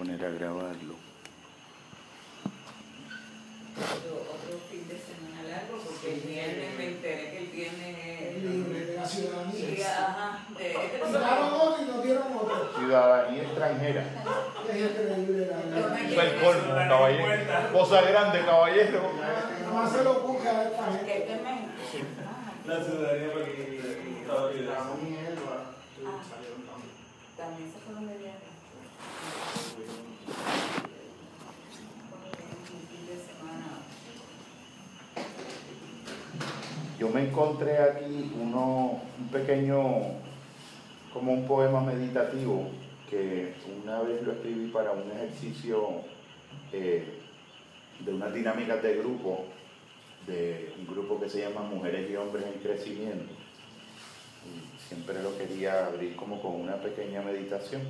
poner a grabarlo. Otro, otro fin de semana largo, porque el viernes me enteré que el viernes es. libre de la ciudadanía. Sí, ajá. De, Daron otro y nos dieron otro. Ciudadanía extranjera. Es increíble la el colmo, caballero. Cosa grande, caballero. No se lo busca a esta que gente. este. Ah, La ciudadanía para que Estados Unidos. también se fueron de viaje. Un fin de semana. Yo me encontré aquí uno, un pequeño, como un poema meditativo, que una vez lo escribí para un ejercicio eh, de unas dinámicas de grupo, de un grupo que se llama Mujeres y Hombres en Crecimiento. Siempre lo quería abrir como con una pequeña meditación,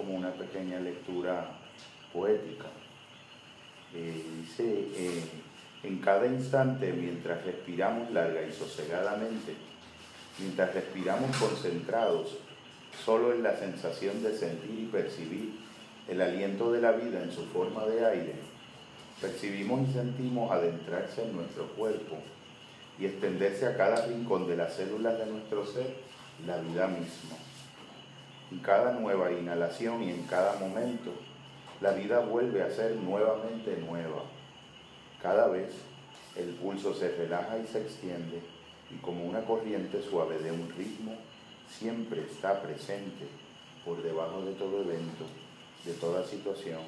como una pequeña lectura poética. Eh, dice, eh, en cada instante, mientras respiramos larga y sosegadamente, mientras respiramos concentrados, solo en la sensación de sentir y percibir el aliento de la vida en su forma de aire, percibimos y sentimos adentrarse en nuestro cuerpo y extenderse a cada rincón de las células de nuestro ser la vida misma. En cada nueva inhalación y en cada momento, la vida vuelve a ser nuevamente nueva. Cada vez el pulso se relaja y se extiende y como una corriente suave de un ritmo, siempre está presente por debajo de todo evento, de toda situación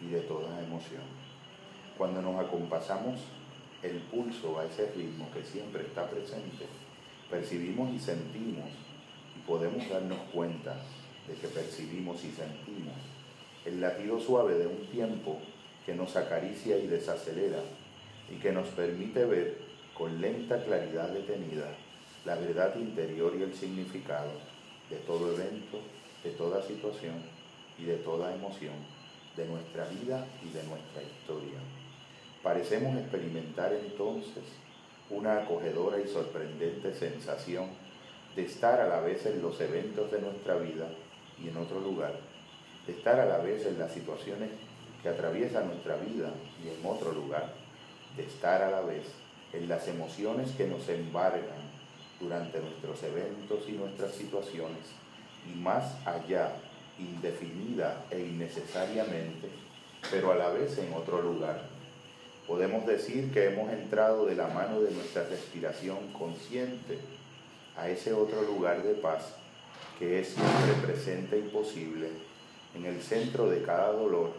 y de toda emoción. Cuando nos acompasamos el pulso a ese ritmo que siempre está presente, percibimos y sentimos y podemos darnos cuenta de que percibimos y sentimos el latido suave de un tiempo que nos acaricia y desacelera y que nos permite ver con lenta claridad detenida la verdad interior y el significado de todo evento, de toda situación y de toda emoción, de nuestra vida y de nuestra historia. Parecemos experimentar entonces una acogedora y sorprendente sensación de estar a la vez en los eventos de nuestra vida y en otro lugar, de estar a la vez en las situaciones que atraviesan nuestra vida y en otro lugar, de estar a la vez en las emociones que nos embargan durante nuestros eventos y nuestras situaciones y más allá, indefinida e innecesariamente, pero a la vez en otro lugar. Podemos decir que hemos entrado de la mano de nuestra respiración consciente a ese otro lugar de paz que es siempre presente y posible en el centro de cada dolor,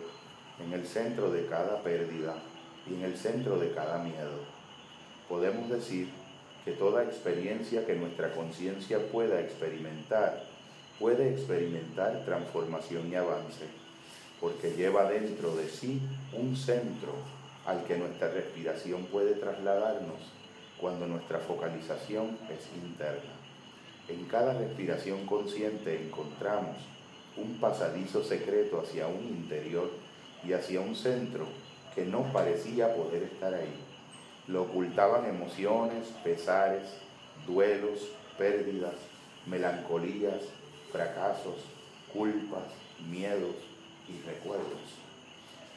en el centro de cada pérdida y en el centro de cada miedo. Podemos decir que toda experiencia que nuestra conciencia pueda experimentar, puede experimentar transformación y avance, porque lleva dentro de sí un centro al que nuestra respiración puede trasladarnos cuando nuestra focalización es interna. En cada respiración consciente encontramos un pasadizo secreto hacia un interior y hacia un centro que no parecía poder estar ahí. Lo ocultaban emociones, pesares, duelos, pérdidas, melancolías, fracasos, culpas, miedos y recuerdos.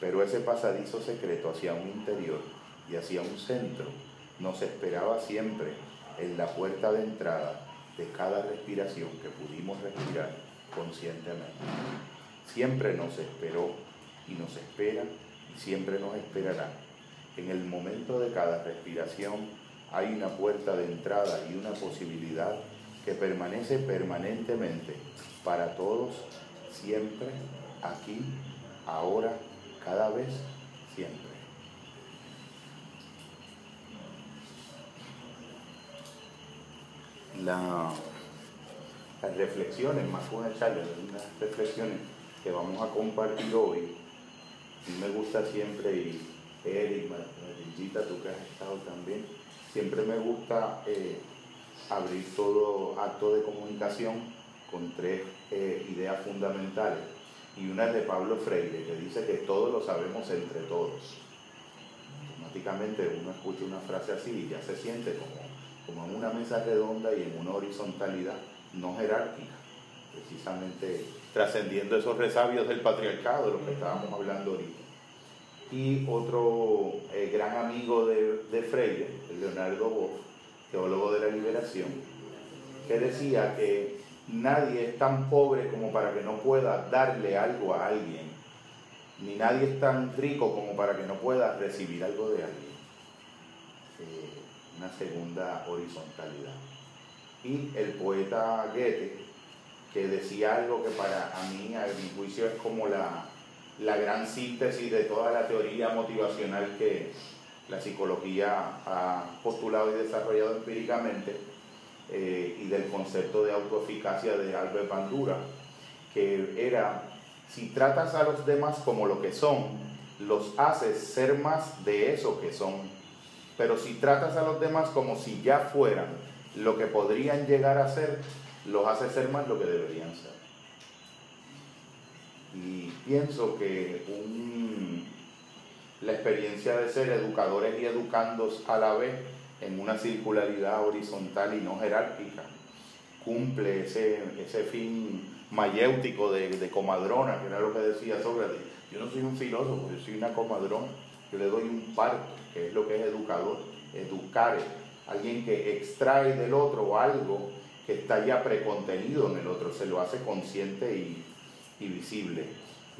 Pero ese pasadizo secreto hacia un interior y hacia un centro nos esperaba siempre en la puerta de entrada de cada respiración que pudimos respirar conscientemente. Siempre nos esperó y nos espera y siempre nos esperará. En el momento de cada respiración hay una puerta de entrada y una posibilidad que permanece permanentemente para todos, siempre, aquí, ahora, cada vez, siempre. La, las reflexiones, más que una charla, las reflexiones que vamos a compartir hoy, me gusta siempre, y Eric, Margarita, tú que has estado también, siempre me gusta eh, abrir todo acto de comunicación con tres eh, ideas fundamentales. Y una es de Pablo Freire, que dice que todo lo sabemos entre todos. Automáticamente uno escucha una frase así y ya se siente como, como en una mesa redonda y en una horizontalidad no jerárquica. Precisamente trascendiendo esos resabios del patriarcado, de lo que estábamos hablando ahorita. Y otro eh, gran amigo de, de Freire, Leonardo Boff, teólogo de la liberación, que decía que nadie es tan pobre como para que no pueda darle algo a alguien, ni nadie es tan rico como para que no pueda recibir algo de alguien. Eh, una segunda horizontalidad. Y el poeta Goethe, que decía algo que para a mí, a mi juicio, es como la, la gran síntesis de toda la teoría motivacional que la psicología ha postulado y desarrollado empíricamente, eh, y del concepto de autoeficacia de Albert Bandura, que era, si tratas a los demás como lo que son, los haces ser más de eso que son. Pero si tratas a los demás como si ya fueran lo que podrían llegar a ser, los haces ser más lo que deberían ser. Y pienso que la experiencia de ser educadores y educandos a la vez en una circularidad horizontal y no jerárquica. Cumple ese, ese fin mayéutico de, de, comadrona, que era lo que decía Sócrates. Yo no soy un filósofo, yo soy una comadrona. Yo le doy un parto, que es lo que es educador, educar, alguien que extrae del otro algo que está ya precontenido en el otro, se lo hace consciente y, y visible.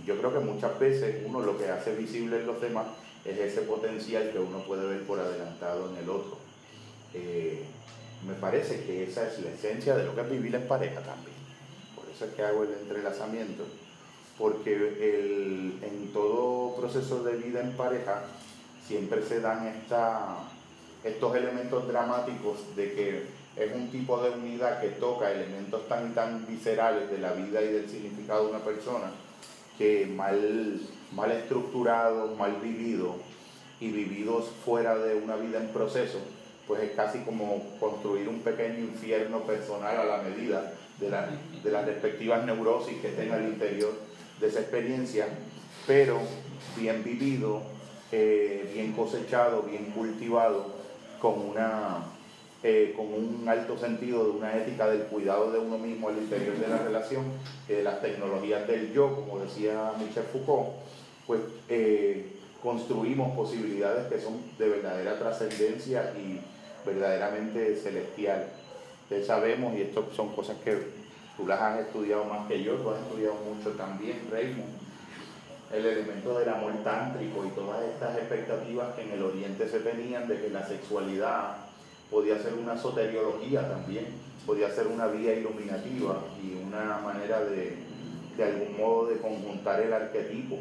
Y yo creo que muchas veces uno lo que hace visible en los demás es ese potencial que uno puede ver por adelantado en el otro. Eh, me parece que esa es la esencia de lo que es vivir en pareja también. Por eso es que hago el entrelazamiento, porque el, en todo proceso de vida en pareja siempre se dan esta, estos elementos dramáticos de que es un tipo de unidad que toca elementos tan tan viscerales de la vida y del significado de una persona que mal, mal estructurados, mal vividos y vividos fuera de una vida en proceso, pues es casi como construir un pequeño infierno personal a la medida de, de las respectivas neurosis que estén al interior esa experiencia, pero bien vivido, eh, bien cosechado, bien cultivado, con, una, eh, con un alto sentido de una ética del cuidado de uno mismo al interior de la relación, de las tecnologías del yo, como decía Michel Foucault, pues eh, construimos posibilidades que son de verdadera trascendencia y verdaderamente celestial. Sabemos, y esto son cosas que tú las has estudiado más que yo, tú has estudiado mucho también, Raymond, el elemento del amor tántrico y todas estas expectativas que en el Oriente se tenían de que la sexualidad podía ser una soteriología también, podía ser una vía iluminativa y una manera de, de algún modo de conjuntar el arquetipo.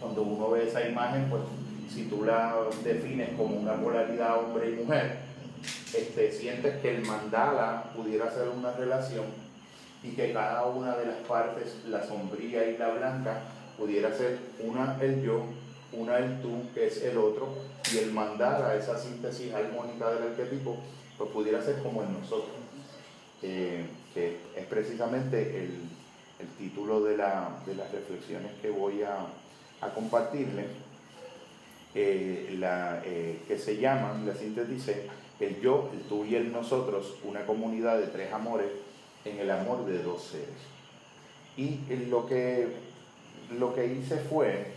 Cuando uno ve esa imagen, pues si tú la defines como una polaridad hombre y mujer, este, sientes que el mandala pudiera ser una relación y que cada una de las partes, la sombría y la blanca, pudiera ser una el yo, una el tú, que es el otro, y el mandala, esa síntesis armónica del arquetipo, pues pudiera ser como en nosotros, eh, que es precisamente el, el título de, la, de, las reflexiones que voy a, a compartirle, eh, la, eh, que se llaman, la síntesis el yo, el tú y el nosotros, una comunidad de tres amores en el amor de dos seres. Y lo que, lo que hice fue,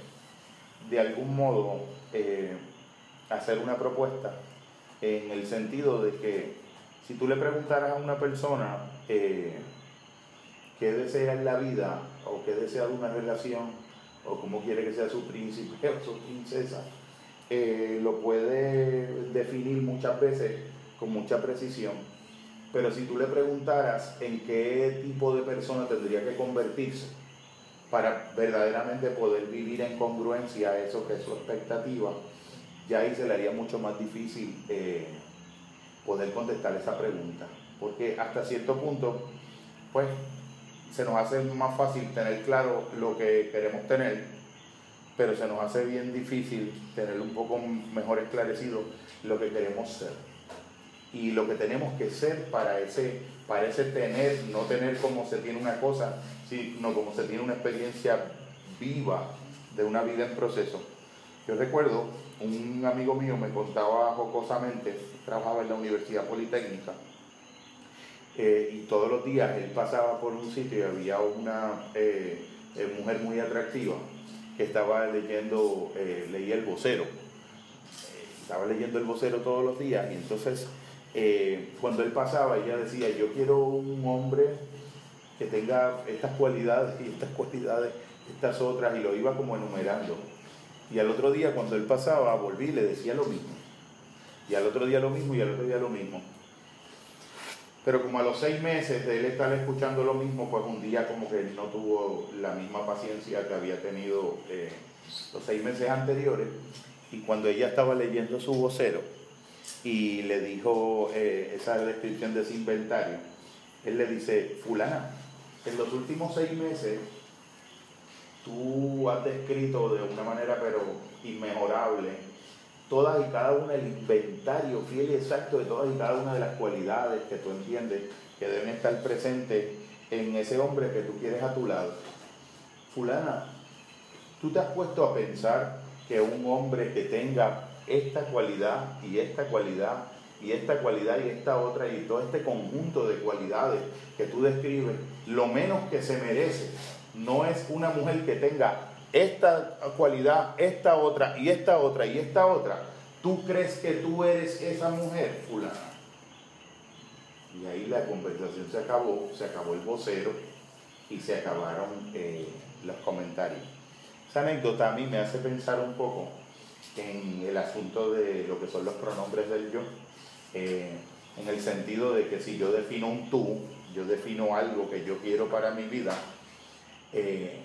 de algún modo, eh, hacer una propuesta en el sentido de que si tú le preguntaras a una persona eh, qué desea en la vida o qué desea de una relación o cómo quiere que sea su príncipe o su princesa, eh, lo puede definir muchas veces con mucha precisión, pero si tú le preguntaras en qué tipo de persona tendría que convertirse para verdaderamente poder vivir en congruencia a eso que es su expectativa, ya ahí se le haría mucho más difícil eh, poder contestar esa pregunta, porque hasta cierto punto, pues se nos hace más fácil tener claro lo que queremos tener pero se nos hace bien difícil tener un poco mejor esclarecido lo que queremos ser. Y lo que tenemos que ser para ese, para ese tener, no tener como se tiene una cosa, sino como se tiene una experiencia viva de una vida en proceso. Yo recuerdo, un amigo mío me contaba jocosamente, trabajaba en la Universidad Politécnica, eh, y todos los días él pasaba por un sitio y había una eh, eh, mujer muy atractiva que estaba leyendo, leía el vocero. Estaba leyendo el vocero todos los días y entonces eh, cuando él pasaba ella decía, yo quiero un hombre que tenga estas cualidades y estas cualidades, estas otras, y lo iba como enumerando. Y al otro día cuando él pasaba, volví y le decía lo mismo. Y al otro día lo mismo y al otro día lo mismo. Pero como a los seis meses de él estar escuchando lo mismo, pues un día como que él no tuvo la misma paciencia que había tenido eh, los seis meses anteriores. Y cuando ella estaba leyendo su vocero y le dijo eh, esa descripción de ese inventario, él le dice, fulana, en los últimos seis meses tú has descrito de una manera pero inmejorable todas y cada una el inventario fiel y exacto de todas y cada una de las cualidades que tú entiendes que deben estar presentes en ese hombre que tú quieres a tu lado. Fulana, tú te has puesto a pensar que un hombre que tenga esta cualidad y esta cualidad y esta cualidad y esta otra y todo este conjunto de cualidades que tú describes, lo menos que se merece no es una mujer que tenga esta cualidad, esta otra y esta otra y esta otra. ¿Tú crees que tú eres esa mujer, fulana? Y ahí la conversación se acabó, se acabó el vocero y se acabaron eh, los comentarios. Esa anécdota a mí me hace pensar un poco en el asunto de lo que son los pronombres del yo, eh, en el sentido de que si yo defino un tú, yo defino algo que yo quiero para mi vida, eh,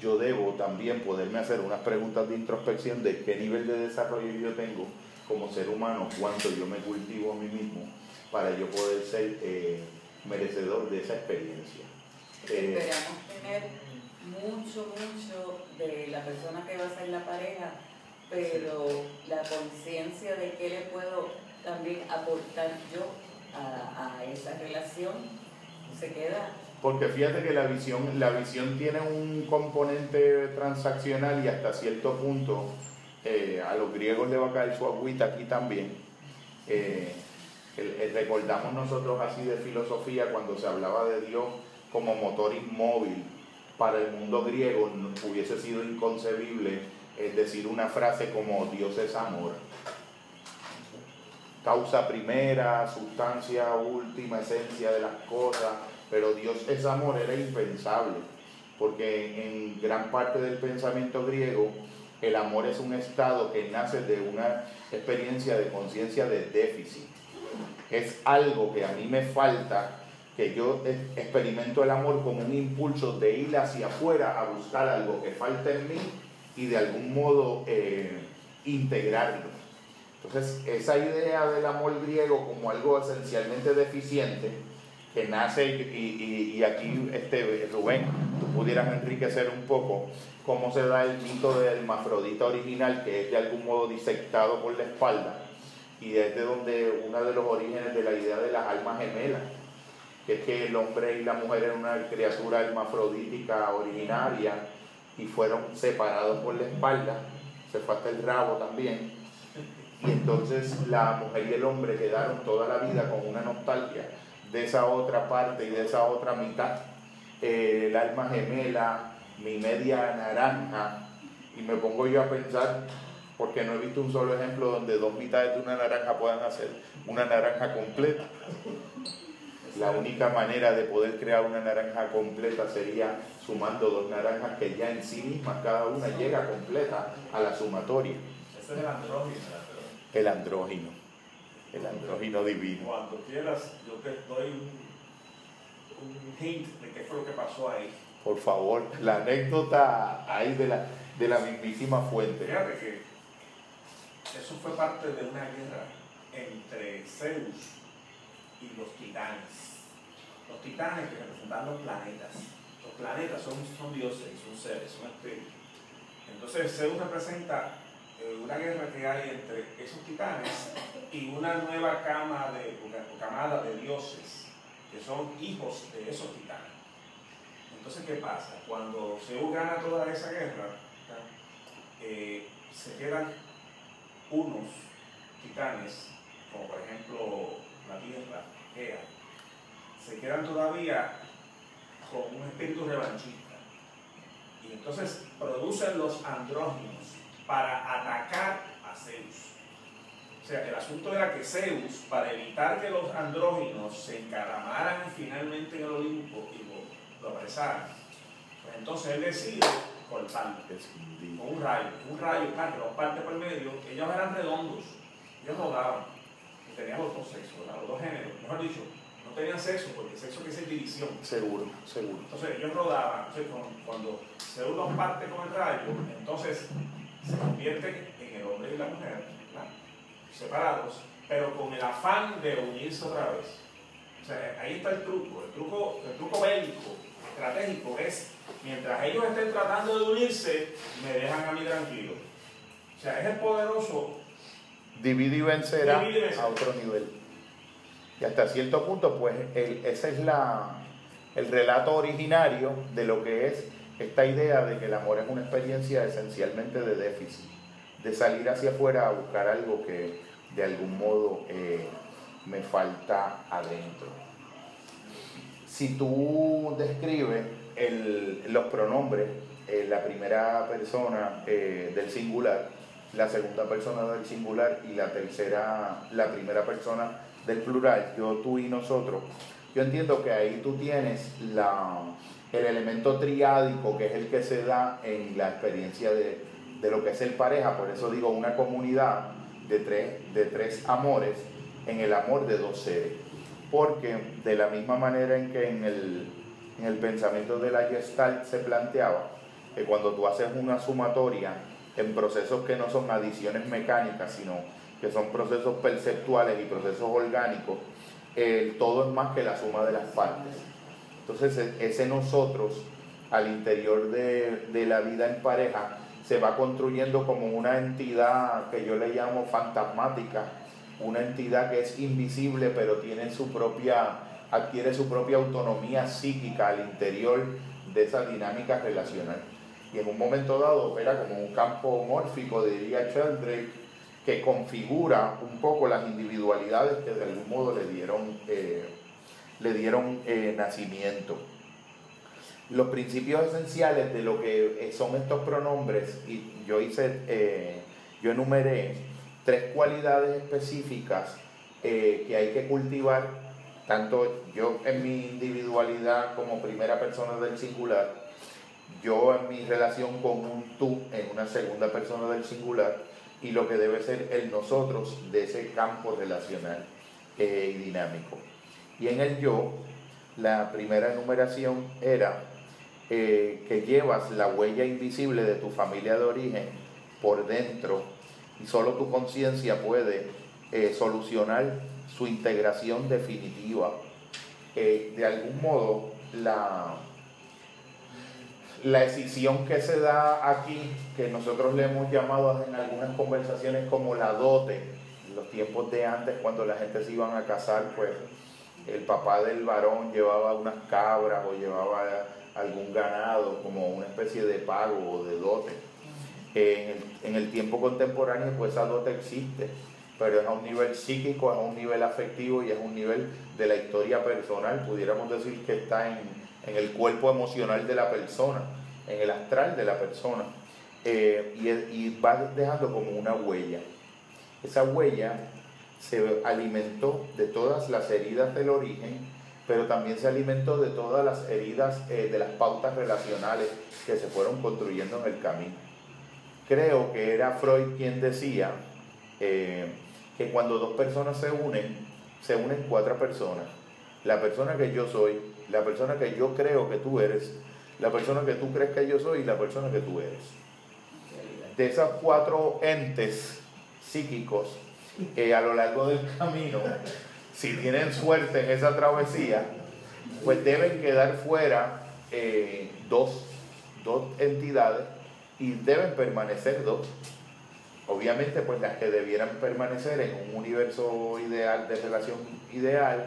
yo debo también poderme hacer unas preguntas de introspección de qué nivel de desarrollo yo tengo como ser humano, cuánto yo me cultivo a mí mismo para yo poder ser eh, merecedor de esa experiencia. Eh, Esperamos tener mucho, mucho de la persona que va a ser la pareja, pero la conciencia de qué le puedo también aportar yo a, a esa relación se queda Porque fíjate que la visión, la visión tiene un componente transaccional y hasta cierto punto eh, a los griegos le va a caer su agüita aquí también. Eh, el- el- recordamos nosotros así de filosofía cuando se hablaba de Dios como motor inmóvil. Para el mundo griego no- hubiese sido inconcebible eh, decir una frase como Dios es amor. Causa primera, sustancia última, esencia de las cosas, pero Dios es amor era impensable, porque en gran parte del pensamiento griego el amor es un estado que nace de una experiencia de conciencia de déficit. Es algo que a mí me falta, que yo experimento el amor como un impulso de ir hacia afuera a buscar algo que falta en mí y de algún modo eh, integrarlo. Entonces, esa idea del amor griego como algo esencialmente deficiente, que nace, y, y- y aquí este, Rubén, tú pudieras enriquecer un poco cómo se da el mito del hermafrodita original, que es de algún modo disectado por la espalda, y es de donde uno de los orígenes de la idea de las almas gemelas, que es que el hombre y la mujer eran una criatura hermafrodítica originaria y fueron separados por la espalda, se fue hasta el rabo también, y entonces la mujer y el hombre quedaron toda la vida con una nostalgia de esa otra parte y de esa otra mitad, eh, el alma gemela, mi media naranja, y me pongo yo a pensar, porque no he visto un solo ejemplo donde dos mitades de una naranja puedan hacer una naranja completa. La única manera de poder crear una naranja completa sería sumando dos naranjas que ya en sí mismas cada una llega completa a la sumatoria. Ese es el andrógino. El andrógino, el andrógino divino. Cuando quieras, yo te doy un, un hint de qué fue lo que pasó ahí. Por favor, la anécdota ahí de la, de la mismísima fuente. Fíjate que eso fue parte de una guerra entre Zeus y los titanes. Los titanes que representan los planetas. Los planetas son, son dioses, son seres, son espíritus. Entonces Zeus representa eh, una guerra que hay entre esos titanes y una nueva cama de, una camada de dioses que son hijos de esos titanes. Entonces, ¿qué pasa? Cuando Zeus gana toda esa guerra, eh, se quedan unos titanes, como por ejemplo la Tierra, Gea, se quedan todavía con un espíritu revanchista. Y entonces producen los andróginos para atacar a Zeus. O sea, el asunto era que Zeus, para evitar que los andróginos se encaramaran finalmente en el Olimpo y lo, lo apresaran, pues entonces él decide cortarlo con un rayo, un rayo, parte, los parte por medio, ellos eran redondos, ellos rodaban, tenían los dos sexos, los dos géneros, mejor dicho, no tenían sexo, porque sexo quiere decir división. Seguro, seguro. Entonces ellos rodaban, entonces cuando Zeus parte con el rayo, entonces se convierten en el hombre y la mujer, ¿verdad? separados, pero con el afán de unirse otra vez. O sea, ahí está el truco, el truco, el truco bélico, estratégico es, mientras ellos estén tratando de unirse, me dejan a mí tranquilo. O sea, es el poderoso. Divide y vencerá Divide a otro nivel. Y hasta cierto punto, pues, el- ese es la, el relato originario de lo que es esta idea de que el amor es una experiencia esencialmente de déficit, de salir hacia afuera a buscar algo que de algún modo eh, me falta adentro. Si tú describes el- los pronombres, eh, la primera persona eh, del singular, la segunda persona del singular y la tercera, la primera persona del plural, yo, tú y nosotros, yo entiendo que ahí tú tienes la, el elemento triádico que es el que se da en la experiencia de, de lo que es el pareja, por eso digo una comunidad de tres, de tres amores en el amor de dos seres. Porque de la misma manera en que en el, en el pensamiento de la Gestalt se planteaba que cuando tú haces una sumatoria en procesos que no son adiciones mecánicas, sino que son procesos perceptuales y procesos orgánicos, el todo es más que la suma de las partes. Entonces e- ese nosotros al interior de, de la vida en pareja se va construyendo como una entidad que yo le llamo fantasmática, una entidad que es invisible pero tiene su propia, adquiere su propia autonomía psíquica al interior de esa dinámica relacional. En un momento dado opera como un campo mórfico, diría Sheldrake, que configura un poco las individualidades que de algún modo le dieron, eh, le dieron eh, nacimiento. Los principios esenciales de lo que eh, son estos pronombres, y yo hice, yo enumeré tres cualidades específicas que hay que cultivar, tanto yo en mi individualidad como primera persona del singular, yo en mi relación con un tú en una segunda persona del singular, y lo que debe ser el nosotros de ese campo relacional y dinámico. Y en el yo, la primera enumeración era eh, que llevas la huella invisible de tu familia de origen por dentro y solo tu conciencia puede eh, solucionar su integración definitiva. De algún modo, la, la escisión que se da aquí, que nosotros le hemos llamado en algunas conversaciones como la dote, en los tiempos de antes cuando la gente se iban a casar, pues el papá del varón llevaba unas cabras o llevaba algún ganado como una especie de pago o de dote. En el, tiempo contemporáneo pues esa dote existe, pero es a un nivel psíquico, es a un nivel afectivo y es a un nivel de la historia personal, pudiéramos decir que está en, en el cuerpo emocional de la persona, en el astral de la persona, eh, y, y va dejando como una huella. Esa huella se alimentó de todas las heridas del origen, pero también se alimentó de todas las heridas eh, de las pautas relacionales que se fueron construyendo en el camino. Creo que era Freud quien decía eh, que cuando dos personas se unen, se unen cuatro personas. La persona que yo soy, la persona que yo creo que tú eres, la persona que tú crees que yo soy y la persona que tú eres. De esos cuatro entes psíquicos, eh, a lo largo del camino, si tienen suerte en esa travesía, pues deben quedar fuera eh, dos, dos entidades y deben permanecer dos. Obviamente, pues las que debieran permanecer en un universo ideal, de relación ideal,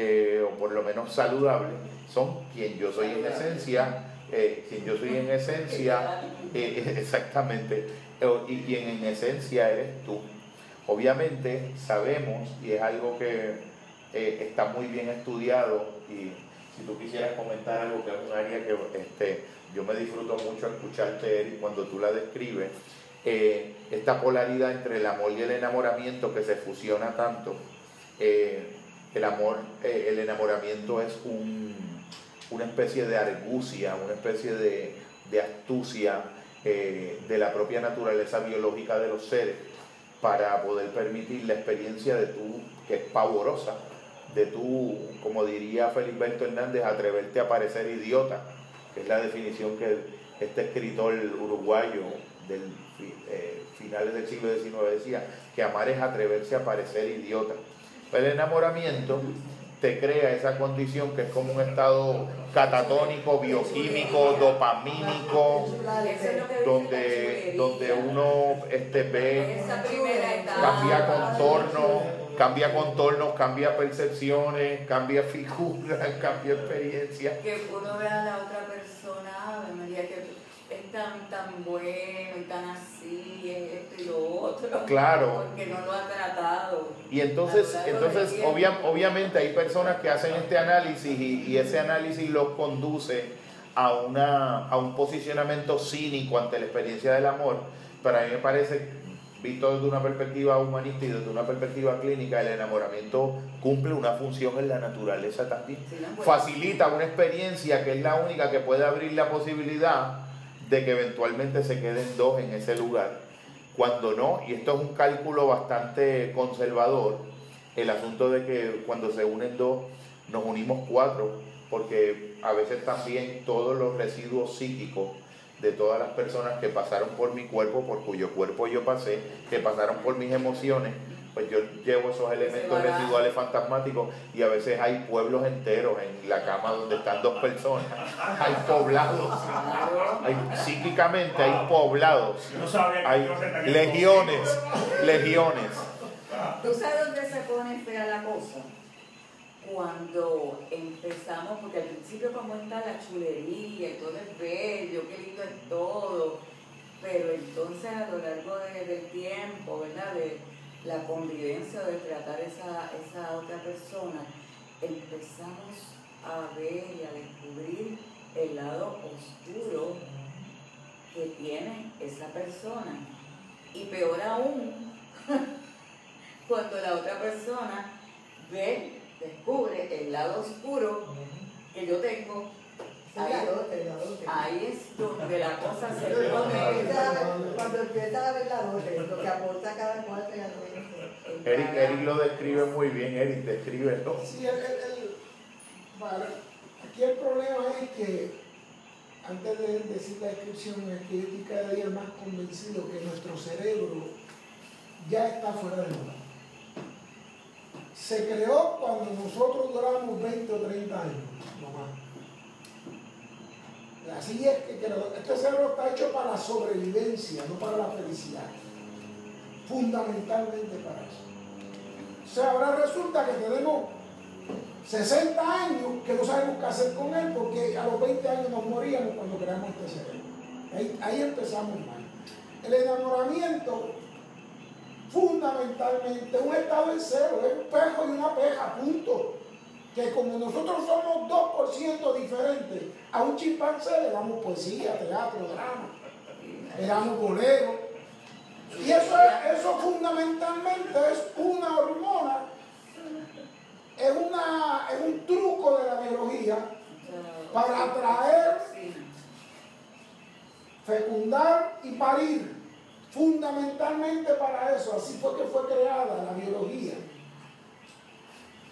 eh, o por lo menos saludable, son quien yo soy en esencia, eh, quien yo soy en esencia, eh, exactamente, eh, y quien en esencia eres tú. Obviamente sabemos, y es algo que eh, está muy bien estudiado y si tú quisieras comentar algo que es un área que este, yo me disfruto mucho escucharte, Eric, cuando tú la describes, eh, esta polaridad entre el amor y el enamoramiento que se fusiona tanto. Eh, el amor, el enamoramiento es una especie de argucia, una especie de, astucia de la propia naturaleza biológica de los seres para poder permitir la experiencia de tú, que es pavorosa, de tú, como diría Feliberto Hernández, atreverte a parecer idiota, que es la definición que este escritor uruguayo del eh, finales del siglo XIX decía, que amar es atreverse a parecer idiota. El enamoramiento te crea esa condición que es como un estado catatónico, bioquímico, dopamínico, donde, donde uno este, ve, cambia contornos, cambia contornos, cambia percepciones, cambia figuras, cambia experiencias. Que uno vea a la otra persona, María, que tan, tan bueno y tan así, esto y lo otro. Claro. Porque no lo ha tratado. Y entonces, entonces obviamente hay personas que hacen este análisis y, ese análisis los conduce a, una, a un posicionamiento cínico ante la experiencia del amor. Pero a mí me parece, visto desde una perspectiva humanista y desde una perspectiva clínica, el enamoramiento cumple una función en la naturaleza también. Facilita una experiencia que es la única que puede abrir la posibilidad de que eventualmente se queden dos en ese lugar. Cuando no, y esto es un cálculo bastante conservador, el asunto de que cuando se unen dos, nos unimos cuatro, porque a veces también todos los residuos psíquicos de todas las personas que pasaron por mi cuerpo, por cuyo cuerpo yo pasé, que pasaron por mis emociones, pues yo llevo esos elementos residuales fantasmáticos y a veces hay pueblos enteros en la cama donde están dos personas. Hay poblados. Hay, psíquicamente hay poblados. Hay legiones, legiones. ¿Tú sabes dónde se pone fea la cosa? Cuando empezamos, porque al principio como está la chulería, y todo es bello, qué lindo es todo, pero entonces a lo largo del tiempo, ¿verdad? La convivencia, de tratar esa, esa otra persona, empezamos a ver y a descubrir el lado oscuro que tiene esa persona. Y peor aún, cuando la otra persona ve, descubre el lado oscuro que yo tengo Ahí es donde la cosa se pone. Cuando empieza a ver la dote, lo que aporta cada cual Eric, Eric lo describe muy bien, Eric, describe Sí, el, el, aquí el problema es que, antes de decir la descripción, es que yo estoy cada día más convencido que nuestro cerebro ya está fuera de lugar. Se creó cuando nosotros duramos 20 o 30 años, no más. Así es que, este cerebro está hecho para la sobrevivencia, no para la felicidad. Fundamentalmente para eso. O sea, ahora resulta que tenemos 60 años que no sabemos qué hacer con él porque a los 20 años nos moríamos cuando creamos este cerebro. Ahí, empezamos mal. El enamoramiento, fundamentalmente, un estado de cero, es un pejo y una peja, punto que como nosotros somos 2% diferentes, a un chimpancé le damos poesía, teatro, drama, le damos bolero. Y eso, eso fundamentalmente es una hormona, es, una, es un truco de la biología para atraer, fecundar y parir. Fundamentalmente para eso, así fue que fue creada la biología.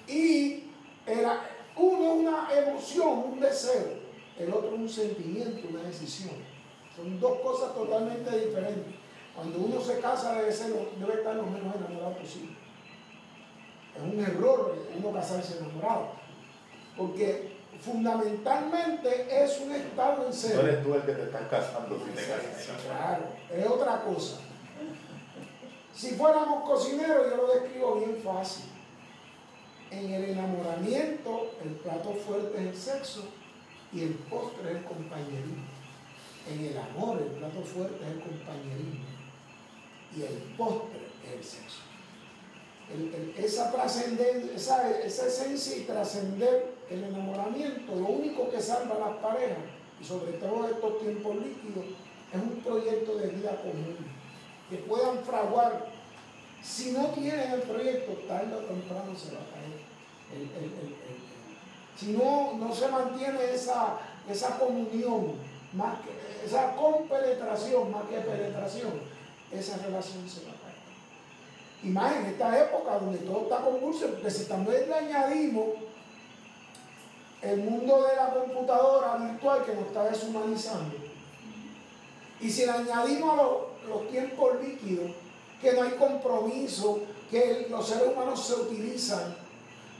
Y era uno una emoción, un deseo, el otro un sentimiento, una decisión. Son dos cosas totalmente diferentes. Cuando uno se casa debe, ser, debe estar lo menos enamorado posible. Es un error uno casarse enamorado. Porque fundamentalmente es un estado en cero. No eres tú el que te estás casando si te casas. Claro, es otra cosa. Si fuéramos cocineros, yo lo describo bien fácil. En el enamoramiento, el plato fuerte es el sexo y el postre es el compañerismo. En el amor, el plato fuerte es el compañerismo y el postre es el sexo. el- el- esa esa, esa esencia y trascender el enamoramiento, lo único que salva a las parejas, y sobre todo estos tiempos líquidos, es un proyecto de vida común, que puedan fraguar. Si no tienen el proyecto, tarde o temprano se va a. si no, no se mantiene esa, esa comunión, más que, esa compenetración más que penetración, esa relación se va a caer. Y más en esta época donde todo está convulso, porque si también le añadimos el mundo de la computadora virtual que nos está deshumanizando, y si le añadimos los, los tiempos líquidos, que no hay compromiso, que los seres humanos se utilizan,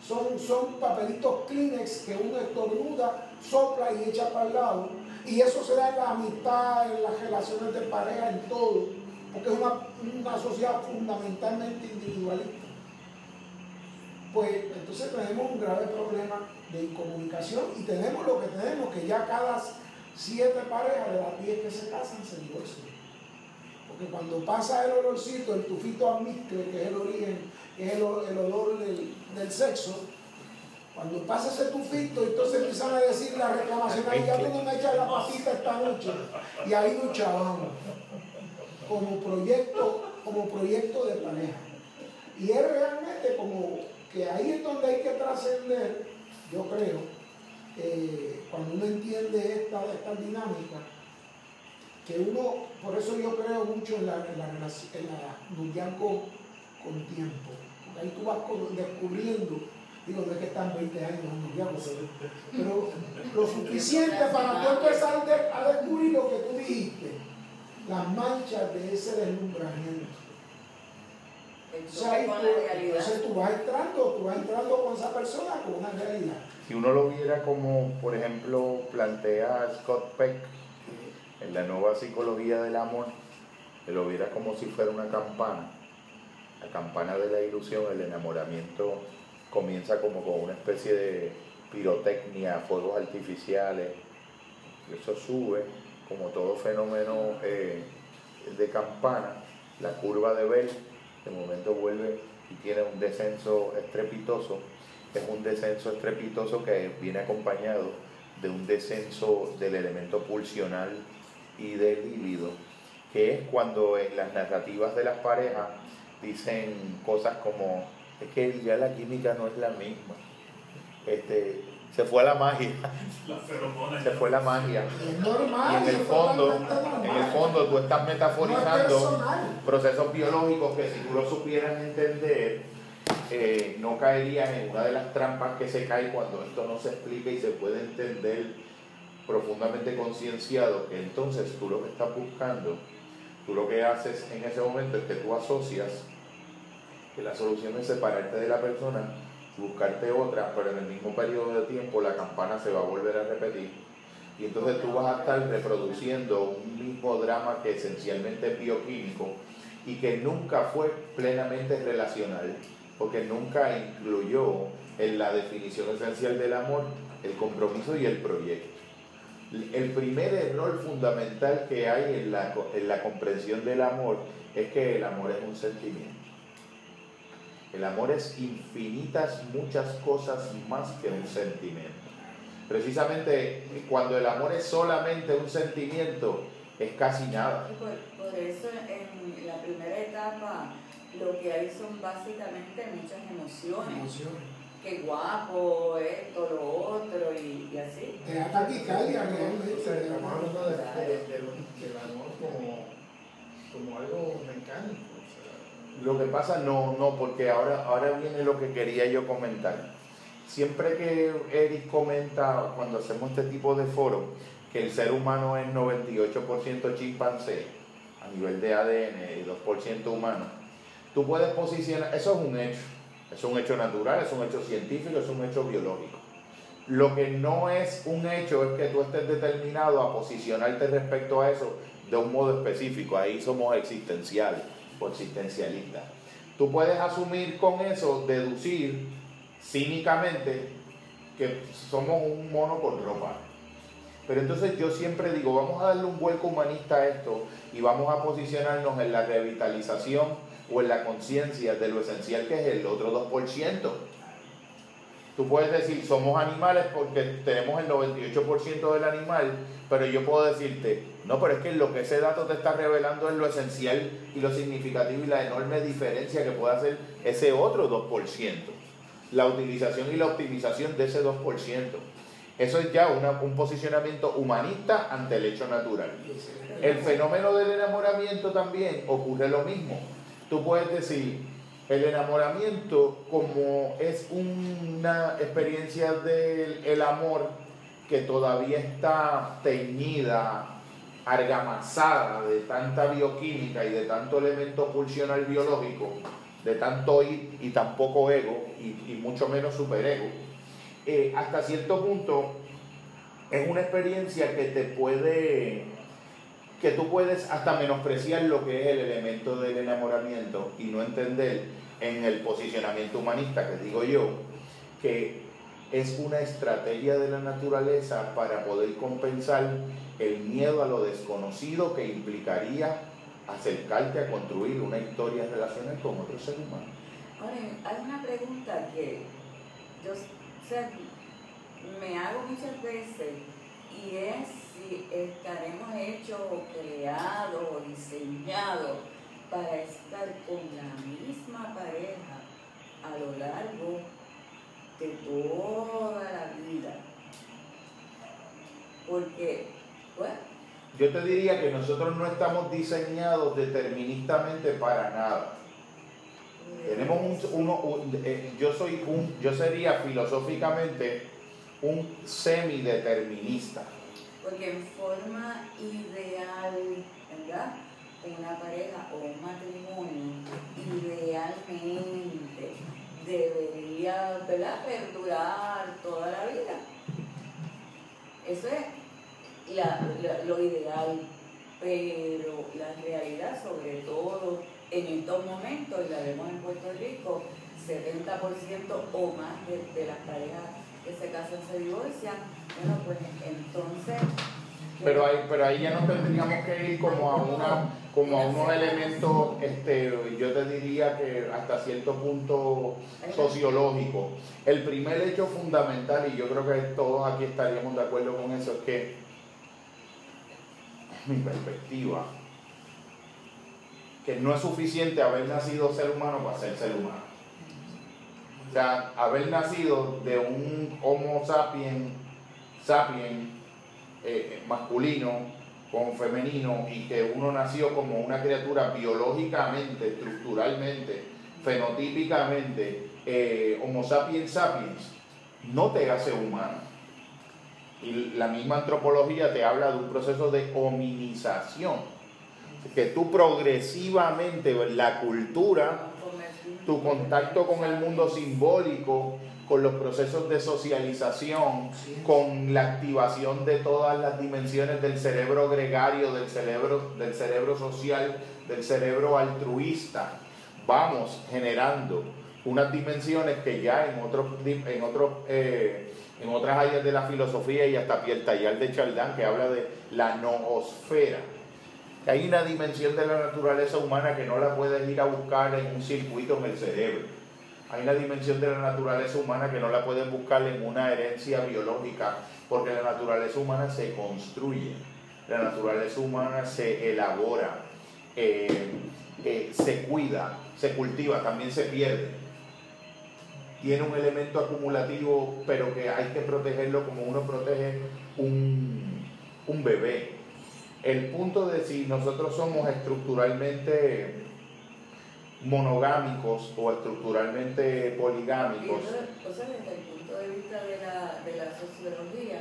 son, son papelitos Kleenex que uno estornuda, sopla y echa para el lado, y eso se da en la amistad, en las relaciones de pareja, en todo, porque es una, una sociedad fundamentalmente individualista. Pues entonces tenemos un grave problema de incomunicación y tenemos lo que tenemos, que ya cada siete parejas de las diez que se casan se divorcian. Porque cuando pasa el olorcito, el tufito almizcle, que es el origen, que es el, olor del, del sexo, cuando pasa ese tufito, entonces empiezan a decir la reclamación, ay, ya no me echas la patita esta noche. Y ahí luchábamos como proyecto, como proyecto de pareja. Y es realmente como que ahí es donde hay que trascender, yo creo, eh, cuando uno entiende esta, esta dinámica, que uno, por eso yo creo mucho en la, en la, en la noviazgo con tiempo. Ahí tú vas descubriendo, digo, no es que están 20 años en un noviazgo, pero, pero lo suficiente para tú empezar a descubrir lo que tú dijiste, las manchas de ese deslumbramiento. O sea, tú- entonces tú vas entrando, tú vas entrando con esa persona con una realidad. Si uno lo viera como, por ejemplo, plantea Scott Peck en la nueva psicología del amor, que lo viera como si fuera una campana, la campana de la ilusión, el enamoramiento comienza como con una especie de pirotecnia, fuegos artificiales, eso sube, como todo fenómeno eh, de campana, la curva de Bell de momento vuelve y tiene un descenso estrepitoso, es un descenso estrepitoso que viene acompañado de un descenso del elemento pulsional y del líbido, que es cuando en las narrativas de las parejas dicen cosas como, es que ya la química no es la misma, este, se fue la magia, se fue la magia. Es normal. Y en el fondo, en el fondo tú estás No es metaforizando procesos biológicos que si tú lo supieras entender, eh, no caerías en una de las trampas que se cae cuando esto no se explica y se puede entender profundamente concienciado, que entonces tú lo que estás buscando, tú lo que haces en ese momento es que tú asocias que la solución es separarte de la persona, buscarte otra, pero en el mismo periodo de tiempo la campana se va a volver a repetir. Y entonces tú vas a estar reproduciendo un mismo drama que esencialmente es bioquímico y que nunca fue plenamente relacional, porque nunca incluyó en la definición esencial del amor el compromiso y el proyecto. El primer error fundamental que hay en la, en la comprensión del amor es que el amor es un sentimiento. El amor es infinitas, muchas cosas más que un sentimiento. Precisamente cuando el amor es solamente un sentimiento, es casi nada. Por, por eso en la primera etapa lo que hay son básicamente muchas emociones. Emociones. Qué guapo, esto, lo otro y, y así. Te da taquicardia O realmente. sea, te da estamos hablando de- Claro. de- de- del amor como, como algo mecánico. o sea, Lo que pasa, no, no, porque ahora, ahora viene lo que quería yo comentar. Siempre que Eric comenta, cuando hacemos este tipo de foros, que el ser humano es 98% chimpancé, a nivel de ADN y 2% humano, tú puedes posicionar, eso es un hecho, es un hecho natural, es un hecho científico, es un hecho biológico. Lo que no es un hecho es que tú estés determinado a posicionarte respecto a eso de un modo específico, ahí somos existenciales o existencialistas. Tú puedes asumir con eso, deducir cínicamente que somos un mono con ropa. Pero entonces yo siempre digo, vamos a darle un vuelco humanista a esto y vamos a posicionarnos en la revitalización o en la conciencia de lo esencial que es el otro 2%. Tú puedes decir, somos animales porque tenemos el 98% del animal, pero yo puedo decirte, no, pero es que lo que ese dato te está revelando es lo esencial y lo significativo y la enorme diferencia que puede hacer ese otro 2%. La utilización y la optimización de ese 2%. Eso es ya una- un posicionamiento humanista ante el hecho natural. El fenómeno del enamoramiento también ocurre lo mismo. Tú puedes decir, el enamoramiento como es una experiencia del el amor que todavía está teñida, argamazada de tanta bioquímica y de tanto elemento pulsional biológico, de tanto y tan poco ego y, y mucho menos superego, eh, hasta cierto punto es una experiencia que te puede, que tú puedes hasta menospreciar lo que es el elemento del enamoramiento y no entender en el posicionamiento humanista que digo yo, que es una estrategia de la naturaleza para poder compensar el miedo a lo desconocido que implicaría acercarte a construir una historia relacional con otro ser humano. Hay una pregunta que yo o sea, me hago muchas veces y es estaremos hechos o creados o diseñados para estar con la misma pareja a lo largo de toda la vida. Porque, bueno, Yo te diría que nosotros no estamos diseñados deterministamente para nada. Tenemos un, uno, un- eh, yo soy un, yo sería filosóficamente un semideterminista. Porque en forma ideal, ¿verdad? Una pareja o un matrimonio idealmente debería, ¿verdad? Perdurar toda la vida. Eso es lo ideal, pero la realidad, sobre todo en estos momentos, y la vemos en Puerto Rico, 70% o más de las parejas que se casan se divorcian. Bueno, pues entonces. Pero ahí, pero ahí ya no tendríamos que ir como a una, como a unos elementos, este, yo te diría que hasta cierto punto sociológico. El primer hecho fundamental, y yo creo que todos aquí estaríamos de acuerdo con eso, es que mi perspectiva, que no es suficiente haber nacido ser humano para ser ser humano. O sea, haber nacido de un Homo sapiens, sapiens eh, masculino con femenino y que uno nació como una criatura biológicamente, estructuralmente, fenotípicamente, eh, Homo sapiens sapiens, no te hace humano. Y la misma antropología te habla de un proceso de hominización. Que tú progresivamente, la cultura, tu contacto con el mundo simbólico, con los procesos de socialización, con la activación de todas las dimensiones del cerebro gregario, del cerebro, del cerebro social, del cerebro altruista, vamos generando unas dimensiones que ya en otros, en otros, eh, en otras áreas de la filosofía y hasta Pierre Tallar de Chaldán que habla de la noosfera. Hay una dimensión de la naturaleza humana que no la puedes ir a buscar en un circuito en el cerebro. Hay una dimensión de la naturaleza humana que no la puedes buscar en una herencia biológica, porque la naturaleza humana se construye, la naturaleza humana se elabora, eh, eh, se cuida, se cultiva, también se pierde. Tiene un elemento acumulativo, pero que hay que protegerlo como uno protege un, un bebé. El punto de si nosotros somos estructuralmente monogámicos o estructuralmente poligámicos, o sea, desde el punto de vista de la, de la sociología,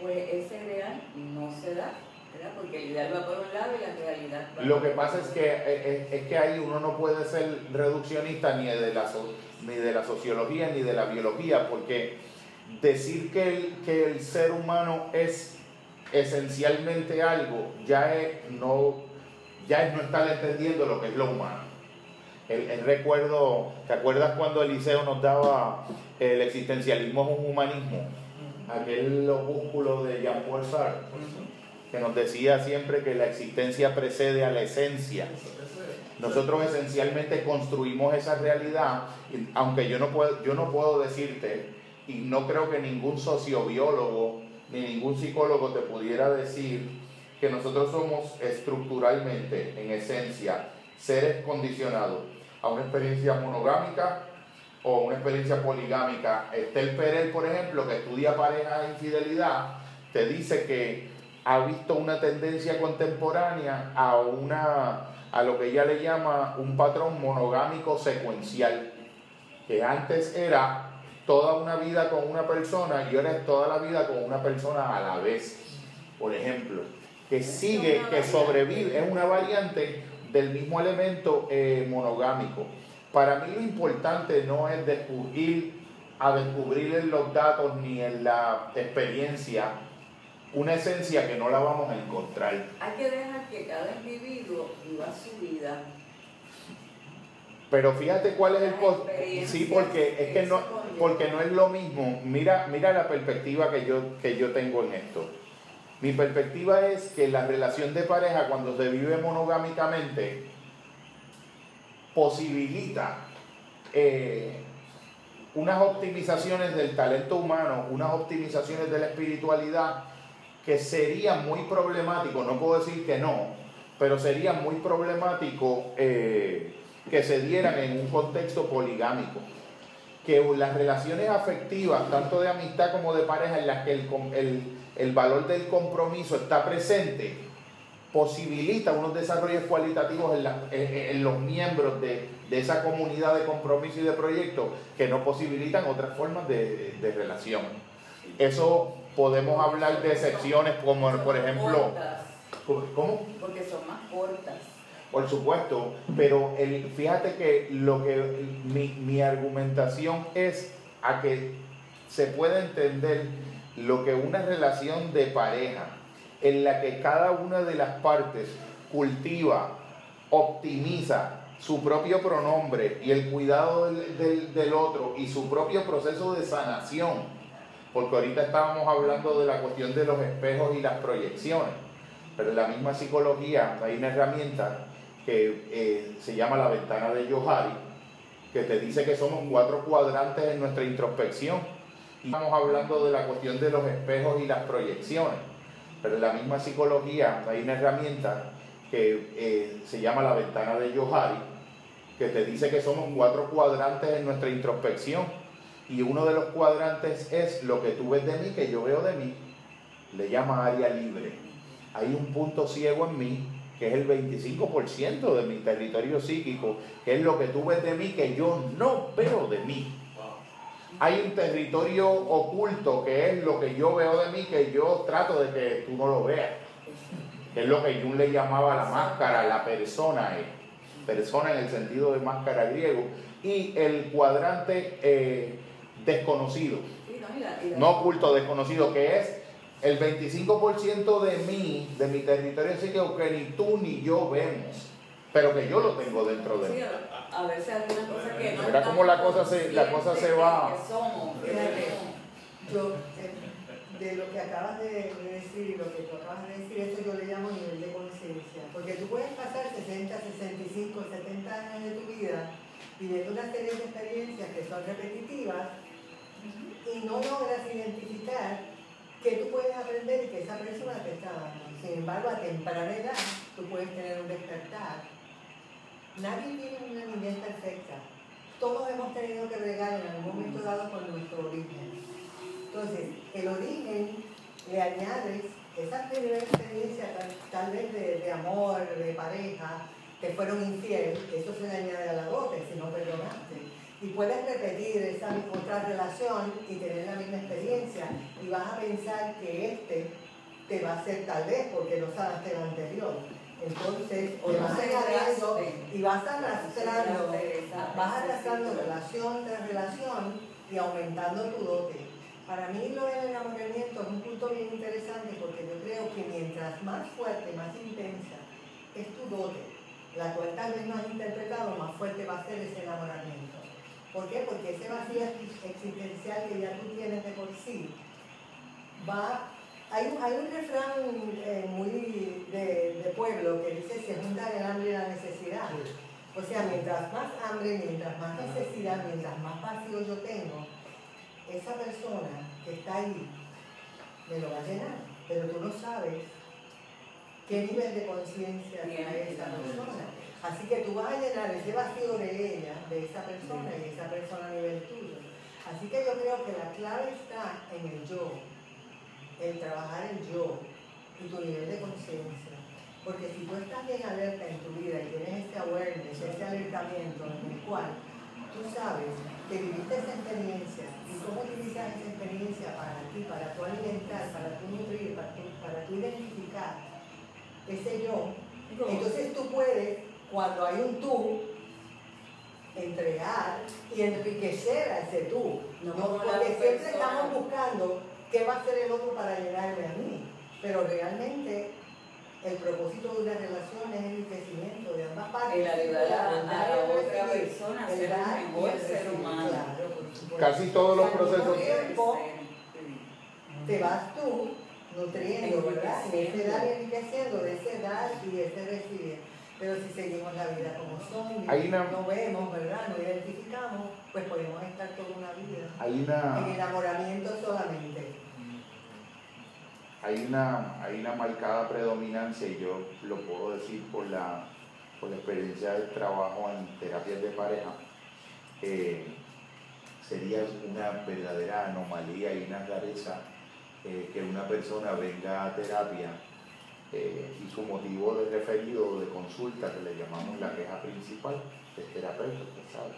pues ese ideal no se da, ¿verdad? Porque el ideal va por un lado y la realidad va Lo que pasa es que, eh, es, es que ahí uno no puede ser reduccionista ni de, la, ni de la sociología ni de la biología, porque decir que el, que el ser humano es esencialmente algo ya es no, ya es no estar entendiendo lo que es lo humano. El, el recuerdo, ¿te acuerdas cuando Eliseo nos daba el existencialismo es un humanismo? Aquel opúsculo de Jean-Paul Sartre que nos decía siempre que la existencia precede a la esencia. Nosotros esencialmente construimos esa realidad, aunque yo no puedo, yo no puedo decirte, y no creo que ningún sociobiólogo ni ningún psicólogo te pudiera decir que nosotros somos estructuralmente, en esencia, seres condicionados a una experiencia monogámica o una experiencia poligámica. Estel Perel, por ejemplo, que estudia pareja e infidelidad, te dice que ha visto una tendencia contemporánea a una a lo que ella le llama un patrón monogámico secuencial, que antes era toda una vida con una persona y ahora es toda la vida con una persona a la vez, por ejemplo, que sigue, que sobrevive, es una variante del mismo elemento eh, monogámico. Para mí lo importante no es descubrir, a descubrir en los datos ni en la experiencia una esencia que no la vamos a encontrar. Hay que dejar que cada individuo viva su vida. Pero fíjate cuál es el Sí, porque es que no, porque no es lo mismo. Mira, mira la perspectiva que yo, que yo tengo en esto. Mi perspectiva es que la relación de pareja cuando se vive monogámicamente posibilita eh, unas optimizaciones del talento humano, unas optimizaciones de la espiritualidad que serían muy problemático, no puedo decir que no, pero sería muy problemático eh, que se dieran en un contexto poligámico. Que las relaciones afectivas, tanto de amistad como de pareja, en las que el, el- el valor del compromiso está presente, posibilita unos desarrollos cualitativos en, la- en- en los miembros de, de esa comunidad de compromiso y de proyecto que no posibilitan otras formas de, de relación. Eso podemos hablar de excepciones como por ejemplo, ¿cómo? Porque son más cortas. Por supuesto, pero el, fíjate que lo que mi, mi argumentación es a que se pueda entender lo que una relación de pareja en la que cada una de las partes cultiva, optimiza su propio pronombre y el cuidado del, del- del otro y su propio proceso de sanación, porque ahorita estábamos hablando de la cuestión de los espejos y las proyecciones, pero en la misma psicología hay una herramienta que eh, se llama la ventana de Johari, que te dice que somos cuatro cuadrantes en nuestra introspección. Y estamos hablando de la cuestión de los espejos y las proyecciones. Pero en la misma psicología hay una herramienta que eh, se llama la ventana de Johari, que te dice que somos cuatro cuadrantes en nuestra introspección. Y uno de los cuadrantes es lo que tú ves de mí, que yo veo de mí. Le llama área libre. Hay un punto ciego en mí que es el 25% de mi territorio psíquico, que es lo que tú ves de mí que yo no veo de mí. Hay un territorio oculto que es lo que yo veo de mí que yo trato de que tú no lo veas, que es lo que Jung le llamaba la máscara, la persona, eh, persona en el sentido de máscara griego, y el cuadrante eh, desconocido, no oculto, desconocido, que es el 25% de mí, de mi territorio psíquico, que ni tú ni yo vemos, pero que yo lo tengo dentro de mí. Sí, a, a veces algunas cosas que no Mira cómo la cosa se- la cosa se va- que somos, que. Yo, eh, de lo que acabas de de decir y lo que tú acabas de decir, eso yo le llamo nivel de conciencia. Porque tú puedes pasar 60, 65, 70 años de tu vida viviendo una serie de experiencias que son repetitivas y no logras identificar qué tú puedes aprender y que esa persona te está dando. Sin embargo, a temprana edad tú puedes tener un despertar. Nadie tiene una niñez perfecta. Todos hemos tenido que regar en algún momento dado con nuestro origen. Entonces, el origen le añades esa primera experiencia tal, vez de, de amor, de pareja, que fueron infiel, eso se le añade a la dote si no perdonaste. Y puedes repetir esa otra relación y tener la misma experiencia y vas a pensar que este te va a hacer tal vez porque no sanaste el anterior. Entonces, O vas añadiendo graste. y vas arrastrando, vas arrastrando relación tras relación y aumentando tu dote. Para mí lo del enamoramiento es un punto bien interesante porque yo creo que mientras más fuerte, más intensa es tu dote, la cual tal vez no has interpretado, más fuerte va a ser ese enamoramiento. ¿Por qué? Porque ese vacío existencial que ya tú tienes de por sí va Hay un, hay un refrán eh, muy de, de pueblo que dice se junta el hambre y la necesidad. O sea, mientras más hambre, mientras más necesidad, mientras más vacío yo tengo, esa persona que está ahí me lo va a llenar. Pero tú no sabes qué nivel de conciencia tiene esa persona. Así que tú vas a llenar ese vacío de ella, de esa persona, y esa persona a nivel tuyo. Así que yo creo que la clave está en el yo, el trabajar el yo y tu nivel de conciencia. Porque si tú estás bien alerta en tu vida y tienes este awareness, ese alertamiento en el cual tú sabes que viviste esa experiencia y cómo utilizas esa experiencia para ti, para tu alimentar, para tu nutrir, para tu, para tu identificar ese yo, entonces tú puedes, cuando hay un tú, entregar y enriquecer a ese tú. No porque siempre persona. estamos buscando qué va a hacer el otro para llenarme a mí. Pero realmente el propósito de una relación es el enriquecimiento de ambas partes. El ayudar a- la otra persona a ser un mejor ser humano. claro. Casi todos los procesos. tiempo, te vas tú nutriendo, ¿verdad? Y ese dar y Enriqueciendo. enriqueciendo de ese dar y ese recibir. Pero si seguimos la vida como son, una- no vemos, ¿verdad? No identificamos, pues podemos estar toda una vida Hay en enamoramiento solamente. hay una, hay una marcada predominancia, y yo lo puedo decir por la, por la experiencia del trabajo en terapias de pareja, eh, sería una verdadera anomalía y una rareza eh, que una persona venga a terapia eh, y su motivo de referido o de consulta, que le llamamos la queja principal, es terapeuta, usted sabe,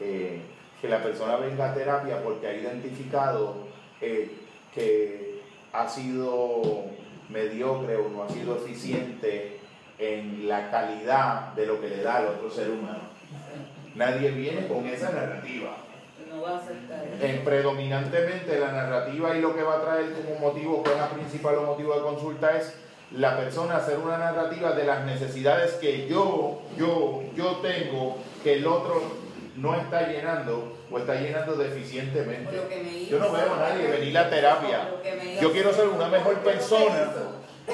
eh, que la persona venga a terapia porque ha identificado eh, que ha sido mediocre o no ha sido eficiente en la calidad de lo que le da al otro ser humano. Nadie viene con esa narrativa. No va a aceptar eso. Eh, predominantemente la narrativa y lo que va a traer como motivo, que es la principal o motivo de consulta, es la persona hacer una narrativa de las necesidades que yo, yo, yo tengo, que el otro no está llenando o está llenando deficientemente. Yo no veo a nadie venir a terapia. Yo quiero ser una mejor ¿Por qué no te persona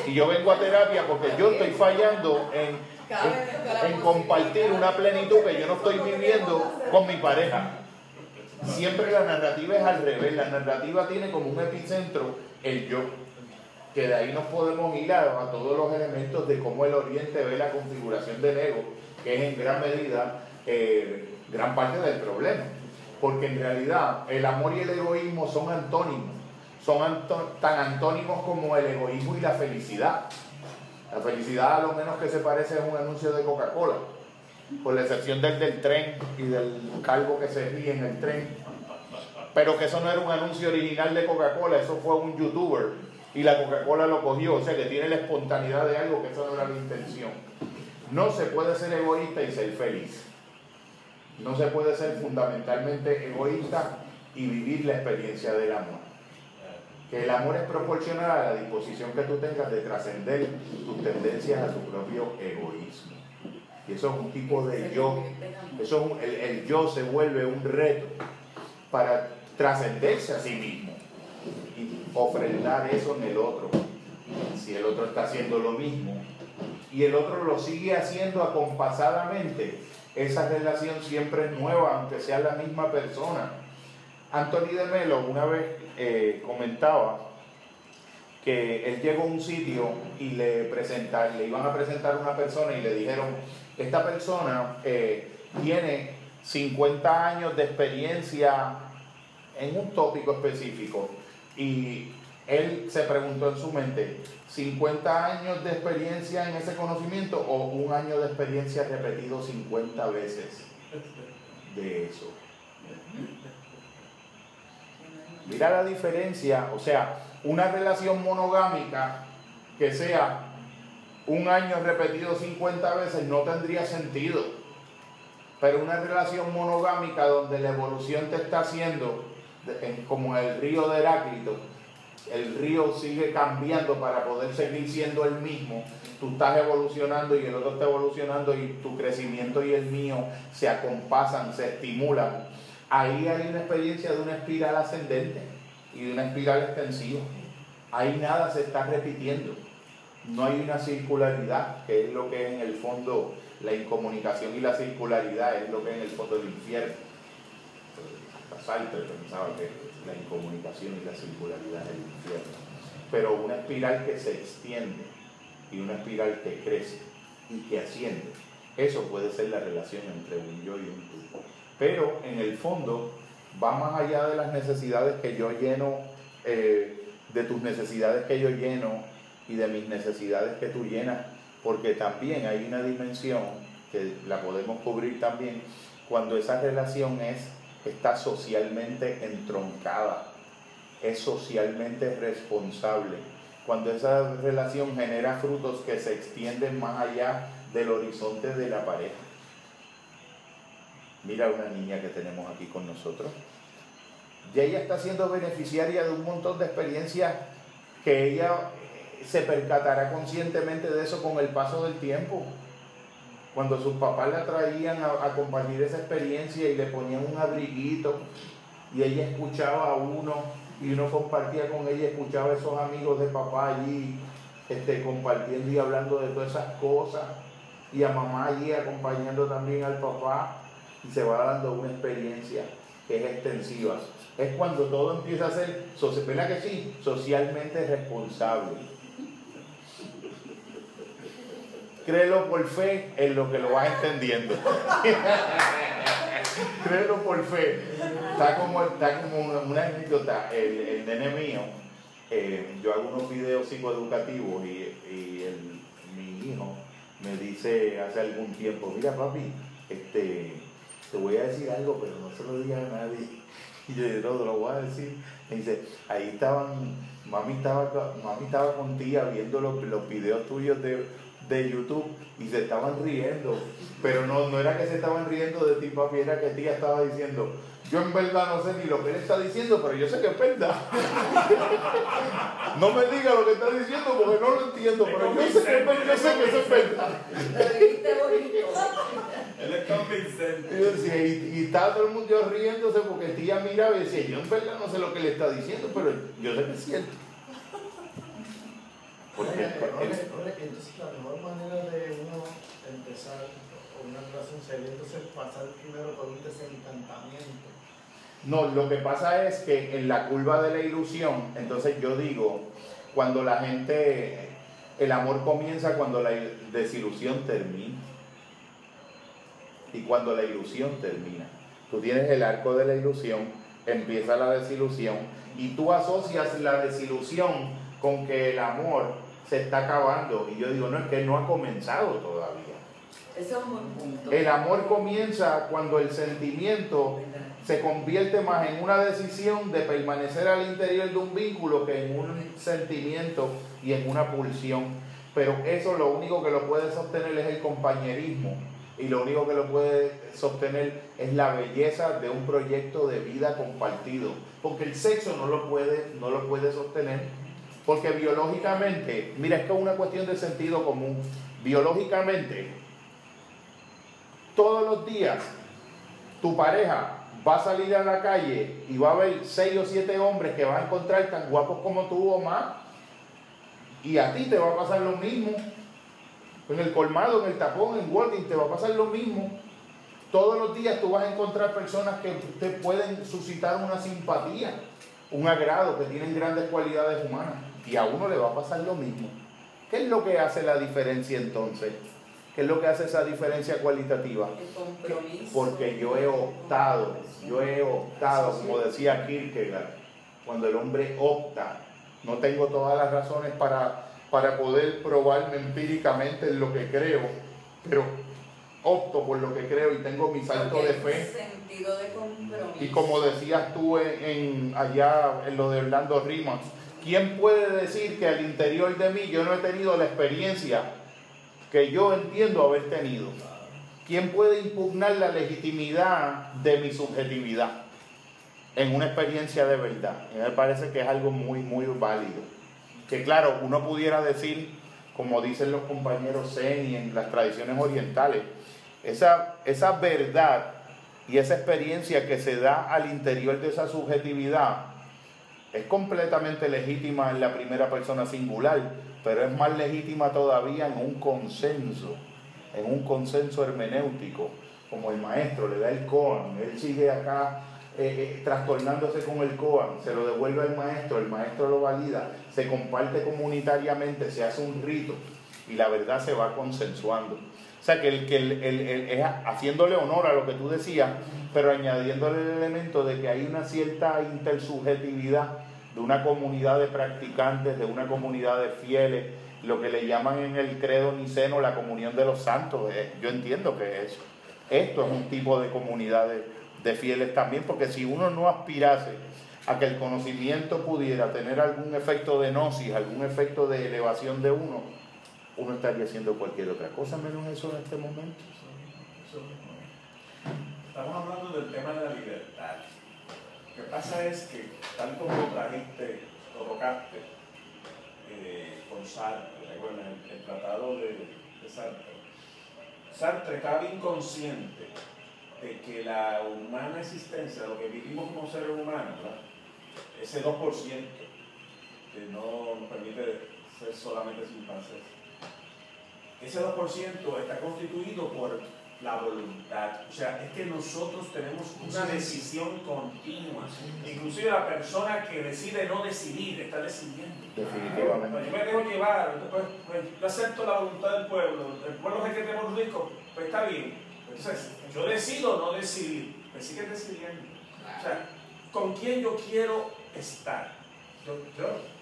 y yo vengo a terapia porque yo estoy fallando en, en, en compartir una plenitud que yo no estoy viviendo con mi pareja. Siempre la narrativa es al revés, la narrativa tiene como un epicentro el yo, que de ahí nos podemos ir a, todos los elementos de cómo el Oriente ve la configuración del ego, que es en gran medida eh, gran parte del problema, porque en realidad el amor y el egoísmo son antónimos, son tan antónimos como el egoísmo y la felicidad. La felicidad a lo menos que se parece es un anuncio de Coca-Cola, por la excepción del del tren y del calvo que se ríe en el tren. Pero que eso no era un anuncio original de Coca-Cola, eso fue un youtuber y la Coca-Cola lo cogió, o sea que tiene la espontaneidad de algo que eso no era la intención. No se puede ser egoísta y ser feliz. No se puede ser fundamentalmente egoísta y vivir la experiencia del amor. Que el amor es proporcional a la disposición que tú tengas de trascender tus tendencias a tu propio egoísmo. Y eso es un tipo de yo. Eso es un- el, el yo se vuelve un reto para trascenderse a sí mismo y ofrendar eso en el otro. Si el otro está haciendo lo mismo y el otro lo sigue haciendo acompasadamente, esa relación siempre es nueva, aunque sea la misma persona. Anthony de Melo una vez eh, comentaba que él llegó a un sitio y le, presentar, le iban a presentar una persona y le dijeron, esta persona eh, tiene 50 años de experiencia en un tópico específico y él se preguntó en su mente, 50 años de experiencia en ese conocimiento o un año de experiencia repetido 50 veces de eso. Mira la diferencia, o sea, una relación monogámica que sea un año repetido 50 veces no tendría sentido. Pero una relación monogámica donde la evolución te está haciendo, como el río de Heráclito, el río sigue cambiando para poder seguir siendo el mismo. Tú estás evolucionando y el otro está evolucionando y tu crecimiento y el mío se acompasan, se estimulan. Ahí hay una experiencia de una espiral ascendente y de una espiral extensiva. ahí nada se está repitiendo. No hay una circularidad, que es lo que en el fondo la incomunicación y la circularidad es lo que en el fondo del infierno. Sartre pensaba que la incomunicación y la circularidad es el infierno. Pero una espiral que se extiende y una espiral que crece y que asciende, eso puede ser la relación entre un yo y un tú. Pero en el fondo va más allá de las necesidades que yo lleno, eh, de tus necesidades que yo lleno y de mis necesidades que tú llenas, porque también hay una dimensión que la podemos cubrir también cuando esa relación es, está socialmente entroncada, es socialmente responsable, cuando esa relación genera frutos que se extienden más allá del horizonte de la pareja. Mira una niña que tenemos aquí con nosotros. Y ella está siendo beneficiaria de un montón de experiencias que ella se percatará conscientemente de eso con el paso del tiempo. Cuando sus papás la traían a, compartir esa experiencia y le ponían un abriguito y ella escuchaba a uno y uno compartía con ella, escuchaba a esos amigos de papá allí este, compartiendo y hablando de todas esas cosas y a mamá allí acompañando también al papá y se va dando una experiencia que es extensiva. Es cuando todo empieza a ser, ¿verdad que sí? Socialmente responsable. Créelo por fe en lo que lo vas entendiendo. Créelo por fe. Está como, está como una, anécdota. El, el, nene mío, eh, yo hago unos videos psicoeducativos y, y mi hijo me dice hace algún tiempo, mira papi, este, te voy a decir algo, pero no se lo digas a nadie. Y yo digo, no, lo voy a decir. Me dice, ahí estaban, mami estaba, mami estaba con viendo los, los videos tuyos de de YouTube y se estaban riendo. Pero no, no era que se estaban riendo de ti, papi, era que tía estaba diciendo, yo en verdad no sé ni lo que él está diciendo, pero yo sé que es verdad. no me diga lo que está diciendo porque no lo entiendo, pero yo sé que, yo sé que eso es verdad. Él es convincente. Y, y, estaba todo el mundo riéndose porque tía miraba y decía, yo en verdad no sé lo que le está diciendo, pero yo sé que es cierto. Porque, entonces la mejor manera de uno empezar una relación sería entonces pasar primero por un desencantamiento. No, lo que pasa es que en la curva de la ilusión, entonces yo digo, cuando la gente, el amor comienza cuando la desilusión termina. Y cuando la ilusión termina. Tú tienes el arco de la ilusión, empieza la desilusión y tú asocias la desilusión con que el amor se está acabando. Y yo digo, no, es que no ha comenzado todavía. Eso es un punto. El amor comienza cuando el sentimiento se convierte más en una decisión de permanecer al interior de un vínculo que en un sentimiento y en una pulsión. Pero eso lo único que lo puede sostener es el compañerismo y lo único que lo puede sostener es la belleza de un proyecto de vida compartido, porque el sexo no lo puede, no lo puede sostener porque biológicamente, mira, es que es una cuestión de sentido común. Biológicamente, todos los días, tu pareja va a salir a la calle y va a ver seis o siete hombres que vas a encontrar tan guapos como tú o más. Y a ti te va a pasar lo mismo. En el colmado, en el tapón, en Walking, te va a pasar lo mismo. Todos los días tú vas a encontrar personas que te pueden suscitar una simpatía, un agrado, que tienen grandes cualidades humanas y a uno le va a pasar lo mismo. ¿Qué es lo que hace la diferencia entonces? ¿Qué es lo que hace esa diferencia cualitativa? Porque yo he optado, yo he optado, como decía Kierkegaard, cuando el hombre opta, no tengo todas las razones para, para poder probarme empíricamente en lo que creo, pero opto por lo que creo y tengo mi salto de fe. y como decías tú en, allá en lo de Orlando Rimas, ¿Quién puede decir que al interior de mí yo no he tenido la experiencia que yo entiendo haber tenido? ¿Quién puede impugnar la legitimidad de mi subjetividad en una experiencia de verdad? Me parece que es algo muy, muy válido. Que claro, uno pudiera decir, como dicen los compañeros Zen y en las tradiciones orientales, esa, esa verdad y esa experiencia que se da al interior de esa subjetividad es completamente legítima en la primera persona singular, pero es más legítima todavía en un consenso, en un consenso hermenéutico, como el maestro le da el koan, él sigue acá eh, eh, trastornándose con el koan, se lo devuelve al maestro, el maestro lo valida, se comparte comunitariamente, se hace un rito y la verdad se va consensuando. O sea que, el, que el, es haciéndole honor a lo que tú decías, pero añadiéndole el elemento de que hay una cierta intersubjetividad de una comunidad de practicantes, de una comunidad de fieles, lo que le llaman en el credo niceno la comunión de los santos. Eh, yo entiendo que eso. Esto es un tipo de comunidad de, fieles también, porque si uno no aspirase a que el conocimiento pudiera tener algún efecto de gnosis, algún efecto de elevación de uno, uno estaría haciendo cualquier otra cosa menos eso en este momento. Estamos hablando del tema de la libertad. Que pasa es que, tal como trajiste, lo tocaste eh, con Sartre, recuerden el, el, tratado de, Sartre, Sartre estaba inconsciente de que la humana existencia, lo que vivimos como seres humanos, ese 2% que no nos permite ser solamente chimpancés, ese 2% está constituido por la voluntad. O sea, es que nosotros tenemos una decisión continua. Inclusive la persona que decide no decidir está decidiendo. Definitivamente. Yo me dejo llevar, pues, pues, yo acepto la voluntad del pueblo. El pueblo es el que tenemos rico, pues está bien. Entonces, yo decido no decidir, me sigue decidiendo. O sea, ¿con quién yo quiero estar? Yo,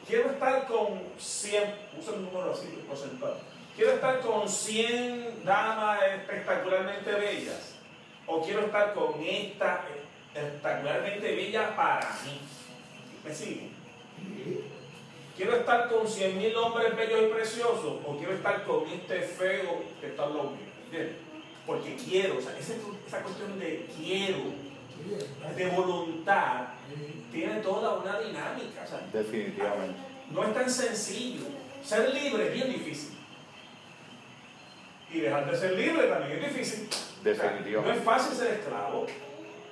quiero estar con 100, uso el número así, porcentaje ¿Quiero estar con 100 damas espectacularmente bellas? ¿O quiero estar con esta espectacularmente bella para mí? ¿Me siguen? ¿Quiero estar con 100.000 hombres bellos y preciosos? ¿O quiero estar con este feo que está loco? ¿Entiendes? Porque quiero, o sea, esa, esa cuestión de quiero, de voluntad, tiene toda una dinámica. Definitivamente. No es tan sencillo. Ser libre es bien difícil. Y dejar de ser libre también es difícil. Definitivamente. no es fácil ser esclavo.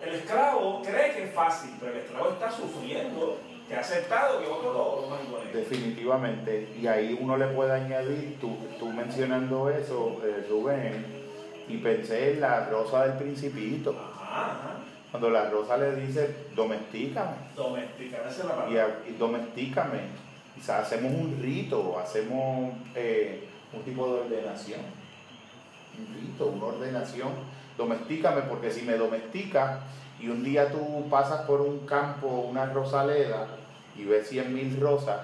El esclavo cree que es fácil, pero el esclavo está sufriendo, que ha aceptado que otro lo, lo Definitivamente. Y ahí uno le puede añadir, tú, tú mencionando eso, eh, Rubén, y pensé en la rosa del principito. Ajá, Cuando la rosa le dice, domestícame. Domestícame, esa es la palabra. Y, y domestícame. O sea, hacemos un rito, hacemos eh, un tipo de ordenación un rito, una ordenación. Domestícame, porque si me domestica y un día tú pasas por un campo, una rosaleda, y ves cien mil rosas,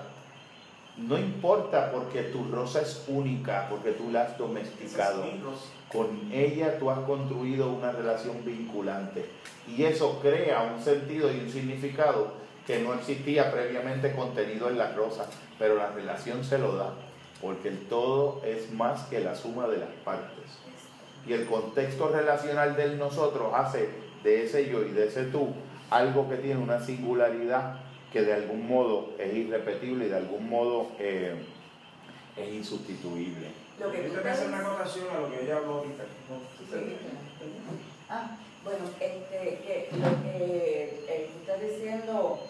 no importa porque tu rosa es única, porque tú la has domesticado. Con ella tú has construido una relación vinculante. Y eso crea un sentido y un significado que no existía previamente contenido en la rosa, pero la relación se lo da, porque el todo es más que la suma de las partes y el contexto relacional del nosotros hace de ese yo y de ese tú algo que tiene una singularidad que de algún modo es irrepetible y de algún modo eh, es insustituible. Lo que tú hacer una acotación a lo que ella habló ahorita. Ah, bueno, este, que lo que eh, tú estás diciendo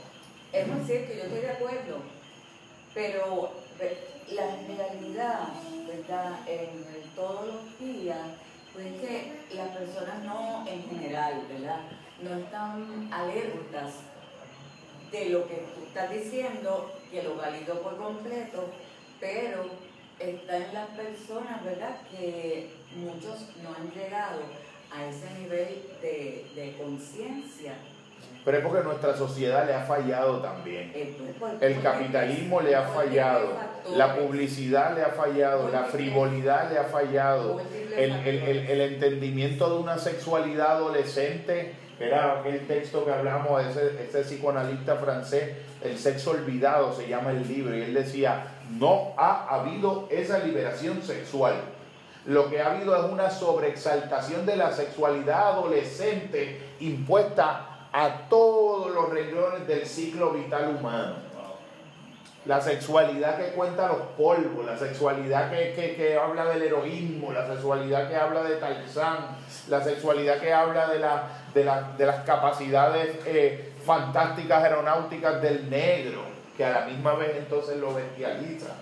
es muy cierto, yo estoy de acuerdo, pero la realidad, ¿verdad? En todos los días pues es que las personas no, en general, ¿verdad? No están alertas de lo que tú estás diciendo, que lo valido por completo, pero está en las personas, ¿verdad? Que muchos no han llegado a ese nivel de, de conciencia pero es porque nuestra sociedad le ha fallado también. El capitalismo le ha fallado, la publicidad le ha fallado, la frivolidad le ha fallado, el, entendimiento de una sexualidad adolescente, era aquel texto que hablamos de ese, ese psicoanalista francés, El sexo olvidado se llama el libro, y él decía, no ha habido esa liberación sexual. Lo que ha habido es una sobreexaltación de la sexualidad adolescente impuesta a todos los renglones del ciclo vital humano. La sexualidad que cuenta los polvos, la sexualidad que, habla del heroísmo, la sexualidad que habla de Tarzán, la sexualidad que habla de, la, de, las capacidades eh, fantásticas aeronáuticas del negro, que a la misma vez entonces lo bestializa.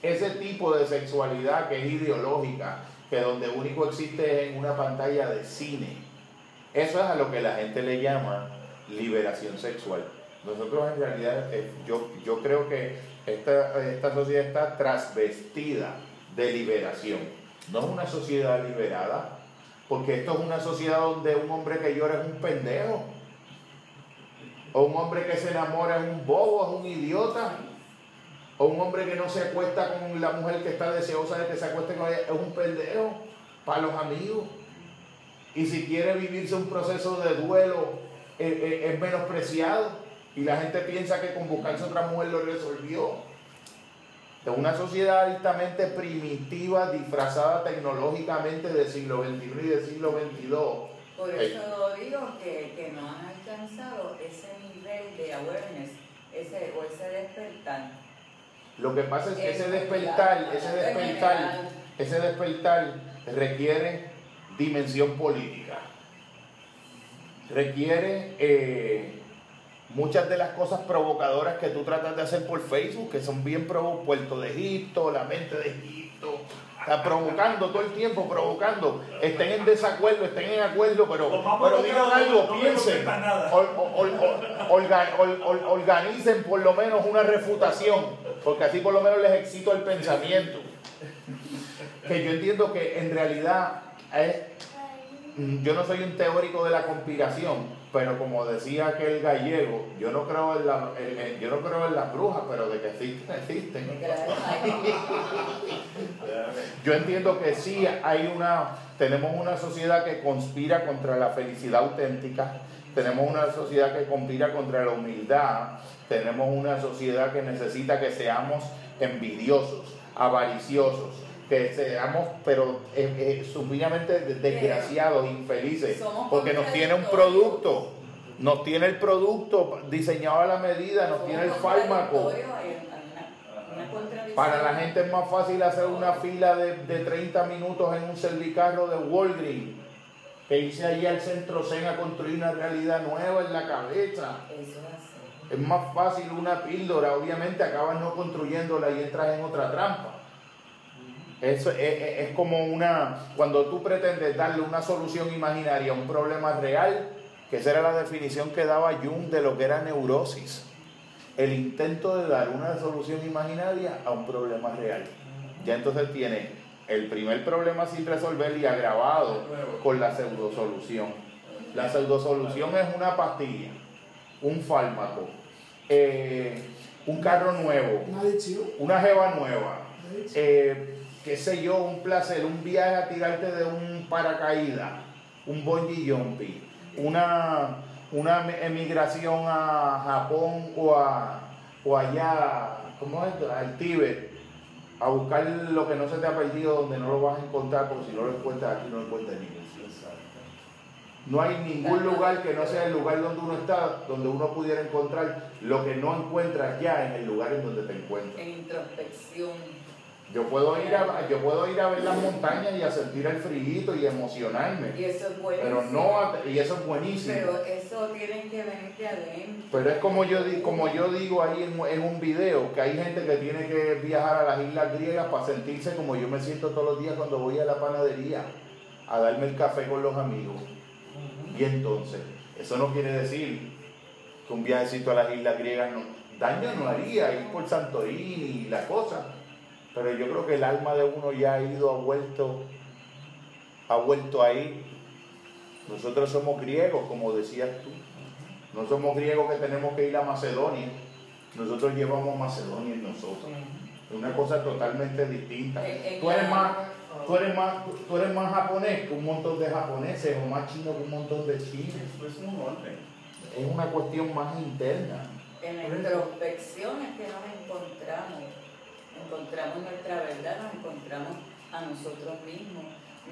Ese tipo de sexualidad que es ideológica, que donde único existe es en una pantalla de cine. Eso es a lo que la gente le llama liberación sexual. Nosotros en realidad, eh, yo, yo creo que esta, esta sociedad está trasvestida de liberación. No es una sociedad liberada, porque esto es una sociedad donde un hombre que llora es un pendejo. O un hombre que se enamora es un bobo, es un idiota. O un hombre que no se acuesta con la mujer que está deseosa de que se acueste con ella es un pendejo para los amigos. Y si quiere vivirse un proceso de duelo, eh, eh, es menospreciado. Y la gente piensa que con buscarse otra mujer lo resolvió. Es una sociedad altamente primitiva, disfrazada tecnológicamente del siglo XXI y del siglo XXII. Por Eh. eso digo que, que no han alcanzado ese nivel de awareness ese, o ese despertar. Lo que pasa es que ese despertar, ese despertar, ese despertar requiere dimensión política. Requiere eh, muchas de las cosas provocadoras que tú tratas de hacer por Facebook, que son bien provo Puerto de Egipto, la mente de Egipto, está provocando todo el tiempo, provocando. Estén en desacuerdo, estén en acuerdo, pero, pero digan algo, piensen. Or- or- or- organicen por lo menos una refutación, porque así por lo menos les excito el pensamiento. Que yo entiendo que en realidad mm, yo no soy un teórico de la conspiración, pero como decía aquel gallego, yo no creo en la, en- en- yo no creo en las brujas, pero de que existen, existen. Yo entiendo que sí hay una, tenemos una sociedad que conspira contra la felicidad auténtica, tenemos una sociedad que conspira contra la humildad, tenemos una sociedad que necesita que seamos envidiosos, avariciosos, que seamos, pero eh, eh, sumamente desgraciados, infelices, Somos porque nos tiene un producto, nos tiene el producto diseñado a la medida, nos tiene el fármaco. Para la gente es más fácil hacer una fila de, de 30 minutos en un servicarro de Walgreens que irse allí al centro Zen a construir una realidad nueva en la cabeza. Eso es así. Es más fácil una píldora, obviamente acabas no construyéndola y entras en otra trampa. Eso es, es- es como una, cuando tú pretendes darle una solución imaginaria a un problema real, que esa era la definición que daba Jung de lo que era neurosis. El intento de dar una solución imaginaria a un problema real. Ya entonces tiene el primer problema sin resolver y agravado con la pseudosolución. La pseudosolución es una pastilla, un fármaco, eh, un carro nuevo, Una jeva nueva, eh, qué sé yo, un placer, un viaje a tirarte de un paracaídas, un bungee jumping, una, una em- emigración a Japón o, a, o allá, ¿cómo es? esto? Al Tíbet, a buscar lo que no se te ha perdido donde no lo vas a encontrar, porque si no lo encuentras aquí no lo encuentras sitio. No hay ningún lugar que no sea el lugar donde uno está, donde uno pudiera encontrar lo que no encuentras ya en el lugar en donde te encuentras. En introspección. Yo puedo ir a, yo puedo ir a ver las montañas y a sentir el frío y emocionarme, Y eso es buenísimo. pero no a- y eso es buenísimo. Pero eso tiene que venir de adentro. Pero es como yo, como yo digo ahí en, en un video, que hay gente que tiene que viajar a las islas griegas para sentirse como yo me siento todos los días cuando voy a la panadería a darme el café con los amigos. Y entonces, eso no quiere decir que un viajecito a las islas griegas no, daño no haría, ir por Santorini y la cosa. Pero yo creo que el alma de uno ya ha ido, ha vuelto, ha vuelto ahí. Nosotros somos griegos, como decías tú. No somos griegos que tenemos que ir a Macedonia. Nosotros llevamos Macedonia en nosotros. Es una cosa totalmente distinta. En- en Tú eres más, tú eres más, tú eres más japonés que un montón de japoneses o más chino que un montón de chinos. Eso es un orden. Es una cuestión más interna. En la introspección es que nos encontramos. Encontramos nuestra verdad, nos encontramos a nosotros mismos.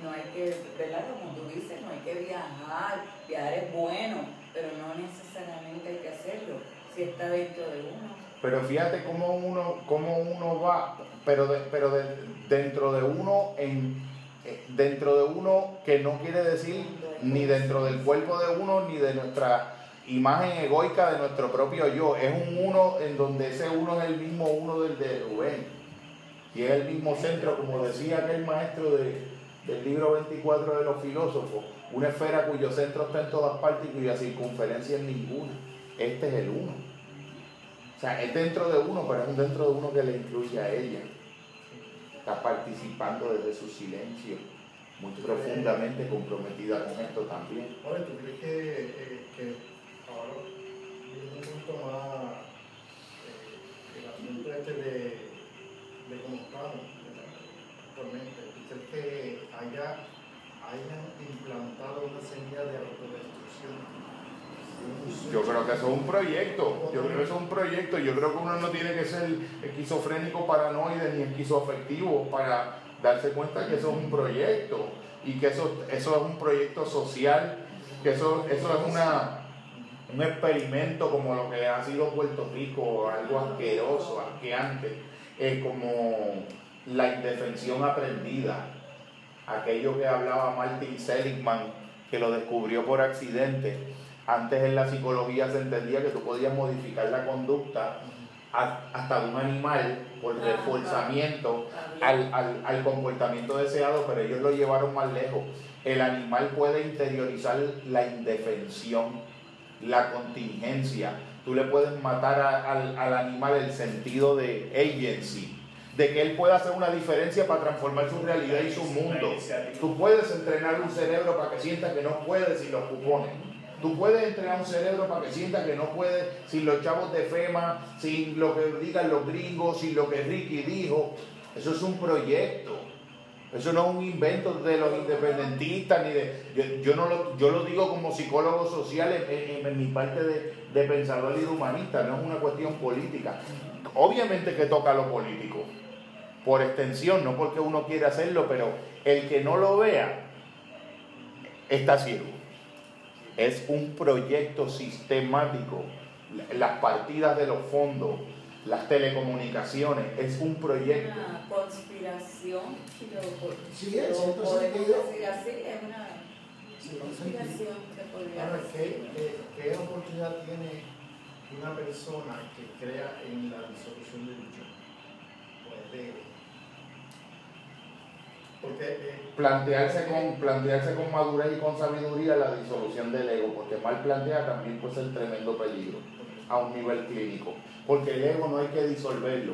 No hay que, ¿verdad? Como tú dices, no hay que viajar. Viajar es bueno, pero no necesariamente hay que hacerlo si está dentro de uno. Pero fíjate cómo uno, cómo uno va, pero, de- pero de- dentro de uno, en, eh, dentro de uno que no quiere decir ni dentro del cuerpo de uno, ni de nuestra imagen egoica de nuestro propio yo. Es un uno en donde ese uno es el mismo uno del de Rubén. Y es el mismo centro, como decía aquel maestro de, del libro 24 de los filósofos, una esfera cuyo centro está en todas partes y cuya circunferencia es ninguna. Este es el uno. O sea, es dentro de uno, pero es dentro de uno que le incluye a ella. Está participando desde su silencio, muy profundamente comprometida con esto también. Ahora, ¿tú crees que, eh, un punto más eh, el asunto este de, de cómo estamos actualmente? ¿Tú crees que haya, hayan implantado una semilla de autodestrucción? Yo creo que eso es un proyecto, yo creo que eso es un proyecto, yo creo que uno no tiene que ser esquizofrénico, paranoide ni esquizoafectivo para darse cuenta que eso es un proyecto y que eso, eso es un proyecto social, que eso, eso es una, un experimento como lo que ha sido Puerto Rico, algo asqueroso, asqueante, es como la indefensión aprendida, aquello que hablaba Martin Seligman, que lo descubrió por accidente. Antes en la psicología se entendía que tú podías modificar la conducta hasta de un animal por reforzamiento al, al- al comportamiento deseado, pero ellos lo llevaron más lejos. El animal puede interiorizar la indefensión, la contingencia. Tú le puedes matar al, al animal el sentido de agency, de que él pueda hacer una diferencia para transformar su realidad y su mundo. Tú puedes entrenar un cerebro para que sienta que no puede sin los cupones. Tú puedes entrenar un cerebro para que sienta que no puede sin los chavos de FEMA, sin lo que digan los gringos, sin lo que Ricky dijo. Eso es un proyecto. Eso no es un invento de los independentistas ni de. Yo, yo no lo, yo lo digo como psicólogo social en, en- mi parte de, de pensador y de humanista, no es una cuestión política. Obviamente que toca lo político, por extensión, no porque uno quiera hacerlo, pero el que no lo vea está ciego. Es un proyecto sistemático. Las partidas de los fondos, las telecomunicaciones, es un proyecto. Una conspiración, si lo, Sí, lo podemos decir así, es una Sí, conspiración que podría Ahora, ¿qué, decir. qué, qué oportunidad tiene una persona que crea en la disolución del yo? Pues de Porque eh, Plantearse con, plantearse con madurez y con sabiduría la disolución del ego, porque mal planteada también puede ser tremendo peligro a un nivel clínico. Porque el ego no hay que disolverlo.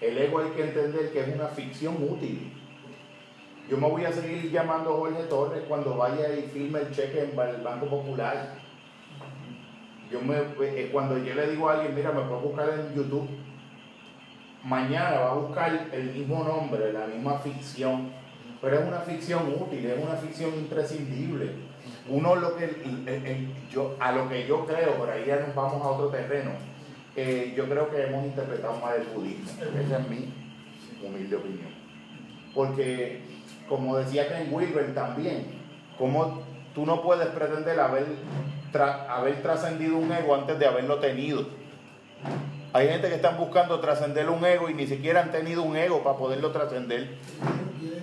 El ego hay que entender que es una ficción útil. Yo me voy a seguir llamando Jorge Torres cuando vaya y firme el cheque en el Banco Popular. Yo me, eh, cuando yo le digo a alguien, mira, me puedes buscar en YouTube, mañana va a buscar el mismo nombre, la misma ficción, pero es una ficción útil, es una ficción imprescindible. Uno lo que, el- el- yo, a lo que yo creo, por ahí ya nos vamos a otro terreno, eh, yo creo que hemos interpretado mal el budismo, esa es mi humilde opinión. Porque, como decía Ken Wilber también, como tú no puedes pretender haber, haber trascendido un ego antes de haberlo tenido. Hay gente que están buscando trascender un ego y ni siquiera han tenido un ego para poderlo trascender.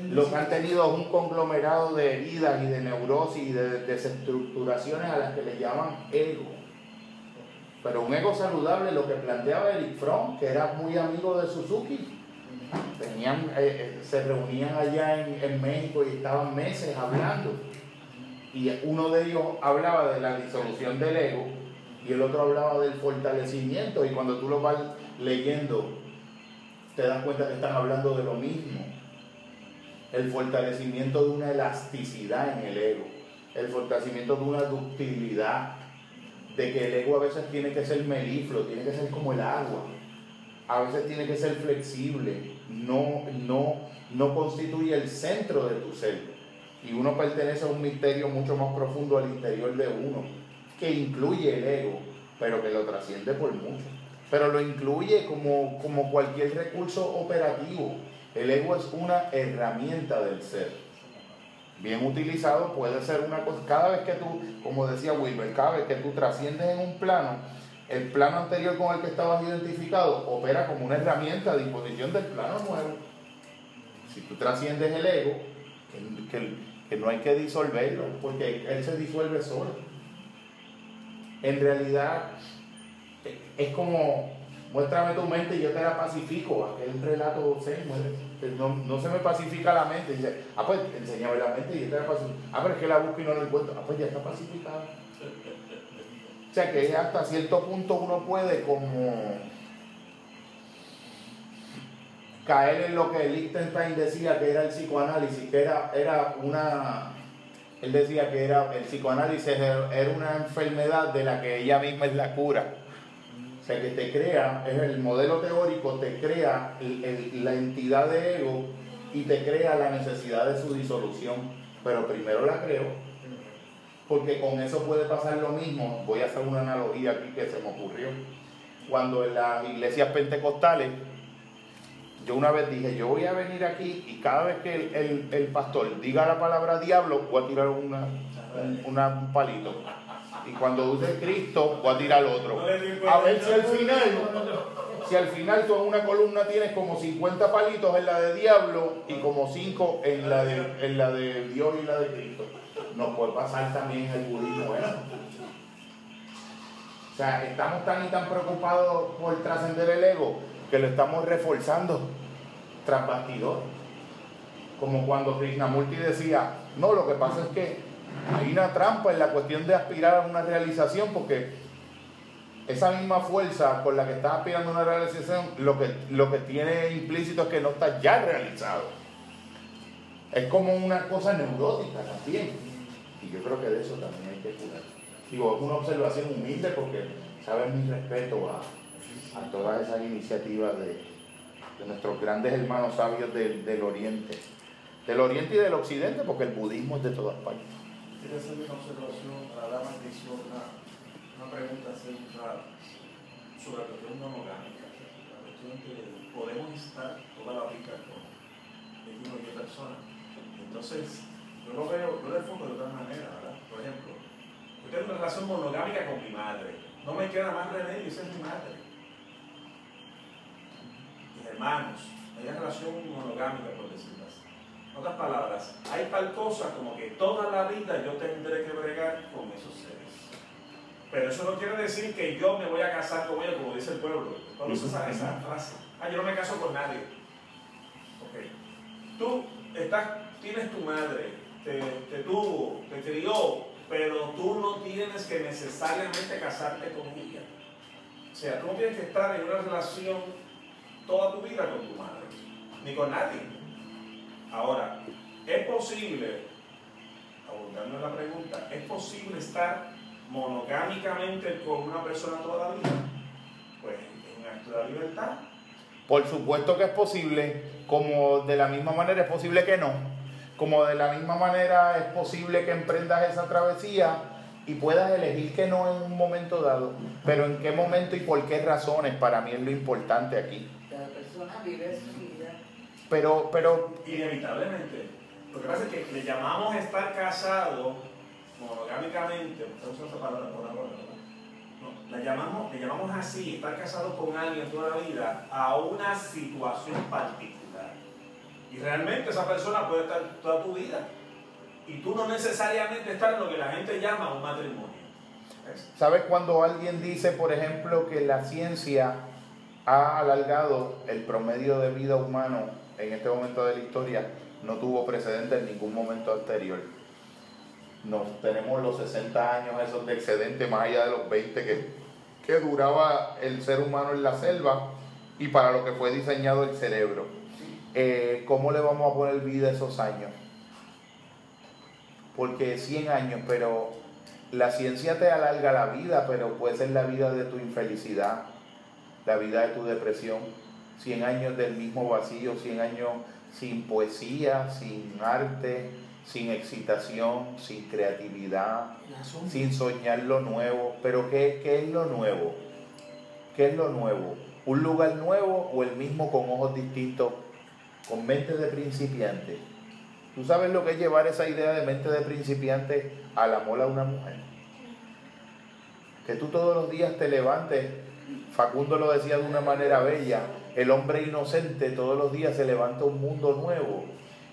Lo que han tenido es un conglomerado de heridas y de neurosis y de desestructuraciones a las que le llaman ego. Pero un ego saludable, lo que planteaba Eric Fromm, que era muy amigo de Suzuki, tenían, eh, eh, se reunían allá en, en México y estaban meses hablando. Y uno de ellos hablaba de la disolución del ego y el otro hablaba del fortalecimiento. Y cuando tú lo vas leyendo, te das cuenta que están hablando de lo mismo. El fortalecimiento de una elasticidad en el ego, el fortalecimiento de una ductilidad, de que el ego a veces tiene que ser melifluo, tiene que ser como el agua, a veces tiene que ser flexible, no, no, no constituye el centro de tu ser. Y uno pertenece a un misterio mucho más profundo al interior de uno, que incluye el ego, pero que lo trasciende por mucho. Pero lo incluye como, como cualquier recurso operativo. El ego es una herramienta del ser. Bien utilizado puede ser una cosa. Cada vez que tú, como decía Wilber, cada vez que tú trasciendes en un plano, el plano anterior con el que estabas identificado opera como una herramienta a disposición del plano nuevo. Si tú trasciendes el ego, que, que- que no hay que disolverlo, porque él se disuelve solo. en realidad es como, muéstrame tu mente y yo te la pacifico, aquel relato zen, no, no, se me pacifica la mente, dice, ah pues enséñame la mente y la pacifico, ah pero es que la busco y no la encuentro, ah pues ya está pacificada. O sea que hasta cierto punto uno puede como caer en lo que Lichtenstein decía que era el psicoanálisis, que era, era una, él decía que era el psicoanálisis era una enfermedad de la que ella misma es la cura. Sea, que te crea, es el modelo teórico, te crea la entidad de ego y te crea la necesidad de su disolución. Pero primero la creo, porque con eso puede pasar lo mismo. Voy a hacer una analogía aquí que se me ocurrió. Cuando en las iglesias pentecostales yo una vez dije, yo voy a venir aquí y cada vez que el, pastor diga la palabra diablo, voy a tirar una, un, palito. Y cuando use Cristo, voy a tirar otro. A ver si al final, si al final tú en una columna tienes como 50 palitos en la de diablo y como 5 en la de, en la de Dios y la de Cristo. Nos puede pasar también el budismo ¿eh? O sea, estamos tan y tan preocupados por trascender el ego que lo estamos reforzando tras bastidor. Como cuando Krishnamurti decía, no, lo que pasa es que hay una trampa en la cuestión de aspirar a una realización, porque esa misma fuerza con la que estás aspirando a una realización, lo que, lo que tiene implícito es que no está ya realizado. Es como una cosa neurótica también. Y yo creo que de eso también hay que curar. Digo, es una observación humilde porque sabes mi respeto a, a todas esas iniciativas de, nuestros grandes hermanos sabios del, Oriente, del Oriente y del Occidente, porque el budismo es de todas partes. Quiero hacer una observación a la maldición, una, una pregunta central sobre la cuestión monogámica, la cuestión que podemos estar toda la vida con uno y persona. Entonces, yo lo veo, yo lo enfoco de otra manera, ¿verdad? Por ejemplo, yo tengo una relación monogámica con mi madre. No me queda más remedio, esa es mi madre hermanos, hay una relación monogámica. En otras palabras, hay tal cosa como que toda la vida yo tendré que bregar con esos seres. Pero eso no quiere decir que yo me voy a casar con ellos, como dice el pueblo. Cuando esa, esa frase, ah, yo no me caso con nadie. Ok. Tú estás, tienes tu madre, te, te tuvo, te crió, pero tú no tienes que necesariamente casarte con ella. O sea, tú no tienes que estar en una relación toda tu vida con tu madre, ni con nadie. Ahora, ¿es posible, abundando en la pregunta, ¿es posible estar monogámicamente con una persona toda la vida? Pues es un acto de libertad. Por supuesto que es posible, como de la misma manera es posible que no. Como de la misma manera es posible que emprendas esa travesía y puedas elegir que no en un momento dado. Pero en qué momento y por qué razones, para mí es lo importante aquí vive su vida. Pero, pero. Inevitablemente. Lo que pasa es que le llamamos estar casado monogámicamente, esa palabra por ahora, no, le, llamamos, le llamamos así, estar casado con alguien toda la vida, a una situación particular. Y realmente esa persona puede estar toda tu vida. Y tú no necesariamente estar en lo que la gente llama un matrimonio. ¿Sabes cuando alguien dice, por ejemplo, que la ciencia ha alargado el promedio de vida humano en este momento de la historia, no tuvo precedente en ningún momento anterior. Nos tenemos los 60 años esos de excedente, más allá de los 20 que, que duraba el ser humano en la selva y para lo que fue diseñado el cerebro. Eh, ¿Cómo le vamos a poner vida a esos años? Porque 100 años, pero la ciencia te alarga la vida, pero puede ser la vida de tu infelicidad, la vida de tu depresión, 100 años del mismo vacío, 100 años sin poesía, sin arte, sin excitación, sin creatividad, sin soñar lo nuevo. Pero ¿qué, ¿qué, es lo nuevo? ¿Qué es lo nuevo? ¿Un lugar nuevo o el mismo con ojos distintos, con mente de principiante? ¿Tú sabes lo que es llevar esa idea de mente de principiante al amor a una mujer? Que tú todos los días te levantes Facundo lo decía de una manera bella, el hombre inocente todos los días se levanta un mundo nuevo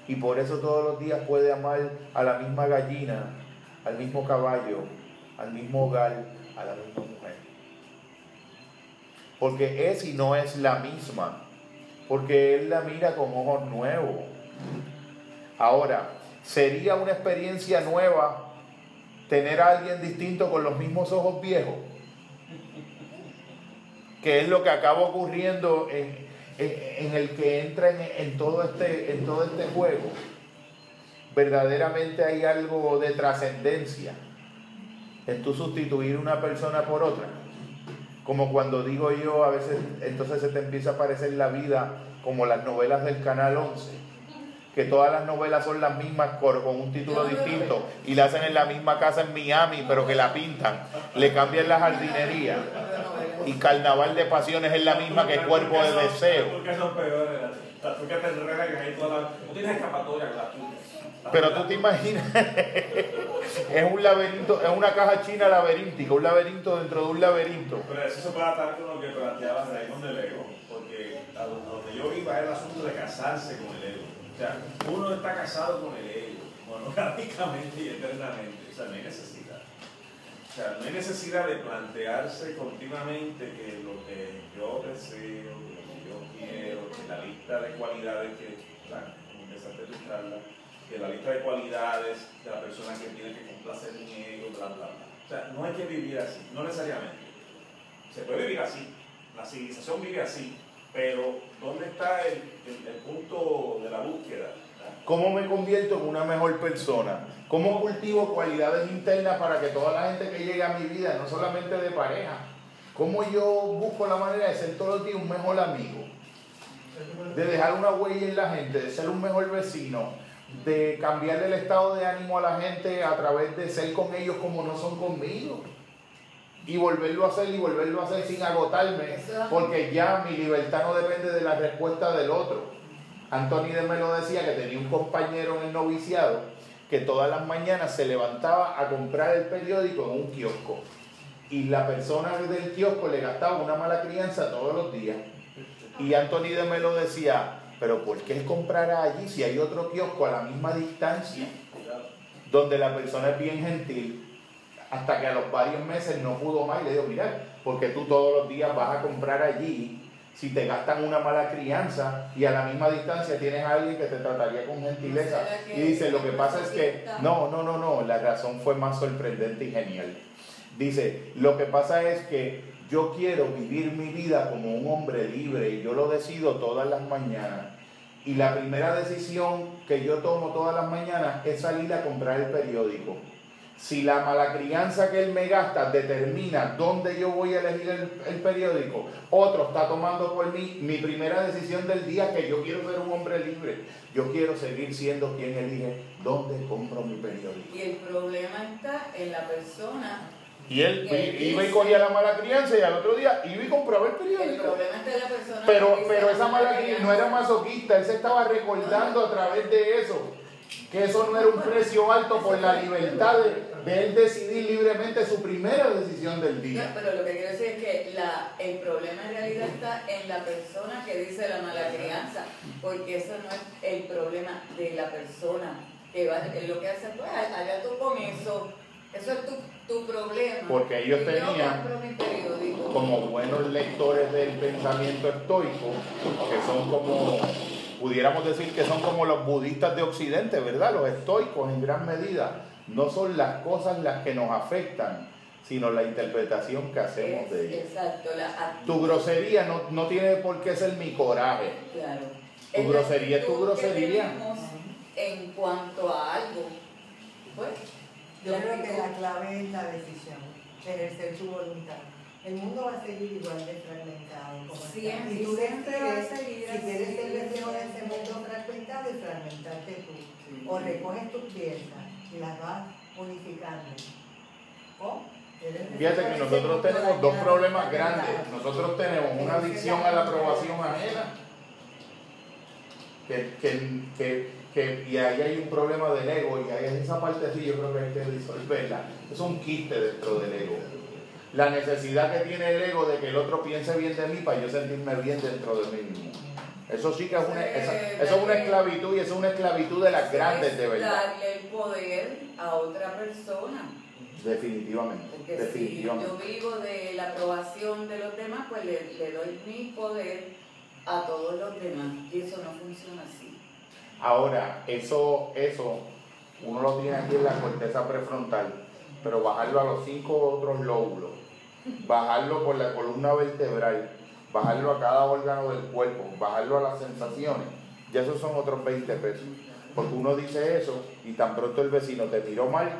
y por eso todos los días puede amar a la misma gallina, al mismo caballo, al mismo hogar, a la misma mujer. Porque es y no es la misma. Porque Él la mira con ojos nuevos. Ahora, ¿sería una experiencia nueva tener a alguien distinto con los mismos ojos viejos? Que es lo que acaba ocurriendo en, en, el que entra en, en, todo este, en todo este juego. Verdaderamente hay algo de trascendencia en tú sustituir una persona por otra. Como cuando digo yo, a veces entonces se te empieza a parecer la vida como las novelas del Canal 11 que todas las novelas son las mismas con un título distinto y la hacen en la misma casa en Miami, pero que la pintan, le cambian la jardinería. Y Carnaval de Pasiones es la misma que Cuerpo de Deseo. Porque son peores. Porque te enredan ahí toda la... No tienes escapatoria con la pero tú te imaginas, es un laberinto, es una caja china laberíntica, un laberinto dentro de un laberinto. Pero eso se puede atar con lo que planteaba Raymond del ego, porque a donde yo iba es el asunto de casarse con el ego. O sea, uno está casado con el ego, monogámicamente y eternamente. O sea, no hay necesidad. O sea, no hay necesidad de plantearse continuamente que lo que yo deseo, lo que yo quiero, que la lista de cualidades que, o sea, empezaste tu charla, que la lista de cualidades de la persona que tiene que complacer mi ego, bla, bla, bla. O sea, no hay que vivir así, no necesariamente. Se puede vivir así, la civilización vive así, pero ¿dónde está el, punto de la búsqueda? ¿Cómo me convierto en una mejor persona? ¿Cómo cultivo cualidades internas para que toda la gente que llegue a mi vida, no solamente de pareja, cómo yo busco la manera de ser todos los días un mejor amigo? De dejar una huella en la gente, de ser un mejor vecino, de cambiarle el estado de ánimo a la gente a través de ser con ellos como no son conmigo. Y volverlo a hacer y volverlo a hacer sin agotarme, porque ya mi libertad no depende de la respuesta del otro. Anthony de Melo decía que tenía un compañero en el noviciado que todas las mañanas se levantaba a comprar el periódico en un kiosco. Y la persona del kiosco le gastaba una mala crianza todos los días. Y Anthony de Melo decía, pero ¿por qué comprar allí si hay otro kiosco a la misma distancia donde la persona es bien gentil? Hasta que a los varios meses no pudo más y le digo, mira, porque tú todos los días vas a comprar allí si te gastan una mala crianza y a la misma distancia tienes a alguien que te trataría con gentileza. Y dice, lo que pasa es que, no, no, no, no, la razón fue más sorprendente y genial. Dice, lo que pasa es que yo quiero vivir mi vida como un hombre libre y yo lo decido todas las mañanas. Y la primera decisión que yo tomo todas las mañanas es salir a comprar el periódico. Si la mala crianza que él me gasta determina dónde yo voy a elegir el, periódico, otro está tomando por mí mi primera decisión del día que yo quiero ser un hombre libre. Yo quiero seguir siendo quien elige dónde compro mi periódico. Y el problema está en la persona y él iba y cogía la mala crianza y al otro día iba y compraba el periódico. pero, pero esa mala crianza no era masoquista, él se estaba recordando a través de eso que eso no era un precio alto por la libertad de, él decidir libremente su primera decisión del día. pero lo que quiero decir es que la, el problema en realidad está en la persona que dice la mala crianza, porque eso no es el problema de la persona que va, lo que hace, pues allá tú con eso, eso es tu tu problema. Porque ellos tenían, como buenos lectores del pensamiento estoico, que son como, pudiéramos decir que son como los budistas de Occidente, ¿verdad? Los estoicos en gran medida. No son las cosas las que nos afectan, sino la interpretación que hacemos de ellas. Exacto. tu grosería no, no, tiene por qué ser mi coraje. Claro. Tu grosería es tu grosería. En cuanto a algo, pues yo creo que la clave es la decisión, ejercer su voluntad. El mundo va a seguir igual de fragmentado como siempre, Y tú decides si quieres ser deseo de ese mundo fragmentado y fragmentarte tú. O recoges tus piezas y las vas unificando. O Fíjate que nosotros tenemos dos problemas grandes. Nosotros tenemos una adicción a la aprobación ajena, que, que, que que, y ahí hay un problema del ego, y ahí esa parte sí yo creo que hay que disolverla. Es un quiste dentro del ego. La necesidad que tiene el ego de que el otro piense bien de mí para yo sentirme bien dentro de mí mismo. Eso sí que es una, esa- eso es una esclavitud y eso es una esclavitud de las grandes de verdad. Darle el poder a otra persona. Definitivamente, Porque definitivamente. si yo vivo de la aprobación de los demás, pues le, le doy mi poder a todos los demás. Y eso no funciona así. Ahora, eso, eso, uno lo tiene aquí en la corteza prefrontal, pero bajarlo a los cinco otros lóbulos, bajarlo por la columna vertebral, bajarlo a cada órgano del cuerpo, bajarlo a las sensaciones, ya esos son otros 20 pesos. Porque uno dice eso y tan pronto el vecino te tiró mal,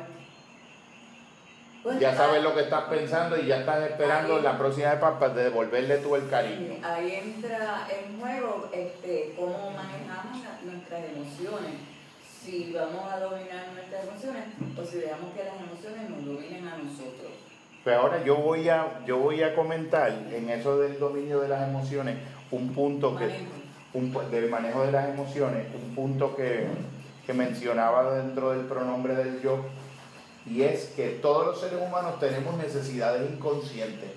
Pues, ya sabes lo que estás pensando y ya estás esperando Ahí- la próxima etapa para devolverle tú el cariño. Ahí entra en juego este, cómo manejamos nuestras emociones. Si vamos a dominar nuestras emociones o si dejamos que las emociones nos dominen a nosotros. Pues ahora yo voy a, yo voy a comentar en eso del dominio de las emociones un punto que, un, del manejo de las emociones, un punto que, que mencionaba dentro del pronombre del yo, y es que todos los seres humanos tenemos necesidades inconscientes,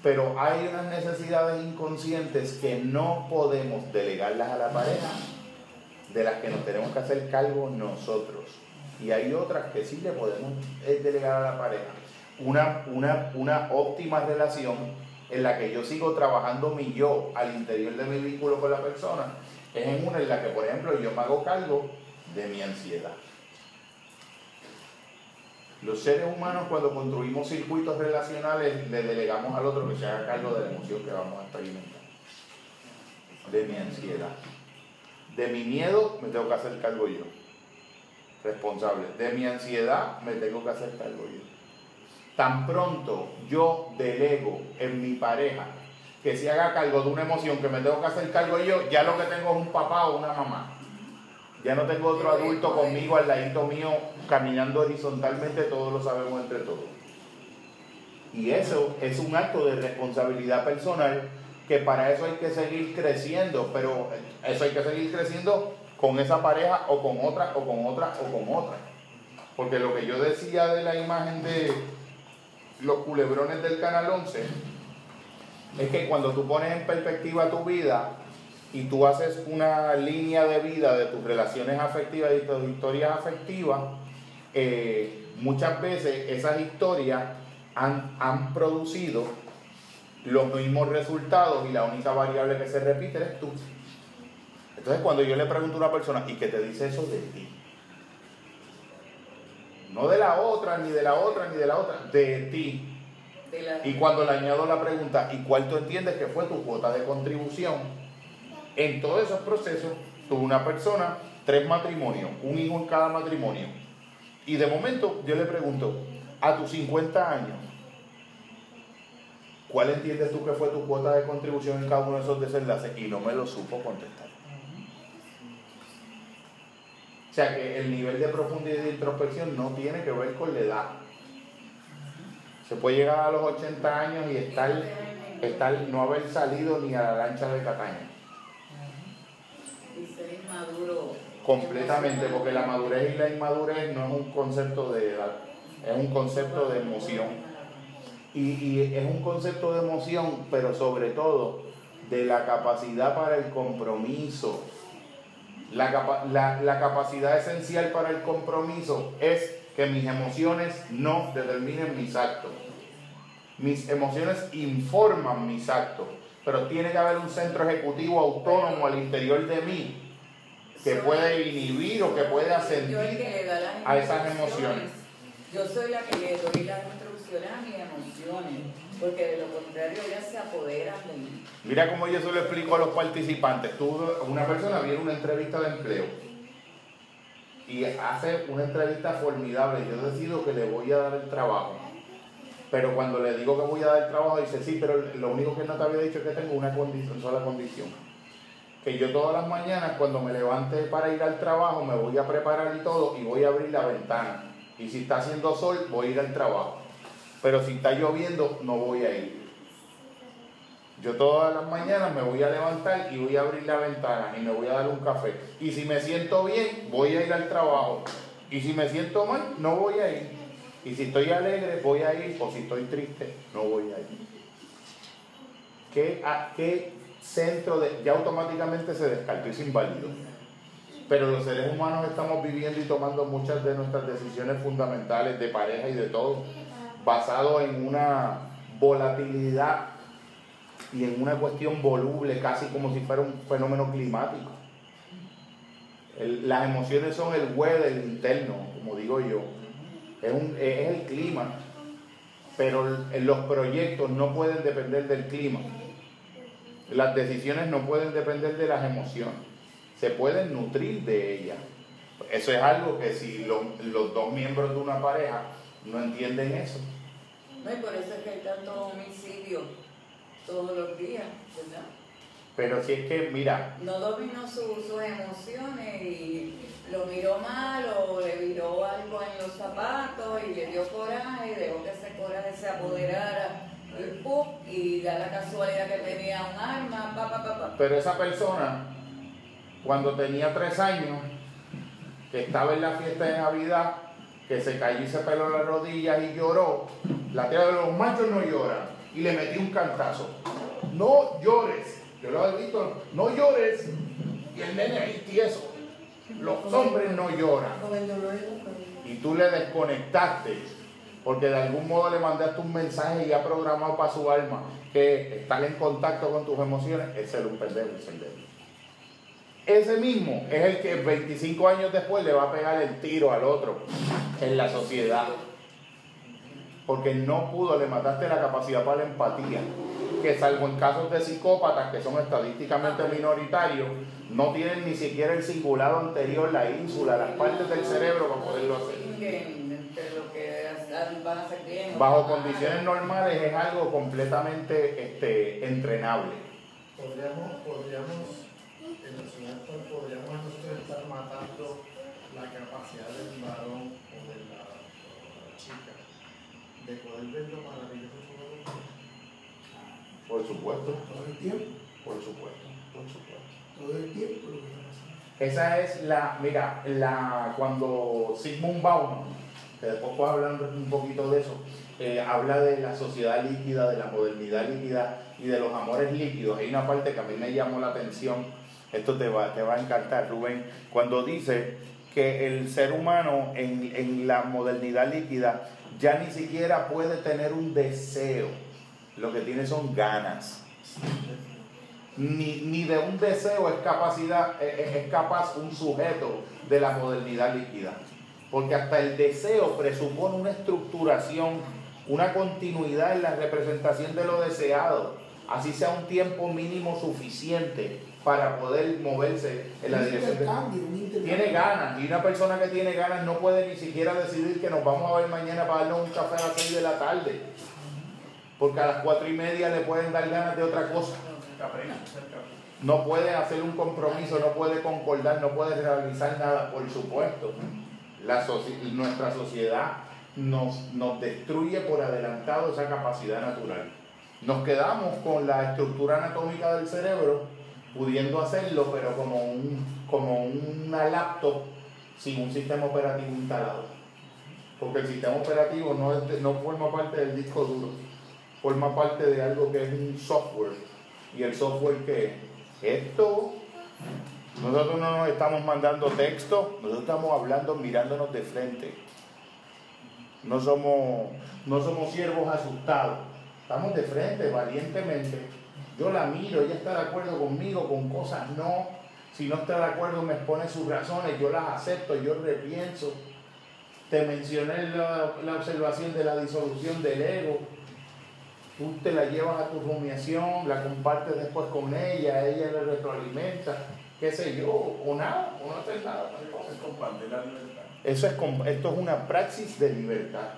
pero hay unas necesidades inconscientes que no podemos delegarlas a la pareja, de las que nos tenemos que hacer cargo nosotros, y hay otras que sí le podemos eh, delegar a la pareja. Una, una, una óptima relación en la que yo sigo trabajando mi yo al interior de mi vínculo con la persona, es en una en la que, por ejemplo, yo me hago cargo de mi ansiedad. Los seres humanos cuando construimos circuitos relacionales le delegamos al otro que se haga cargo de la emoción que vamos a experimentar. De mi ansiedad. De mi miedo me tengo que hacer cargo yo. Responsable. De mi ansiedad me tengo que hacer cargo yo. Tan pronto yo delego en mi pareja que se haga cargo de una emoción que me tengo que hacer cargo yo, ya lo que tengo es un papá o una mamá. Ya no tengo otro adulto conmigo al ladito mío caminando horizontalmente, todos lo sabemos entre todos. Y eso es un acto de responsabilidad personal que para eso hay que seguir creciendo, pero eso hay que seguir creciendo con esa pareja o con otra o con otra o con otra. Porque lo que yo decía de la imagen de los culebrones del Canal 11 es que cuando tú pones en perspectiva tu vida y tú haces una línea de vida de tus relaciones afectivas y tus historias afectivas, eh, muchas veces esas historias han, han producido los mismos resultados y la única variable que se repite eres tú. Entonces cuando yo le pregunto a una persona, ¿y qué te dice eso de ti? No de la otra, ni de la otra, ni de la otra, de ti. De la- Y cuando le añado la pregunta, ¿y cuál tú entiendes que fue tu cuota de contribución? En todos esos procesos, tuvo una persona, tres matrimonios, un hijo en cada matrimonio. Y de momento yo le pregunto, a tus 50 años, ¿cuál entiendes tú que fue tu cuota de contribución en cada uno de esos desenlaces? Y no me lo supo contestar. O sea que el nivel de profundidad y de introspección no tiene que ver con la edad. Se puede llegar a los 80 años y estar, estar no haber salido ni a la lancha de Cataña. Y ser inmaduro. Completamente, porque la madurez y la inmadurez no es un concepto de edad, es un concepto de emoción. Y, y es un concepto de emoción, pero sobre todo de la capacidad para el compromiso. La, la- la capacidad esencial para el compromiso es que mis emociones no determinen mis actos. Mis emociones informan mis actos, pero tiene que haber un centro ejecutivo autónomo al interior de mí que puede inhibir o que puede las a esas emociones. Yo soy la que le doy las instrucciones a mis emociones, porque de lo contrario ellas se apoderan de mí. Mira cómo yo se lo explico a los participantes. Tú, una persona viene a una entrevista de empleo y hace una entrevista formidable. Yo decido que le voy a dar el trabajo. Pero cuando le digo que voy a dar el trabajo, dice, sí, pero lo único que no te había dicho es que tengo una sola condición. Que yo todas las mañanas cuando me levante para ir al trabajo me voy a preparar y todo y voy a abrir la ventana. Y si está haciendo sol, voy a ir al trabajo. Pero si está lloviendo, no voy a ir. Yo todas las mañanas me voy a levantar y voy a abrir la ventana y me voy a dar un café. Y si me siento bien, voy a ir al trabajo. Y si me siento mal, no voy a ir. Y si estoy alegre, voy a ir. O si estoy triste, no voy a ir. ¿Qué, a- qué centro de, ya automáticamente se descartó y se invalidó. Pero los seres humanos estamos viviendo y tomando muchas de nuestras decisiones fundamentales de pareja y de todo, basado en una volatilidad y en una cuestión voluble, casi como si fuera un fenómeno climático. Las emociones son el weather interno, como digo yo. Es, un- es el clima. Pero los proyectos no pueden depender del clima. Las decisiones no pueden depender de las emociones. Se pueden nutrir de ellas. Eso es algo que si lo- los dos miembros de una pareja no entienden eso, No, y por eso es que hay tantos homicidios todos los días, ¿verdad? pero si es que, mira, No dominó su- sus emociones y lo miró mal o le viró algo en los zapatos y le dio coraje, dejó que ese coraje se apoderara y da la casualidad que tenía un arma, pa, pa, pa, pa. pero esa persona, cuando tenía tres años, que estaba en la fiesta de Navidad, que se cayó y se peló las rodillas y lloró, la tía de los machos no lloran, y le metí un cantazo. No llores, yo lo he visto, no llores, y el nene ahí tieso. Los hombres no lloran. Y tú le desconectaste, porque de algún modo le mandaste un mensaje ya programado para su alma, que estar en contacto con tus emociones es ser un pendejo y ser débil. Ese mismo es el que 25 años después le va a pegar el tiro al otro en la sociedad. Porque no pudo, le mataste la capacidad para la empatía. Que salvo en casos de psicópatas que son estadísticamente minoritarios, no tienen ni siquiera el cingulado anterior, la ínsula, las partes del cerebro para poderlo hacer. Bajo condiciones normales es algo completamente este, entrenable. Podríamos, podríamos, en actual, podríamos nosotros estar matando la capacidad del varón o de la, o la chica de poder ver lo maravilloso que es su Por supuesto, Todo el tiempo, por supuesto, por supuesto. todo el tiempo lo que está pasando. Esa es la, mira, la, cuando Sigmund Bauman, que después puedo hablar un poquito de eso, eh, habla de la sociedad líquida, de la modernidad líquida y de los amores líquidos. Hay una parte que a mí me llamó la atención, esto te va, te va a encantar, Rubén, cuando dice que el ser humano en, en la modernidad líquida ya ni siquiera puede tener un deseo, lo que tiene son ganas. Ni, ni de un deseo es capacidad, es, es- capaz un sujeto de la modernidad líquida. Porque hasta el deseo presupone una estructuración, una continuidad en la representación de lo deseado, así sea un tiempo mínimo suficiente para poder moverse en la Un dirección de... intercambio, un intercambio. Tiene ganas, y una persona que tiene ganas no puede ni siquiera decidir que nos vamos a ver mañana para darnos un café a las 6 de la tarde. Porque a las cuatro y media le pueden dar ganas de otra cosa. No puede hacer un compromiso, no puede concordar, no puede realizar nada, por supuesto. La soci- nuestra sociedad nos, nos destruye por adelantado esa capacidad natural. Nos quedamos con la estructura anatómica del cerebro, pudiendo hacerlo, pero como, un, como una laptop sin un sistema operativo instalado. Porque el sistema operativo no, es no forma parte del disco duro, forma parte de algo que es un software. Y el software que esto, nosotros no nos estamos mandando texto, nosotros estamos hablando mirándonos de frente. No somos, no somos siervos asustados, estamos de frente, valientemente. Yo la miro, ella está de acuerdo conmigo, con cosas no. Si no está de acuerdo, me expone sus razones, yo las acepto, yo repienso. Te mencioné la, la observación de la disolución del ego. Tú te la llevas a tu rumiación, la compartes después con ella, ella le retroalimenta, qué sé yo, o nada, o no hacer nada libertad. Eso es, esto es una praxis de libertad.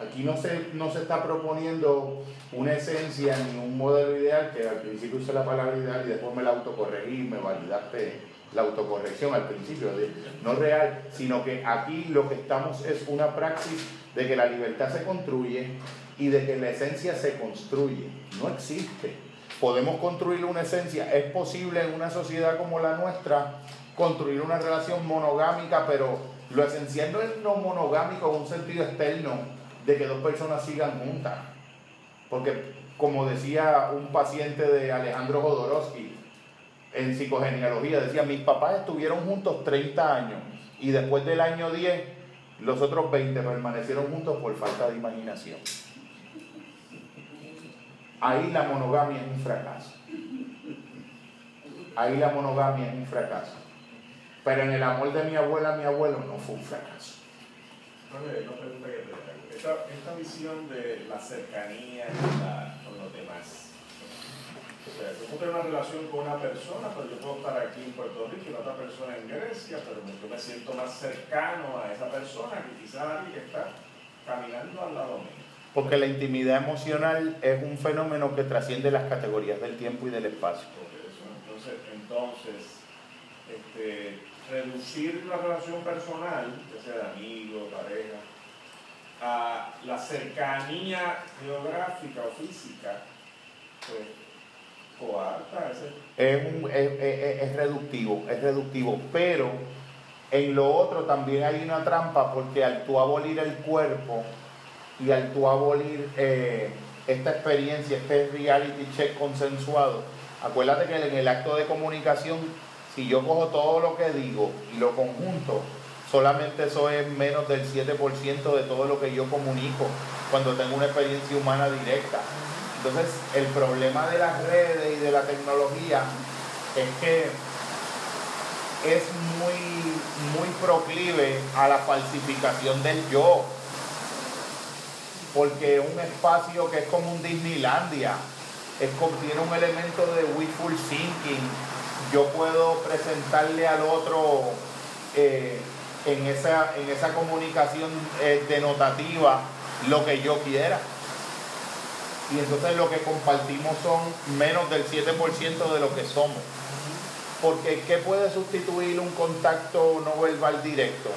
Aquí no se, no se está proponiendo una esencia ni un modelo ideal, que al principio usé la palabra ideal y después me la autocorregí, me validaste la autocorrección al principio, de, no real, sino que aquí lo que estamos es una praxis de que la libertad se construye y de que la esencia se construye. No existe. Podemos construir una esencia, es posible en una sociedad como la nuestra construir una relación monogámica, pero lo esencial no es no monogámico en un sentido externo de que dos personas sigan juntas. Porque como decía un paciente de Alejandro Jodorowsky en psicogenealogía, decía, mis papás estuvieron juntos 30 años y después del año 10, los otros 20 permanecieron juntos por falta de imaginación. Ahí la monogamia es un fracaso. Ahí la monogamia es un fracaso. Pero en el amor de mi abuela, mi abuelo no fue un fracaso. Esta, esta visión de la cercanía con, la- con los demás. O sea, yo puedo tener una relación con una persona, pero yo puedo estar aquí en Puerto Rico y la otra persona en Grecia, pero yo me siento más cercano a esa persona que quizás alguien que está caminando al lado mío. Porque la intimidad emocional es un fenómeno que trasciende las categorías del tiempo y del espacio. Entonces, entonces este, reducir la relación personal, ya sea de amigo, pareja, a la cercanía geográfica o física, pues coarta. Es, un- es- es- es reductivo, es reductivo, pero en lo otro también hay una trampa porque al tú abolir el cuerpo y al tú abolir eh, esta experiencia, este reality check consensuado, acuérdate que en el acto de comunicación, si yo cojo todo lo que digo y lo conjunto, solamente eso es menos del 7% de todo lo que yo comunico cuando tengo una experiencia humana directa. Entonces, el problema de las redes y de la tecnología es que es muy, muy proclive a la falsificación del yo. Porque un espacio que es como un Disneylandia, es como, tiene un elemento de wishful thinking. Yo puedo presentarle al otro eh, en, esa, en esa comunicación eh, denotativa lo que yo quiera. Y entonces lo que compartimos son menos del 7% de lo que somos. Porque ¿qué puede sustituir un contacto no verbal directo?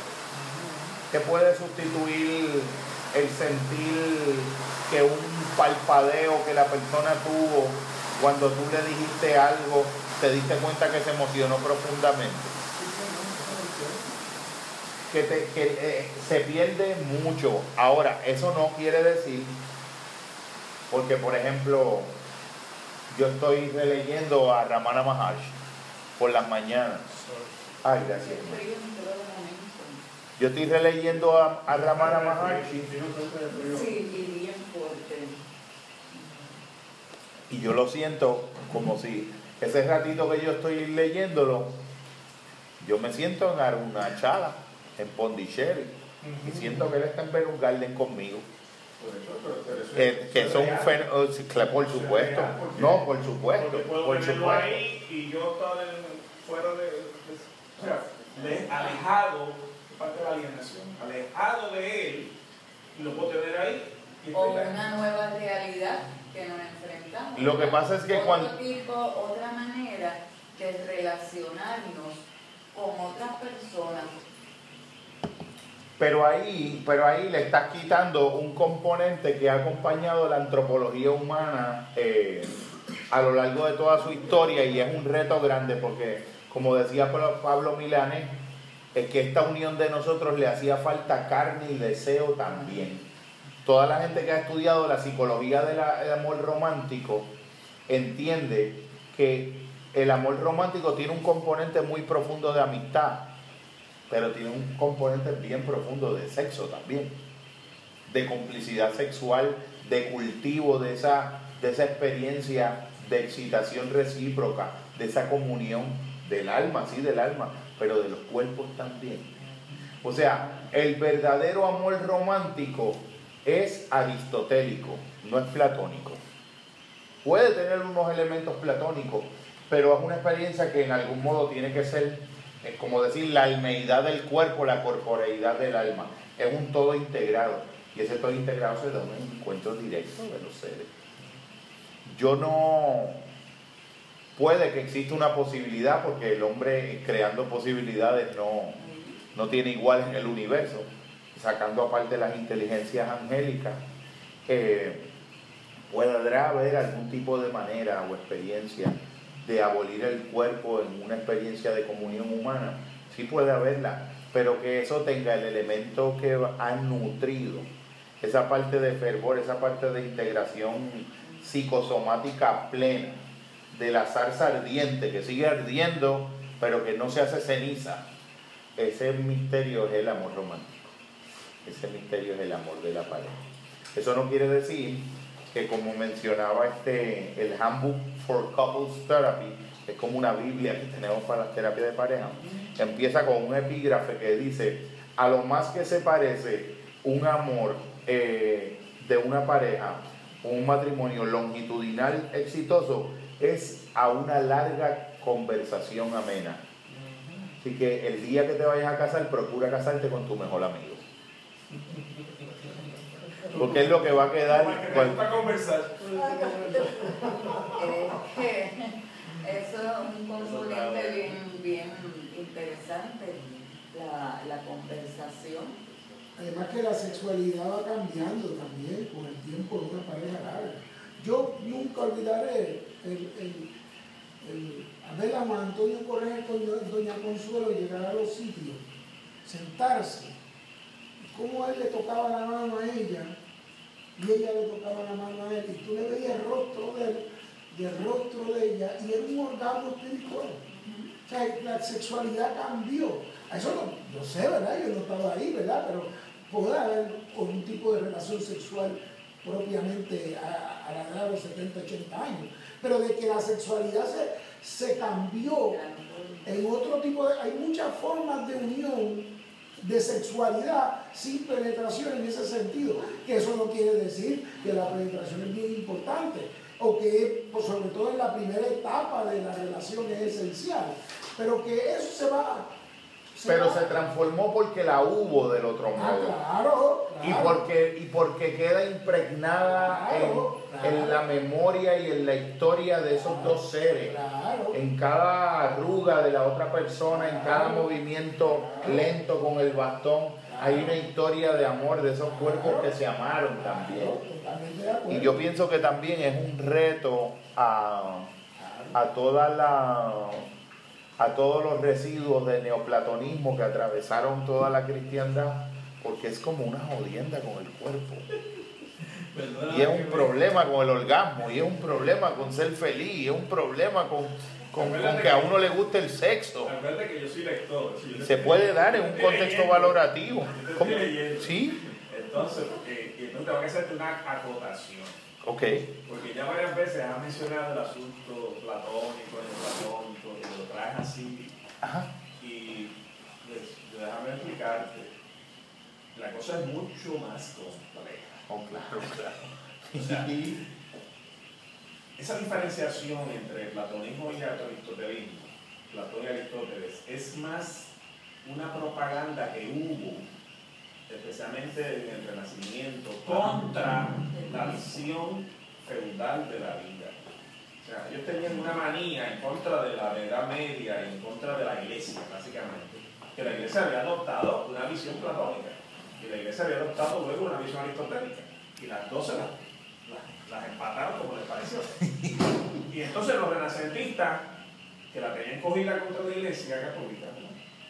¿Qué puede sustituir el sentir que un palpadeo que la persona tuvo cuando tú le dijiste algo, te diste cuenta que se emocionó profundamente? Que, te- que, eh, se pierde mucho. Ahora, eso no quiere decir, porque por ejemplo, yo estoy releyendo a Ramana Maharshi por las mañanas. Ay, gracias. Yo estoy releyendo a, a Ramana Maharshi Sí, y bien fuerte. y yo lo siento como si ese ratito que yo estoy leyéndolo, yo me siento en Arunachala, en Pondicherry, y siento que él está en Verum Garden conmigo. Por eso, pero- pero eso- Eh, que son real. oh, por supuesto. real, porque- No, por supuesto. Por supuesto. ahí y yo estar en- fuera de, de- o sea, le- alejado, parte de la alienación, alejado de él y lo puedo tener ahí. y O ahí. una nueva realidad que nos enfrentamos. Lo que pasa es que Otro cuando- tipo, otra manera de relacionarnos con otras personas. Pero ahí, pero ahí le estás quitando un componente que ha acompañado la antropología humana eh, a lo largo de toda su historia y es un reto grande porque, como decía Pablo- Milanés, es que esta unión de nosotros le hacía falta carne y deseo también. Toda la gente que ha estudiado la psicología del amor romántico entiende que el amor romántico tiene un componente muy profundo de amistad, pero tiene un componente bien profundo de sexo también, de complicidad sexual, de cultivo de esa, de esa experiencia de excitación recíproca, de esa comunión del alma, sí, del alma, pero de los cuerpos también. O sea, el verdadero amor romántico es aristotélico, no es platónico. Puede tener unos elementos platónicos, pero es una experiencia que en algún modo tiene que ser, es como decir, la almeidad del cuerpo, la corporeidad del alma. Es un todo integrado. Y ese todo integrado se da en un encuentro directo de los seres. Yo no. Puede que exista una posibilidad, porque el hombre creando posibilidades no, no tiene igual en el universo, sacando aparte las inteligencias angélicas. eh, podrá haber algún tipo de manera o experiencia de abolir el cuerpo en una experiencia de comunión humana, sí puede haberla, pero que eso tenga el elemento que ha nutrido, esa parte de fervor, esa parte de integración psicosomática plena, de la zarza ardiente que sigue ardiendo, pero que no se hace ceniza. Ese misterio es el amor romántico. Ese misterio es el amor de la pareja. Eso no quiere decir que como mencionaba este, el Handbook for Couples Therapy, es como una Biblia que tenemos para la terapia de pareja, empieza con un epígrafe que dice, a lo más que se parece un amor eh, de una pareja, un matrimonio longitudinal exitoso, es a una larga conversación amena. Así que el día que te vayas a casar, procura casarte con tu mejor amigo. Porque es lo que va a quedar. Para conversar. eso es un componente bien, bien interesante, la, la conversación. Además que la sexualidad va cambiando también con el tiempo de una pareja larga. Yo nunca olvidaré el, el, el, a ver a Antonio Correa con Doña Consuelo llegar a los sitios, sentarse, y cómo él le tocaba la mano a ella y ella le tocaba la mano a él, y tú le veías el rostro de él y el rostro de ella, y era un orgasmo espiritual. O sea, la sexualidad cambió. Eso no, yo sé, ¿verdad? Yo no estaba ahí, ¿verdad? Pero puede haber un tipo de relación sexual propiamente a, la edad de los 70, 80 años. Pero de que la sexualidad se, se cambió en otro tipo de... Hay muchas formas de unión de sexualidad sin penetración en ese sentido. Que eso no quiere decir que la penetración es bien importante o que pues, sobre todo en la primera etapa de la relación es esencial. Pero que eso se va pero se transformó porque la hubo del otro ah, modo. claro, Y, porque, y porque queda impregnada en, la memoria y en la historia de esos dos seres. En cada arruga de la otra persona, en cada movimiento lento con el bastón, hay una historia de amor de esos cuerpos que se amaron también. Y yo pienso que también es un reto a, a toda la a todos los residuos de neoplatonismo que atravesaron toda la cristiandad, porque es como una jodienda con el cuerpo. Y es un problema con el orgasmo, y es un problema con ser feliz, y es un problema con, con, que a uno le guste el sexo. que yo soy lector. Se puede dar en un contexto valorativo. ¿Sí? Entonces, porque, no te voy a hacer una acotación. Ok. Porque ya varias veces has mencionado el asunto platónico, el platónico, que lo traes así. Ajá. Y pues, déjame explicarte. La cosa es mucho más compleja. Oh, claro, claro. O sea, esa diferenciación entre platonismo y aristotelismo, Platón y Aristóteles, es más una propaganda que hubo especialmente en el Renacimiento, contra la visión feudal de la vida. O sea, ellos tenían una manía en contra de la Edad Media y en contra de la Iglesia, básicamente, que la Iglesia había adoptado una visión platónica y la Iglesia había adoptado luego una visión aristotélica y las dos se las, las, empataron como les pareció. Y entonces los renacentistas, que la tenían cogida contra la Iglesia católica,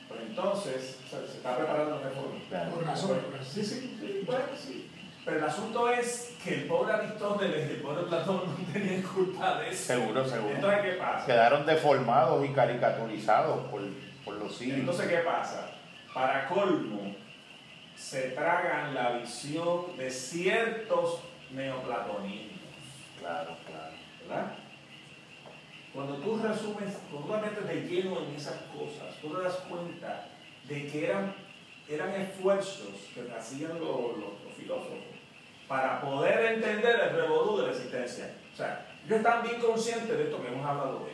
pues entonces se, está preparando la reforma. Por razón. Sí, sí, sí, bueno, sí. Pero el asunto es que el pobre Aristóteles y el pobre Platón no tenían culpa de eso. Seguro, seguro. Entonces, ¿qué pasa? Quedaron deformados y caricaturizados por, por los siglos. Entonces, ¿qué pasa? Para colmo, se tragan la visión de ciertos neoplatonismos. Claro, claro. ¿Verdad? Cuando tú resumes, cuando tú metes de lleno en esas cosas, tú te das cuenta de que eran, eran esfuerzos que hacían los, los, filósofos para poder entender el revolú de la existencia. O sea, ellos están bien conscientes de esto que hemos hablado hoy.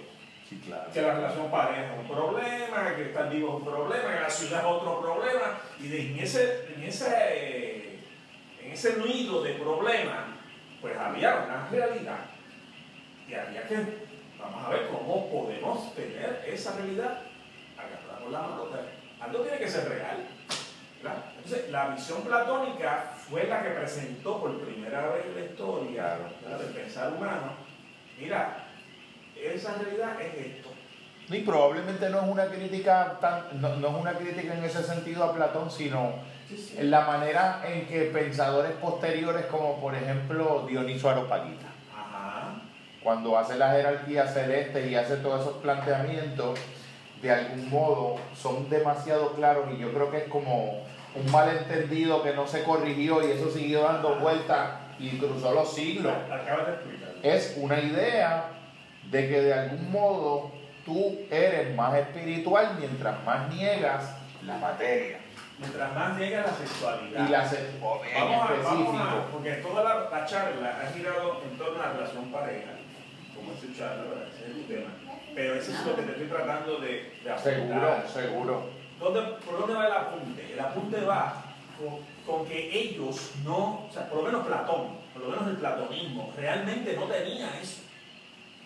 Sí, claro. Que la relación pareja es un problema, que estar vivo es un problema, que la ciudad es otro problema. Y en, ese, en, ese, en ese nido de problemas, pues había una realidad. Y había que Vamos a ver cómo podemos tener esa realidad agarramos la mano. Algo tiene que ser real. Entonces, la visión platónica fue la que presentó por primera vez en la historia del pensar humano. Mira, esa realidad es esto. Y probablemente no es una crítica tan, no, es una crítica en ese sentido a Platón, sino en la manera en que pensadores posteriores, como por ejemplo Dioniso Aropaguita, cuando hace la jerarquía celeste y hace todos esos planteamientos, de algún modo son demasiado claros y yo creo que es como un malentendido que no se corrigió y eso siguió dando vueltas y cruzó los siglos. Acabas de explicar. Es una idea de que de algún modo tú eres más espiritual mientras más niegas la materia. Mientras más llega la sexualidad. Y la se- o en Vamos a, vamos a, porque toda la, la charla ha girado en torno a la relación pareja, como es su charla, ese es el tema. Pero eso es lo que te estoy tratando de, de Seguro, apuntar. seguro. ¿Dónde, ¿Por dónde va el apunte? El apunte va con, con que ellos no, o sea, por lo menos Platón, por lo menos el platonismo, realmente no tenía eso.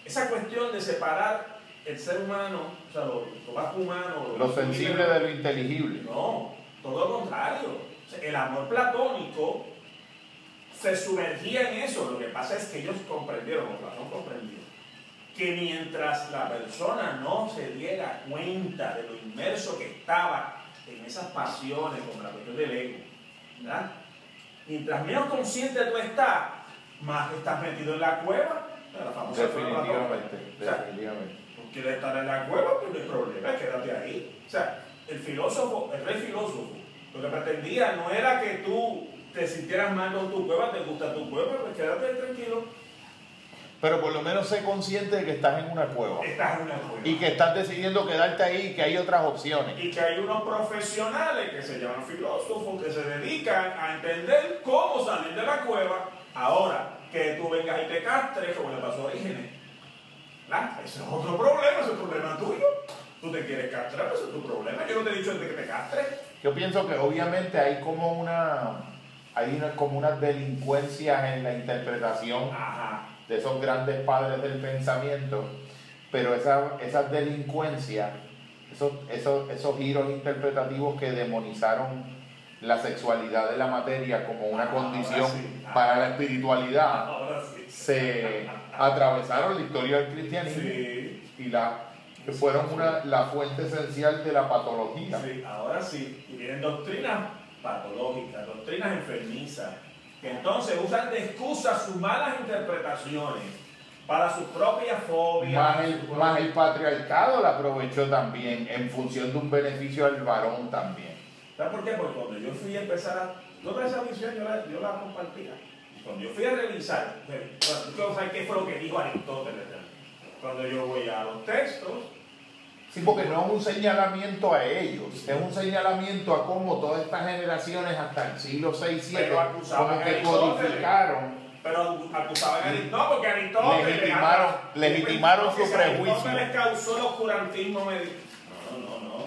Esa cuestión de separar el ser humano, o sea, lo, lo más humano, Lo sensible de lo inteligible. no, todo lo contrario. El amor platónico se sumergía en eso. Lo que pasa es que ellos comprendieron, o Platón comprendió, que mientras la persona no se diera cuenta de lo inmerso que estaba en esas pasiones, como la cuestión del ego, ¿verdad? Mientras menos consciente tú estás, más estás metido en la cueva. La famosa cueva. Definitivamente, O sea, definitivamente. Tú quieres estar en la cueva, pues no hay problema, quédate ahí. O sea, el filósofo, el rey filósofo, lo que pretendía no era que tú te sintieras mal con tu cueva, te gusta tu cueva, pues quédate tranquilo. Pero por lo menos sé consciente de que estás en una cueva. Estás en una cueva. Y que estás decidiendo quedarte ahí y que hay otras opciones. Y que hay unos profesionales que se llaman filósofos que se dedican a entender cómo salir de la cueva. Ahora, que tú vengas y te castres, como le pasó a Orígenes. Ese es otro problema, ese es un problema tuyo. Tú te quieres castrar, ese es tu problema. Yo no te he dicho de que te castres. Yo pienso que obviamente hay como una, hay una- como unas delincuencias en la interpretación Ajá. de esos grandes padres del pensamiento, pero esa- esas delincuencias, esos, esos, esos giros interpretativos que demonizaron la sexualidad de la materia como una Ahora condición sí. para la espiritualidad, sí. se atravesaron la historia del cristianismo Sí, y la, fueron una, la fuente esencial de la patología. sí, ahora sí. Y vienen doctrinas patológicas, doctrinas enfermizas, que entonces usan de excusa sus malas interpretaciones para sus propias fobias. Más el, propia- más el patriarcado la aprovechó también en función de un beneficio al varón también. ¿Sabes por qué? Porque cuando yo fui a empezar a... Toda esa visión yo la, yo la compartía. Cuando yo fui a revisar, bueno, tú quiero saber qué fue lo que dijo Aristóteles. Cuando yo voy a los textos, Sí, porque no es un señalamiento a ellos, es un señalamiento a cómo todas estas generaciones hasta el siglo VI, VII, como que codificaron, pero acusaban a Aristóteles. No, porque Aristóteles... Legitimaron- legitimaron su prejuicio. Aristóteles causó el oscurantismo medieval. No, no, no.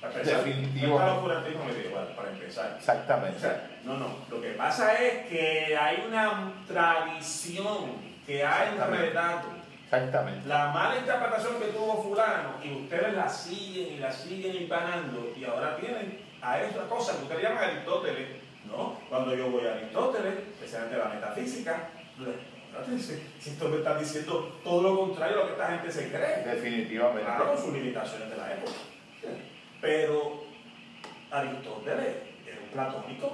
Para empezar, Definitivo. el oscurantismo medieval, para empezar. O exactamente. sea, no, no. Lo que pasa es que hay una tradición que ha enredado Exactamente. la mala interpretación que tuvo fulano y ustedes la siguen y la siguen empanando y ahora tienen a esa cosa que ustedes llaman Aristóteles, ¿no? Cuando yo voy a Aristóteles, especialmente la metafísica, si esto me está diciendo todo lo contrario a lo que esta gente se cree. Definitivamente. Claro, con sus limitaciones de la época. Pero Aristóteles era un platónico,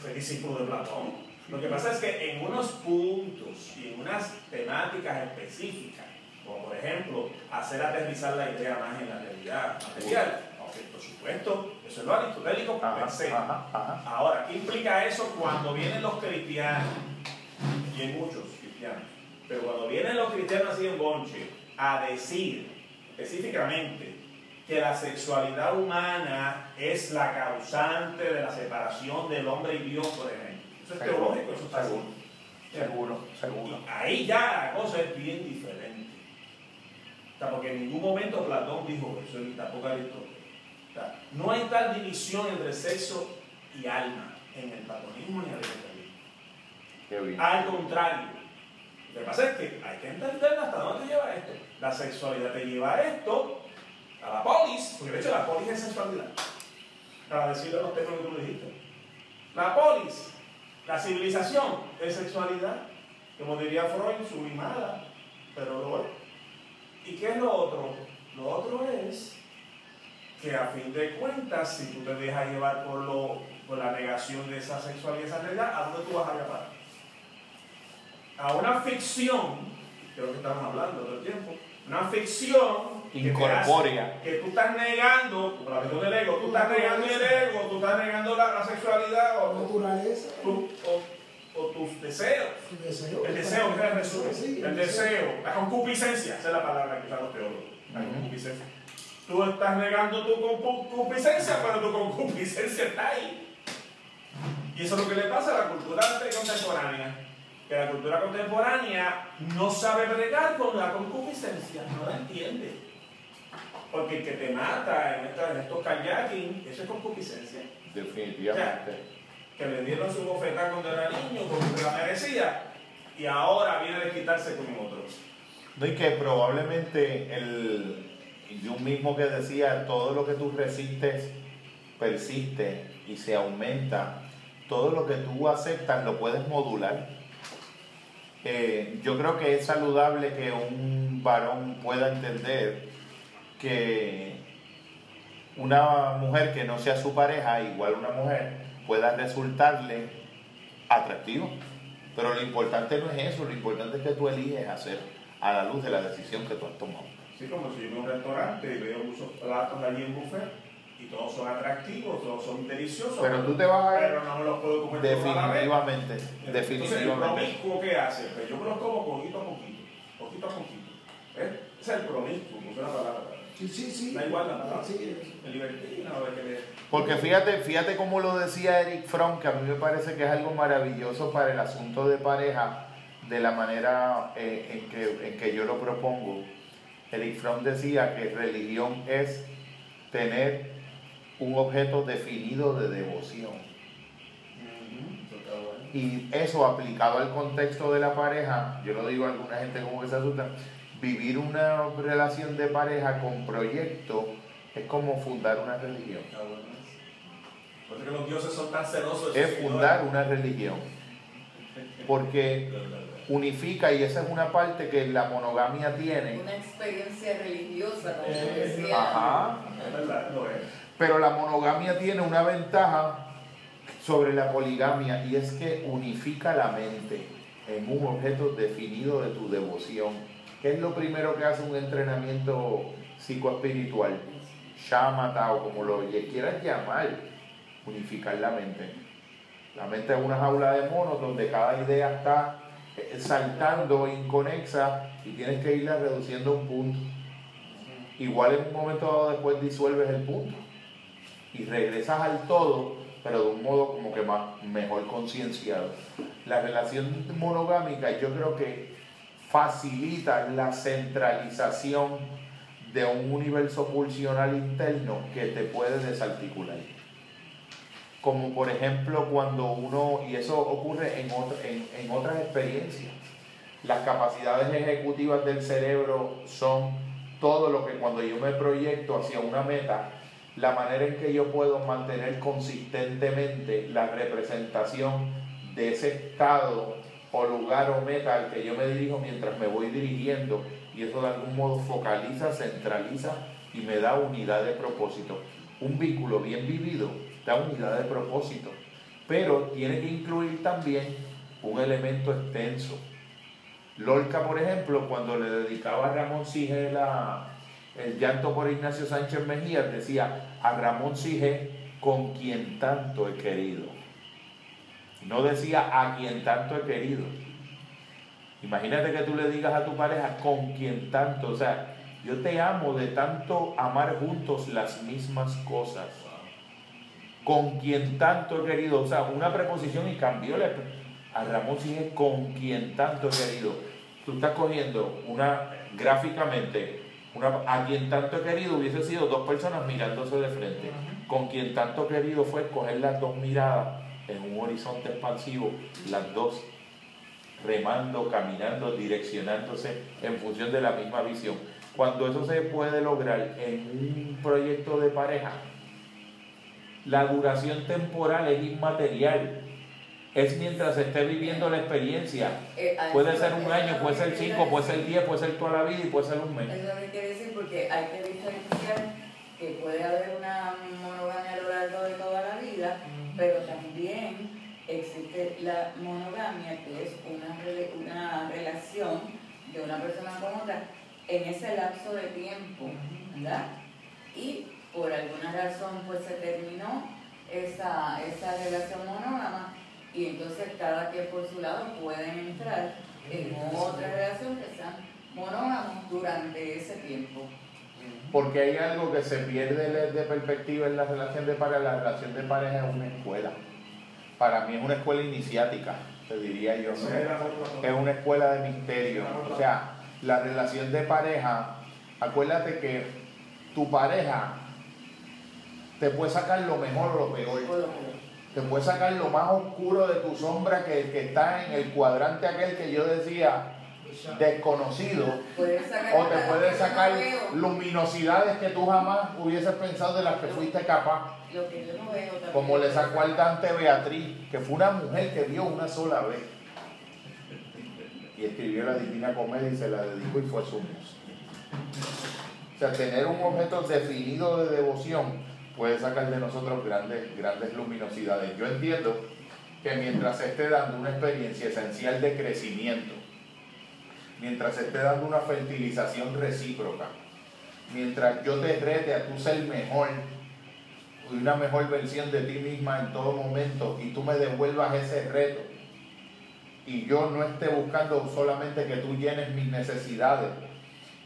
fue discípulo de Platón. Lo que pasa es que en unos puntos y en unas temáticas específicas, como por ejemplo hacer aterrizar la idea más en la realidad material, aunque por supuesto, eso es lo aristotélico ajá. Ahora, ¿qué implica eso cuando vienen los cristianos? Y hay muchos cristianos. Pero cuando vienen los cristianos así en bonche a decir específicamente que la sexualidad humana es la causante de la separación del hombre y Dios, por ejemplo. Eso es Seguro, teológico, eso está así. Seguro, seguro. Y ahí ya la cosa es bien diferente. O sea, porque en ningún momento Platón dijo eso, y tampoco Aristóteles. O sea, no hay tal división entre sexo y alma en el platonismo ni en el aristotelismo. Al contrario, lo que pasa es que hay que entender hasta dónde te lleva esto. La sexualidad te lleva a esto, a la polis, porque de hecho la polis es sexualidad. Para decirlo en los términos que tú dijiste. La polis, la civilización es sexualidad, como diría Freud, sublimada, pero lo es. ¿Y qué es lo otro? Lo otro es que a fin de cuentas, si tú te dejas llevar por, lo, por la negación de esa sexualidad esa realidad, ¿a dónde tú vas a llevar? a una ficción, lo que estamos hablando todo el tiempo, una ficción Incorpórea. que tú estás negando, por la cuestión del ego, tú estás negando el ego, tú estás negando la, la sexualidad o, Naturaleza. tu- o- o tus deseos. El deseo. El deseo, que es el resumen. Sí, El deseo, la concupiscencia, esa es la palabra que usan los teólogos. La concupiscencia. Tú estás negando tu concu- concupiscencia, pero tu concupiscencia está ahí. Y eso es lo que le pasa a la cultura contemporánea. Que la cultura contemporánea no sabe bregar con la concupiscencia, no la entiende. Porque el que te mata en, esta- en estos kayaking, eso es concupiscencia Definitivamente. que le dieron su bofetada cuando era niño, porque la merecía, y ahora viene a quitarse con otro. No, y que probablemente el, yo mismo que decía, todo lo que tú resistes persiste y se aumenta. Todo lo que tú aceptas lo puedes modular. Eh, yo creo que es saludable que un varón pueda entender que una mujer que no sea su pareja, igual una mujer, pueda resultarle atractivo. Pero lo importante no es eso, lo importante es que tú eliges hacer a la luz de la decisión que tú has tomado. Así como si yo voy a un restaurante y veo muchos platos allí en buffet, y todos son atractivos, todos son deliciosos, Pero tú te vas a pero no me los puedo comer vez. definitivamente, Entonces, el definitivamente. promiscuo que hace, pues yo me los como poquito a poquito, poquito a poquito. Ese es el promiscuo, como una palabra. Sí, sí, sí. Da igual la palabra. Sí, es. El libertino, qué le... Porque fíjate, fíjate cómo lo decía Eric Fromm, que a mí me parece que es algo maravilloso para el asunto de pareja, de la manera eh, en, que, en que yo lo propongo. Eric Fromm decía que religión es tener un objeto definido de devoción. Y eso aplicado al contexto de la pareja, yo lo digo a alguna gente como que se asusta, vivir una relación de pareja con proyecto es como fundar una religión. Está bueno eso. Por eso que los dioses son tan celosos Es fundar una religión. Porque unifica, y esa es una parte que la monogamia tiene, Una experiencia religiosa, como Eh, decía. Ajá. Pero la monogamia tiene una ventaja sobre la poligamia y es que unifica la mente en un objeto definido de tu devoción. ¿Qué es lo primero que hace un entrenamiento psicoespiritual? Shamatha o como lo quieras llamar, unificar la mente. La mente es una jaula de monos donde cada idea está eh, saltando inconexa y tienes que irla reduciendo un punto. Igual en un momento dado después disuelves el punto y regresas al todo, pero de un modo como que más, mejor concienciado. La relación monogámica yo creo que facilita la centralización de un universo pulsional interno que te puede desarticular. Como por ejemplo cuando uno, y eso ocurre en, otra- en, en otras experiencias, las capacidades ejecutivas del cerebro son todo lo que cuando yo me proyecto hacia una meta, la manera en que yo puedo mantener consistentemente la representación de ese estado o lugar o meta al que yo me dirijo mientras me voy dirigiendo y eso de algún modo focaliza, centraliza y me da unidad de propósito. Un vínculo bien vivido da unidad de propósito, pero tiene que incluir también un elemento extenso. Lorca, por ejemplo, cuando le dedicaba a Ramón Sige la- el llanto por Ignacio Sánchez Mejía, decía a Ramón Sige con quien tanto he querido. No decía a quien tanto he querido. Imagínate que tú le digas a tu pareja con quien tanto, o sea, yo te amo de tanto amar juntos las mismas cosas. Con quien tanto he querido, o sea, una preposición y cambió la- a Ramón sigue con quien tanto he querido. Tú estás cogiendo una, gráficamente, una, a quien tanto he querido hubiese sido dos personas mirándose de frente. Con quien tanto he querido fue coger las dos miradas en un horizonte expansivo, las dos remando, caminando, direccionándose en función de la misma visión. Cuando eso se puede lograr en un proyecto de pareja, la duración temporal es inmaterial. Es mientras se esté viviendo la experiencia. Eh, a Puede ser un año, puede ser cinco, puede ser diez, puede ser toda la vida y puede ser un mes. Eso es lo que quiere decir porque hay que diferenciar que puede haber una monogamia a lo largo de toda la vida, pero también existe la monogamia, que es una, una relación de una persona con otra, en ese lapso de tiempo, ¿verdad? Y por alguna razón pues se terminó esa, esa relación monógama y entonces cada quien por su lado pueden entrar en otra relación que sean monógamos durante ese tiempo. Porque hay algo que se pierde de, perspectiva en la relación de pareja. La relación de pareja es una escuela. Para mí es una escuela iniciática, te diría yo. Es el una escuela de misterio. O sea, la relación de pareja, acuérdate que tu pareja te puede sacar lo mejor o lo peor. Te puede sacar lo más oscuro de tu sombra que, que está en el cuadrante aquel que yo decía desconocido. O te puede sacar luminosidades que tú jamás hubieses pensado de las que fuiste capaz. Como le sacó al Dante Beatriz, que fue una mujer que vio una sola vez. Y escribió la Divina Comedia y se la dedicó y fue su musa. O sea, tener un objeto definido de devoción puede sacar de nosotros grandes, grandes luminosidades. Yo entiendo que mientras se esté dando una experiencia esencial de crecimiento, mientras se esté dando una fertilización recíproca, mientras yo te rete a tu ser mejor, y una mejor versión de ti misma en todo momento y tú me devuelvas ese reto y yo no esté buscando solamente que tú llenes mis necesidades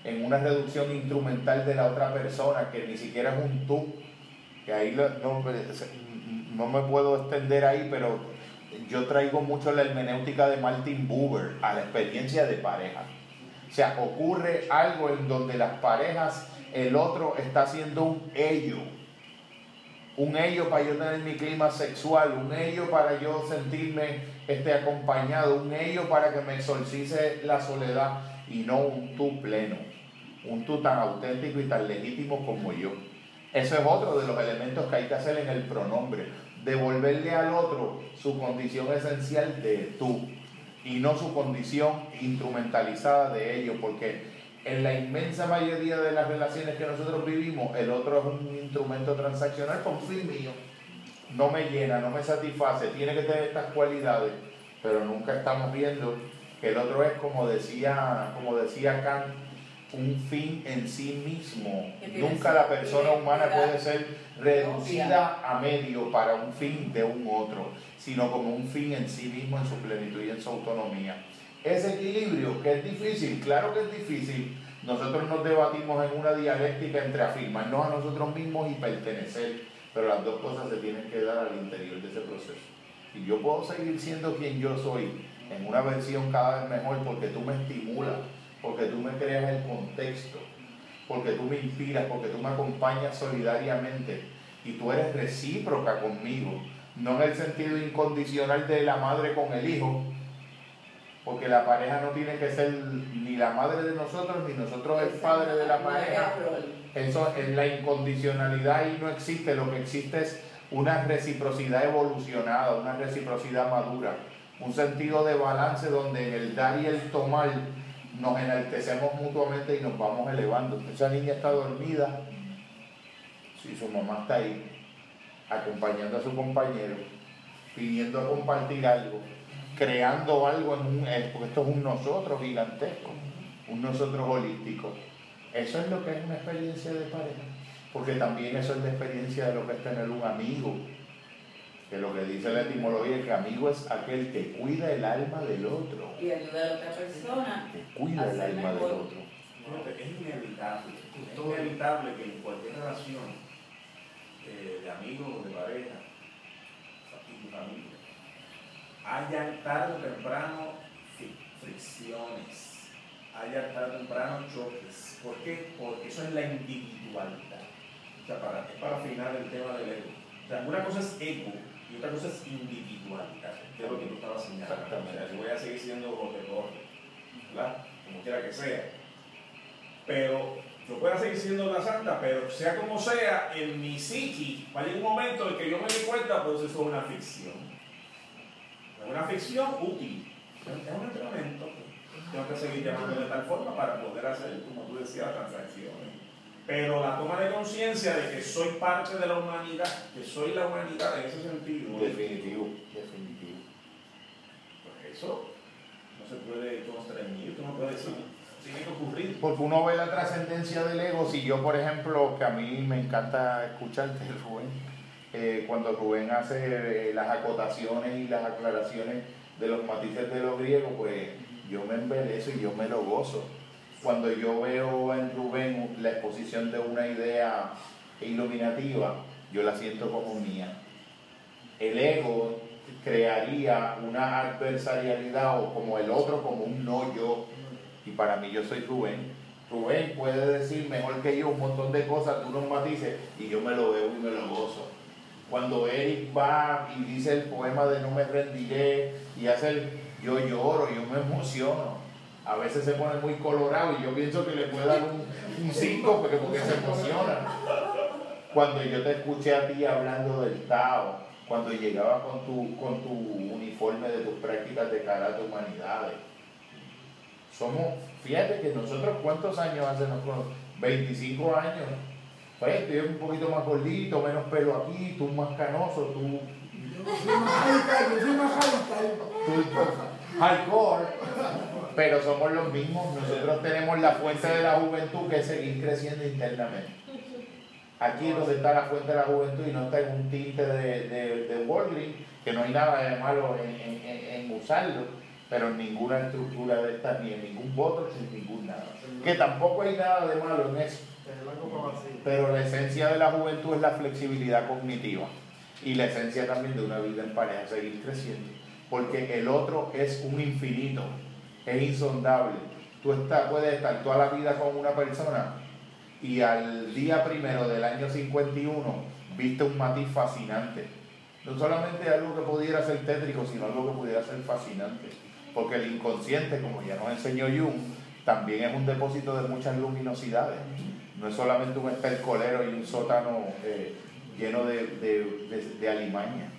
en una reducción instrumental de la otra persona que ni siquiera es un tú que ahí no, no me puedo extender ahí pero yo traigo mucho la hermenéutica de Martin Buber a la experiencia de pareja. O sea ocurre algo en donde las parejas el otro está haciendo un ello. Un ello para yo tener mi clima sexual, un ello para yo sentirme este, acompañado, un ello para que me exorcice la soledad y no un tú pleno, un tú tan auténtico y tan legítimo como yo. Eso es otro de los elementos que hay que hacer en el pronombre, devolverle al otro su condición esencial de tú y no su condición instrumentalizada de ello, porque en la inmensa mayoría de las relaciones que nosotros vivimos, el otro es un instrumento transaccional con fin mío. No me llena, no me satisface, tiene que tener estas cualidades, pero nunca estamos viendo que el otro es, como decía, como decía Kant, un fin en sí mismo. Nunca la persona humana puede ser reducida a medio para un fin de un otro, sino como un fin en sí mismo, en su plenitud y en su autonomía. Ese equilibrio, que es difícil, claro que es difícil, nosotros nos debatimos en una dialéctica entre afirmarnos a nosotros mismos y pertenecer, pero las dos cosas se tienen que dar al interior de ese proceso. Y yo puedo seguir siendo quien yo soy en una versión cada vez mejor porque tú me estimulas, porque tú me creas el contexto, porque tú me inspiras, porque tú me acompañas solidariamente y tú eres recíproca conmigo, no en el sentido incondicional de la madre con el hijo, porque la pareja no tiene que ser ni la madre de nosotros ni nosotros el padre de la pareja. Eso en la incondicionalidad ahí no existe, lo que existe es una reciprocidad evolucionada, una reciprocidad madura, un sentido de balance donde en el dar y el tomar nos enaltecemos mutuamente y nos vamos elevando. Esa niña está dormida, si su mamá está ahí, acompañando a su compañero, pidiendo a compartir algo, creando algo en un, eh, porque esto es un nosotros gigantesco, un nosotros holístico. Eso es lo que es una experiencia de pareja, porque también eso es la experiencia de lo que es tener un amigo, que lo que dice la etimología es que amigo es aquel que cuida el alma del otro, Y ayuda a la otra persona. que cuida el alma del otro. Es inevitable, es inevitable que en cualquier relación eh, de amigos o de pareja y de familia haya tarde o temprano fricciones, haya tarde o temprano choques. ¿Por qué? Porque eso es la individualidad. O sea, para, es para afinar el tema del ego. O sea, una cosa es ego y otra cosa es individualidad, que es lo que tú estabas señalando. O sea, yo voy a seguir siendo Jorge ¿verdad? Como quiera que sea. Pero yo pueda seguir siendo la santa, pero sea como sea, en mi psiqui va a llegar un momento en que yo me di cuenta, pues eso es una ficción. Es una ficción útil. Es un entrenamiento. Tengo que seguir llamando de tal forma para poder hacer, como tú decías, transacciones. Pero la toma de conciencia de que soy parte de la humanidad, que soy la humanidad en ese sentido, Definitivo, definitivo. eso no se puede constreñir, tú no puedes decir, tiene que ocurrir. Porque uno ve la trascendencia del ego. Si yo, por ejemplo, que a mí me encanta escucharte, Rubén, eh, cuando Rubén hace eh, las acotaciones y las aclaraciones de los matices de los griegos, pues yo me embelezo y yo me lo gozo. Cuando yo veo en Rubén la exposición de una idea iluminativa, yo la siento como mía. El ego crearía una adversarialidad o como el otro, como un no yo. Y para mí yo soy Rubén. Rubén puede decir mejor que yo un montón de cosas, tú unos matices, y yo me lo veo y me lo gozo. Cuando Eric va y dice el poema de No me rendiré y hace el yo lloro, yo me emociono. A veces se pone muy colorado y yo pienso que le puede dar un 5 porque, porque se emociona. Cuando yo te escuché a ti hablando del Tao, cuando llegabas con tu, con tu uniforme de tus prácticas de karate humanidades. Somos, fíjate que nosotros cuántos años hace nosotros, 25 años, pues estoy un poquito más gordito, menos pelo aquí, tú más canoso, tú, Yo soy más yo soy más tú hardcore, pero somos los mismos, nosotros tenemos la fuente de la juventud que es seguir creciendo internamente. Aquí es donde está la fuente de la juventud y no está en un tinte de, de, de Walgreens, que no hay nada de malo en, en- en- usarlo, pero en ninguna estructura de esta, ni en ningún voto, ni en ningún nada. Que tampoco hay nada de malo en eso. Pero la esencia de la juventud es la flexibilidad cognitiva y la esencia también de una vida en pareja, seguir creciendo. Porque el otro es un infinito, es insondable. Tú estás, puedes estar toda la vida con una persona y al día primero del año 51 viste un matiz fascinante. No solamente algo que pudiera ser tétrico, sino algo que pudiera ser fascinante. Porque el inconsciente, como ya nos enseñó Jung, también es un depósito de muchas luminosidades. No es solamente un estercolero y un sótano eh, lleno de, de, de- de alimaña.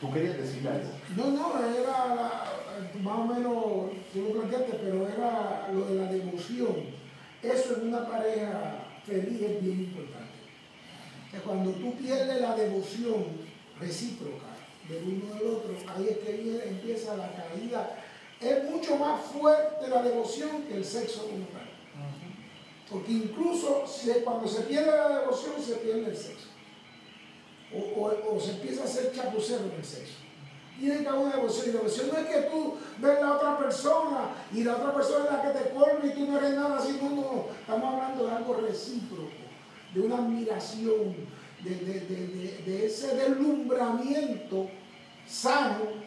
¿Tú querías decir algo? No, no, era la- más o menos, tú lo planteaste, pero era lo de la devoción. Eso en una pareja feliz es bien importante. Que cuando tú pierdes la devoción recíproca del uno del otro, ahí es que viene- empieza la caída. Es mucho más fuerte la devoción que el sexo como tal. Porque incluso cuando se pierde la devoción, se pierde el sexo. O, o- se empieza a hacer chapucero en el sexo. Tiene que haber una devoción. Y devoción no es que tú ves la otra persona y la otra persona es la que te colma y tú no eres nada así. No, no. Estamos hablando de algo recíproco, de una admiración, de- de- de- de ese deslumbramiento sano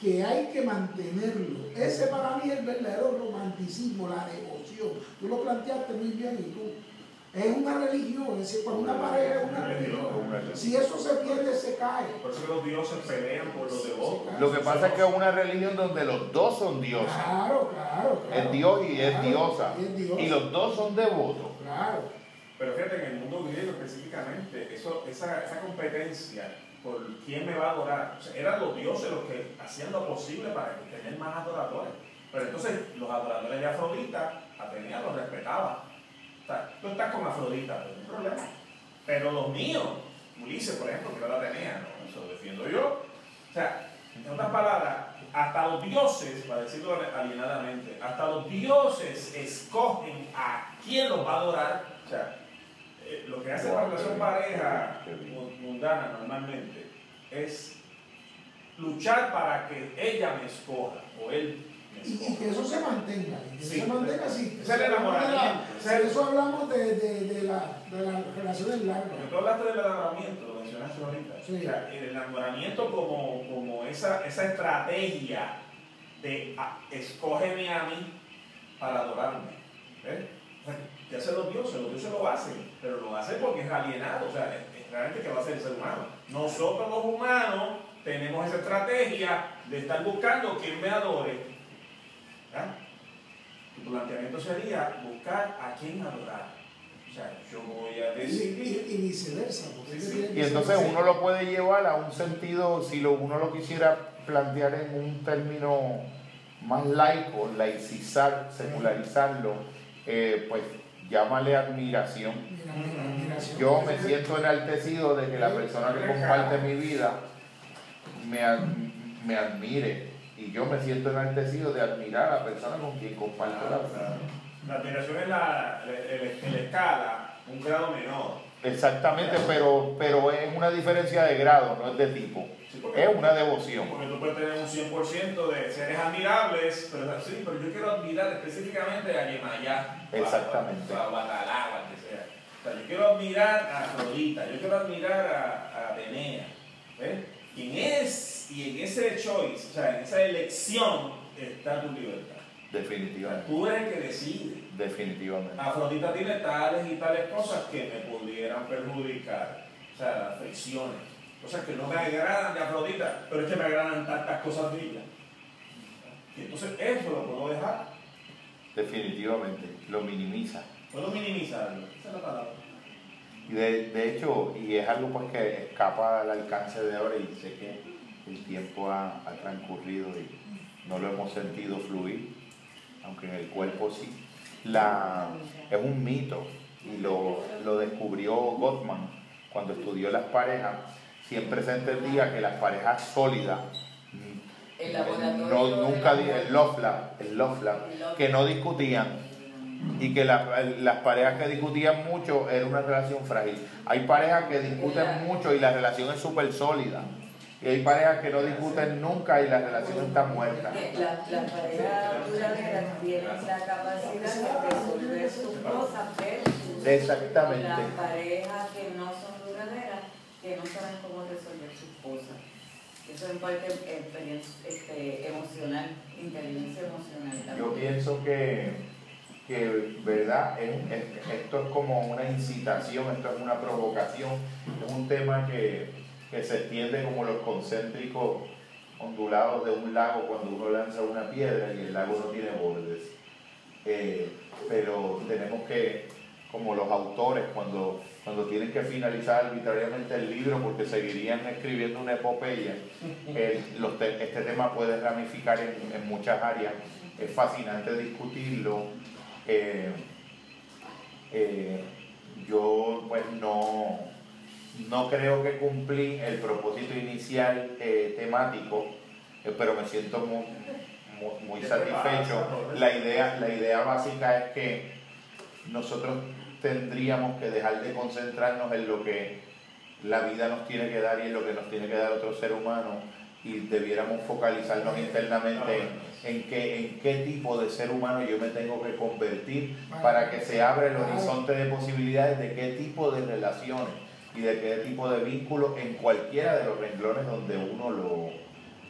que hay que mantenerlo. Ese para mí es el verdadero romanticismo, la devoción. Tú lo planteaste muy bien y tú. Es una religión, es decir, cuando una pareja es una religión. Si eso se pierde, se cae. Por eso los dioses pelean por los devotos. Lo que pasa es que es una religión donde los dos son dioses. Claro, claro, claro. Es Dios y es Claro, diosa. y es diosa. Y los dos son devotos. Claro. Pero fíjate, en el mundo griego específicamente, eso, esa, esa competencia por quién me va a adorar, o sea, eran los dioses los que hacían lo posible para tener más adoradores. Pero entonces los adoradores de Afrodita, Atenea los respetaba. Sea, tú estás con Afrodita, no hay problema. Pero los míos, Ulises, por ejemplo, que era de Atenea, ¿no? eso lo defiendo yo. O sea, en otras palabras, hasta los dioses, para decirlo alienadamente, hasta los dioses escogen a quién los va a adorar. O sea, eh, lo que hace la relación pareja mundana normalmente es luchar para que ella me escoja o él Y, que eso se mantenga. que Sí. se mantenga así. Ese es enamoramiento. Si eso hablamos de, de, de, la, de las relaciones largas. tú hablaste del enamoramiento, lo mencionaste ahorita. Sí. O sea, el enamoramiento como, como esa, esa estrategia de ah, escógeme a mí para adorarme. ¿Ves? O sea, ¿Qué hacen los dioses? Los dioses lo hacen, pero lo hacen porque es alienado, o sea, es, es realmente que va a ser el ser humano. Nosotros los humanos tenemos esa estrategia de estar buscando quien me adore. ¿Ya? Tu planteamiento sería buscar a quién adorar. O sea, yo voy a Y, decidir y- y viceversa. porque Sí, sí. tiene que Y entonces uno lo puede llevar a un sentido, si lo, uno lo quisiera plantear en un término más laico, laicizar, secularizarlo, eh, pues llámale admiración. Mira, mira, admiración. Yo me siento enaltecido de que la persona que comparte mi vida me, ad- me admire y yo me siento enaltecido de admirar a la persona con quien comparto la vida. La admiración es la, escala, un grado menor. Exactamente, pero, pero es una diferencia de grado, no es de tipo. Sí, Es una devoción. Porque tú puedes tener un 100% de seres admirables, pero sí, pero yo quiero admirar específicamente a Yemayá. Exactamente. O a Batalá, o que sea. O sea, yo quiero admirar a Afrodita, yo quiero admirar a, a. ¿ves? Y en, es, y en ese choice, o sea, en esa elección está tu libertad. Definitivamente. tú eres el que decide. Definitivamente. Afrodita tiene tales y tales cosas que me pudieran perjudicar. O sea, las fricciones. Cosas que no me agradan de Afrodita, pero es que me agradan tantas cosas de ella. Y entonces eso lo puedo dejar. Definitivamente. Lo minimiza. Puedo minimizarlo. Esa es la palabra. Y de, de hecho, y es algo pues que escapa al alcance de ahora y sé que el tiempo ha, ha transcurrido y no lo hemos sentido fluir, aunque en el cuerpo sí. La, es un mito y lo, lo descubrió Gottman cuando estudió las parejas. Siempre se entendía que las parejas sólidas, El no, nunca el love lab, el love lab, que no discutían y que la- las parejas que discutían mucho era una relación frágil. Hay parejas que discuten mucho y la relación es súper sólida. Y hay parejas que no discuten nunca y la relación está muerta. La- Las parejas duraderas tienen la capacidad de resolver sus cosas versus Exactamente. las parejas que no son duraderas, que no saben cómo resolver sus cosas. Eso en parte es experiencia este, emocional, inteligencia emocional. Yo también. pienso que, que ¿verdad? Es- es- esto es como una incitación, esto es una provocación, es un tema que, que se extiende como los concéntricos ondulados de un lago cuando uno lanza una piedra y el lago no tiene bordes. Eh, pero tenemos que, como los autores, cuando, cuando tienen que finalizar arbitrariamente el libro porque seguirían escribiendo una epopeya, el- los te- este tema puede ramificar en, en muchas áreas. Es fascinante discutirlo. Eh, eh, yo pues no, no creo que cumplí el propósito inicial eh, temático, eh, pero me siento muy, muy, muy ¿Qué te satisfecho. La idea, la idea básica es que nosotros tendríamos que dejar de concentrarnos en lo que la vida nos tiene que dar y en lo que nos tiene que dar otro ser humano y debiéramos focalizarnos internamente en, en qué, en qué tipo de ser humano yo me tengo que convertir para que se abra el horizonte de posibilidades de qué tipo de relaciones y de qué tipo de vínculos en cualquiera de los renglones donde uno lo,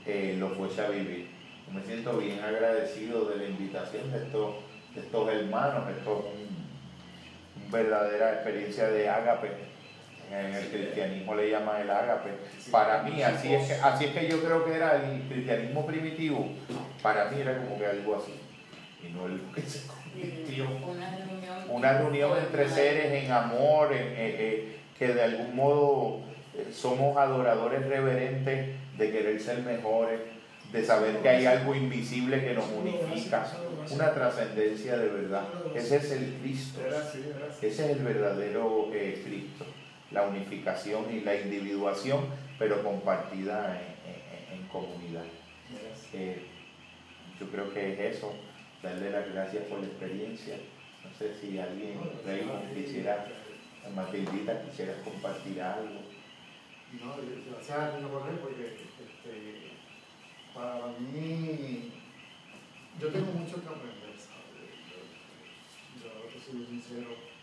eh, lo fuese a vivir. Me siento bien agradecido de la invitación de estos, de estos hermanos, esto es un- una verdadera experiencia de ágape. En el cristianismo le llaman el ágape. Para mí, así es, que, así es que yo creo que era el cristianismo primitivo. Para mí era como que algo así. Y no el que se convirtió Una reunión. una reunión entre seres en amor, en- eh, eh, que de algún modo eh, somos adoradores reverentes de querer ser mejores, de saber que hay algo invisible que nos unifica, una trascendencia de verdad. Ese es el Cristo, ese es el verdadero eh, Cristo, la unificación y la individuación, pero compartida en- en- en comunidad. Eh, yo creo que es eso, darle las gracias por la experiencia. No sé si alguien, Raymond, quisiera, Matildita, quisiera compartir algo. No, gracias a Correa porque este, para mí, yo tengo mucho que aprender, ¿sabes? Yo, yo te soy sincero.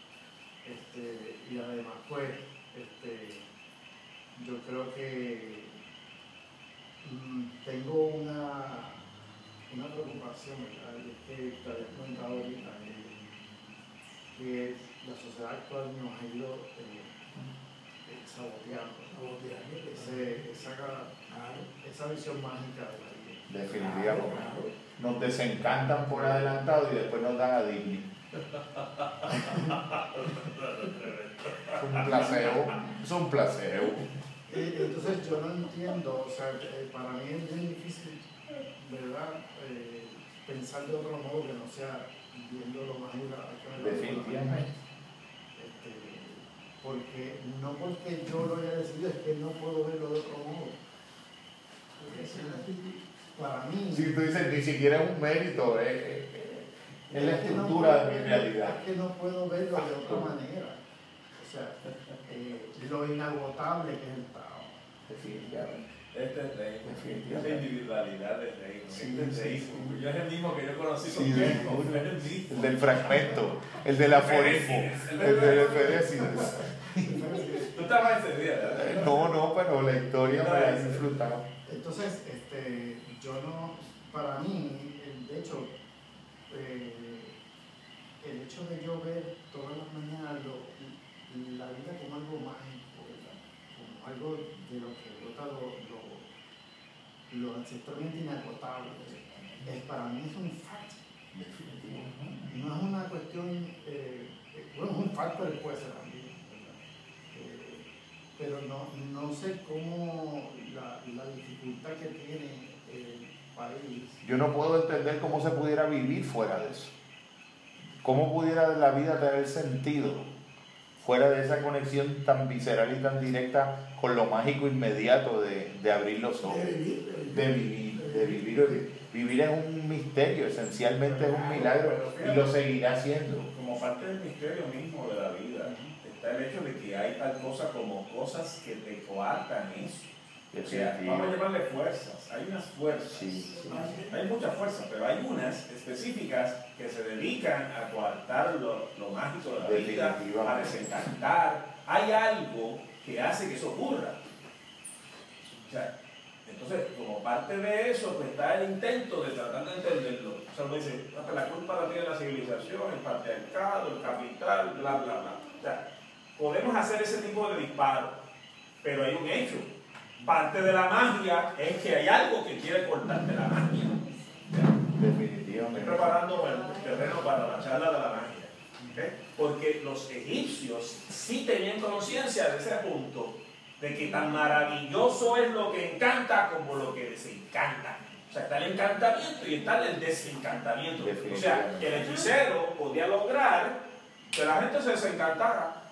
Este, y además, pues, este, yo creo que mm, tengo una, una preocupación, es que te había comentado ahorita eh, que la sociedad actual nos ha ido eh, eh, saboteando. Ese- esa, esa visión mágica de la vida. Definitivamente. Nos desencantan por adelantado y después nos dan a Disney. Es un placebo, es un placebo. Eh, Entonces yo no entiendo, o sea, eh, para mí es bien difícil, ¿verdad? Eh, pensar de otro modo que no sea viendo lo me Definitivamente. Este, porque no porque yo lo haya decidido, es que no puedo verlo de otro modo. para mí. Si tú dices, ni siquiera es un mérito, es, es- es la es que no estructura puedo de mi realidad. Es que no puedo verlo de otra manera. O sea, eh, lo inagotable que es el Tao. Definitivamente. Este es reino. Esa Definitivamente. individualidad del reino. Sí, este es sí, reino. sí. Yo es el mismo que yo conocí con el mismo. El del fragmento, el del aforismo, El el del Efedésides. Tú estabas ese día, ¿verdad? No, no, pero la historia me la he disfrutado. Entonces, este, yo no, para mí, el- de hecho, eh, el hecho de yo ver todas las mañanas lo- la vida como algo mágico, ¿verdad? como algo de lo que brota lo, lo, lo ancestralmente inagotable, es, para mí es un fact. No es una cuestión, eh, eh, bueno, es un factor puede ser pero no, no sé cómo la, la dificultad que tiene el país. Yo no puedo entender cómo se pudiera vivir fuera de eso. ¿Cómo pudiera la vida tener sentido fuera de esa conexión tan visceral y tan directa con lo mágico inmediato de, de abrir los ojos? De vivir, De vivir, de vivir. Vivir es un misterio, esencialmente es un milagro y lo seguirá siendo. Como parte del misterio mismo de la vida, está el hecho de que hay tal cosa como cosas que te coartan eso. O sea, vamos a llamarle fuerzas. Hay unas fuerzas. Sí, sí. Hay muchas fuerzas, pero hay unas específicas que se dedican a coartar lo, lo mágico de la vida, a desencantar. Hay algo que hace que eso ocurra. O sea, entonces, como parte de eso, pues está el intento de tratar de entenderlo. O sea, uno dice, "Ah, pues la culpa la tiene la civilización, el patriarcado, el capital, bla, bla, bla. O sea, podemos hacer ese tipo de disparos, pero hay un hecho. Parte de la magia es que hay algo que quiere cortarte la magia. Estoy Definitivamente. preparando el terreno para la charla de la magia. ¿ok? Porque los egipcios sí tenían conciencia de ese punto, de que tan maravilloso es lo que encanta como lo que desencanta. O sea, está el encantamiento y está el desencantamiento. O sea, que el hechicero podía lograr que la gente se desencantara,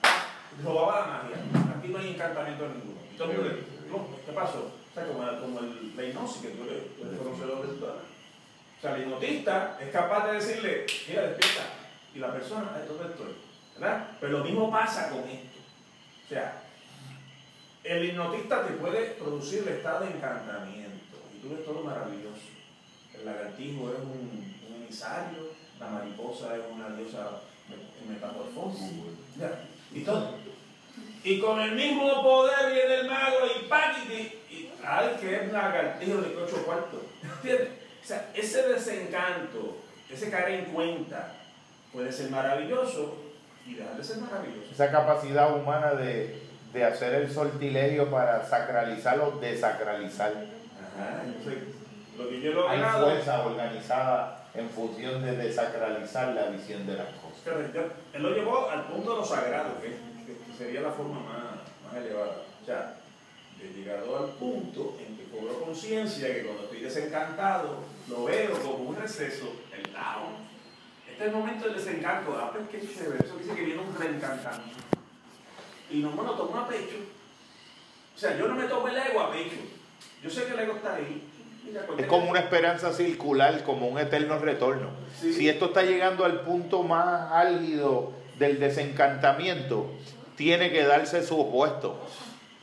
robaba la magia. Aquí no hay encantamiento ninguno. Entonces, no, ¿qué pasó? O sea, como, como el la hipnosis, que tú eres, tú eres conocedor del tema. O sea, el hipnotista es capaz de decirle, mira, despierta. Y la persona, "Ay, ¿dónde estoy? ¿Verdad? Pero lo mismo pasa con esto. O sea, el hipnotista te puede producir el estado de encantamiento. Y tú ves todo maravilloso. El lagartijo es un, un emisario, la mariposa es una diosa metamorfosis. Ya, Y todo. Y con el mismo poder viene el mago y ¡paquiti! Y ay, que es lagartijo de ocho cuartos. ¿Entiendes? O sea, ese desencanto, ese caer en cuenta, puede ser maravilloso y dejar de ser maravilloso. Esa capacidad humana de, de hacer el sortilegio para sacralizar o desacralizar. Ajá, entonces, lo que yo he Hay fuerza organizada en función de desacralizar la visión de las cosas. Él lo llevó al punto de lo sagrado, que, sería la forma más, más elevada. O sea, de llegado al punto en que cobro conciencia que cuando estoy desencantado, lo veo como un receso, el Tao. Este es el momento del desencanto. Ah, pues qué chévere. Eso dice que viene un reencantamiento. Y no me lo tomo a pecho. O sea, yo no me tomo el ego a pecho. Yo sé que el ego está ahí. Es como una esperanza circular, como un eterno retorno. Sí. Si esto está llegando al punto más álgido del desencantamiento, tiene que darse su opuesto.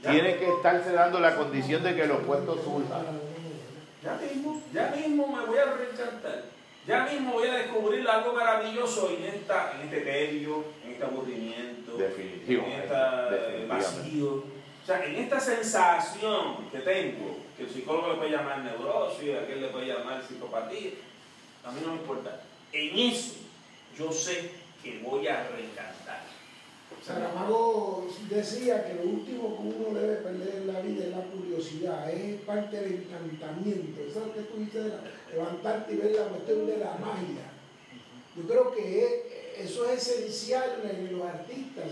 Tiene que estarse dando la condición de que el opuesto surja. Ya mismo, ya mismo me voy a reencantar. Ya mismo voy a descubrir algo maravilloso en, esta, en este tedio, en este aburrimiento, en este vacío. O sea, en esta sensación que tengo, que el psicólogo le puede llamar neurosis, aquel le puede llamar psicopatía, a mí no me importa. En eso yo sé que voy a reencantar. Saramago decía que lo último que uno debe perder en la vida es la curiosidad, es parte del encantamiento. Eso es lo que tú dices de levantarte y ver la cuestión de la magia. Yo creo que es- eso es esencial en los artistas.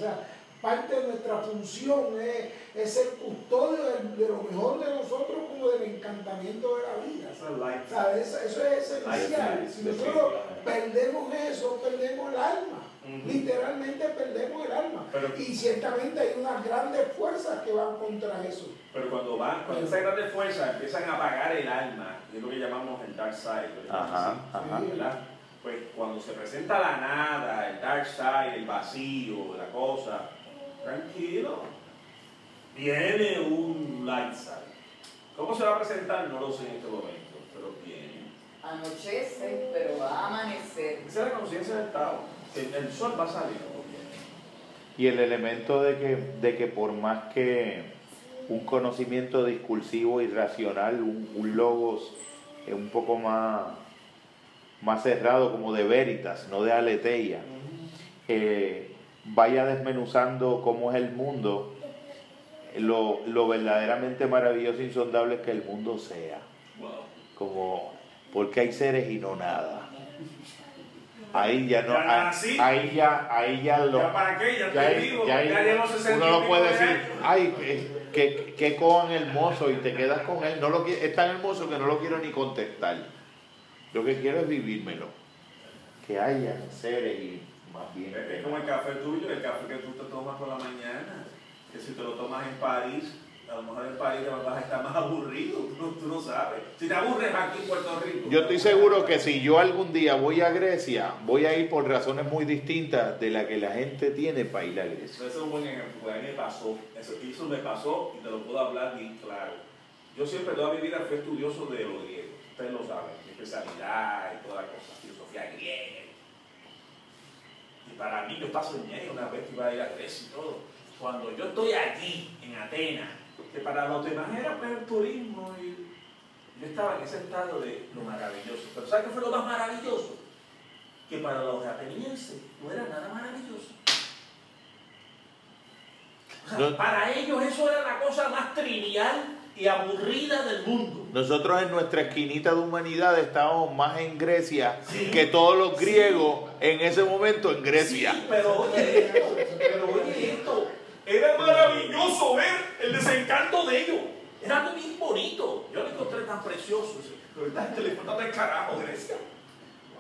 Parte de nuestra función es, es ser custodio de, de lo mejor de nosotros como del encantamiento de la vida. O sea, eso, eso es esencial. Si nosotros perdemos eso, perdemos el alma. Literalmente perdemos el alma. Pero- y ciertamente hay unas grandes fuerzas que van contra eso. Pero cuando van, cuando esas grandes fuerzas empiezan a apagar el alma, es lo que llamamos el dark side, lo que llamamos Ajá, así, ajá. ¿verdad? Pues cuando se presenta la nada, el dark side, el vacío, la cosa, tranquilo, viene un light side. ¿Cómo se va a presentar? No lo sé en este momento, pero viene. Anochece, pero va a amanecer. Esa es la conciencia del Estado. El, el sol va a salir. Y el elemento de que, de que por más que un conocimiento discursivo y racional, un, un logos eh, un poco más, más cerrado, como de veritas, no de aletheia, eh, vaya desmenuzando cómo es el mundo, lo, lo verdaderamente maravilloso e insondable es que el mundo sea, como porque hay seres y no nada. Ahí ya no, Ya ahí, ya, ahí ya lo, ¿Ya para qué? Ya ya estoy hay- vivo, ya ya, hay- llevo 60 uno no puede de decir, ay, qué, qué, qué coan hermoso y te quedas con él. No lo, es tan hermoso que no lo quiero ni contestar. Lo que quiero es vivírmelo. Que haya seres y más bien. Es como el café tuyo, el café que tú te tomas por la mañana. Que si te lo tomas en París, a lo mejor en París te vas a estar más aburrido. Tú, tú no sabes. Si te aburres aquí en Puerto Rico. Yo estoy seguro que si yo algún día voy a Grecia, voy a ir por razones muy distintas de la que la gente tiene para ir a Grecia. Ese es un buen ejemplo, porque a mí me pasó. Eso, eso me pasó y te lo puedo hablar bien claro. Yo siempre toda mi vida fui estudioso de lo griego. Ustedes lo saben, mi especialidad y toda la cosa, filosofía griega. Y para mí yo paso en una vez que iba a ir a Grecia y todo. Cuando yo estoy allí, en Atenas, que para los demás era pues, el turismo y yo estaba en ese estado de lo maravilloso. Pero ¿sabes qué fue lo más maravilloso? Que para los atenienses no era nada maravilloso. O sea, No- para ellos eso era la cosa más trivial y aburrida del mundo. Nosotros en nuestra esquinita de humanidad estábamos más en Grecia Sí. que todos los griegos en ese momento en Grecia. Sí, pero oye pero oye esto, era maravilloso ver el desencanto de ellos. Era algo bien bonito. Yo lo encontré tan precioso. Pero a esta gente le importa tres carajo Grecia.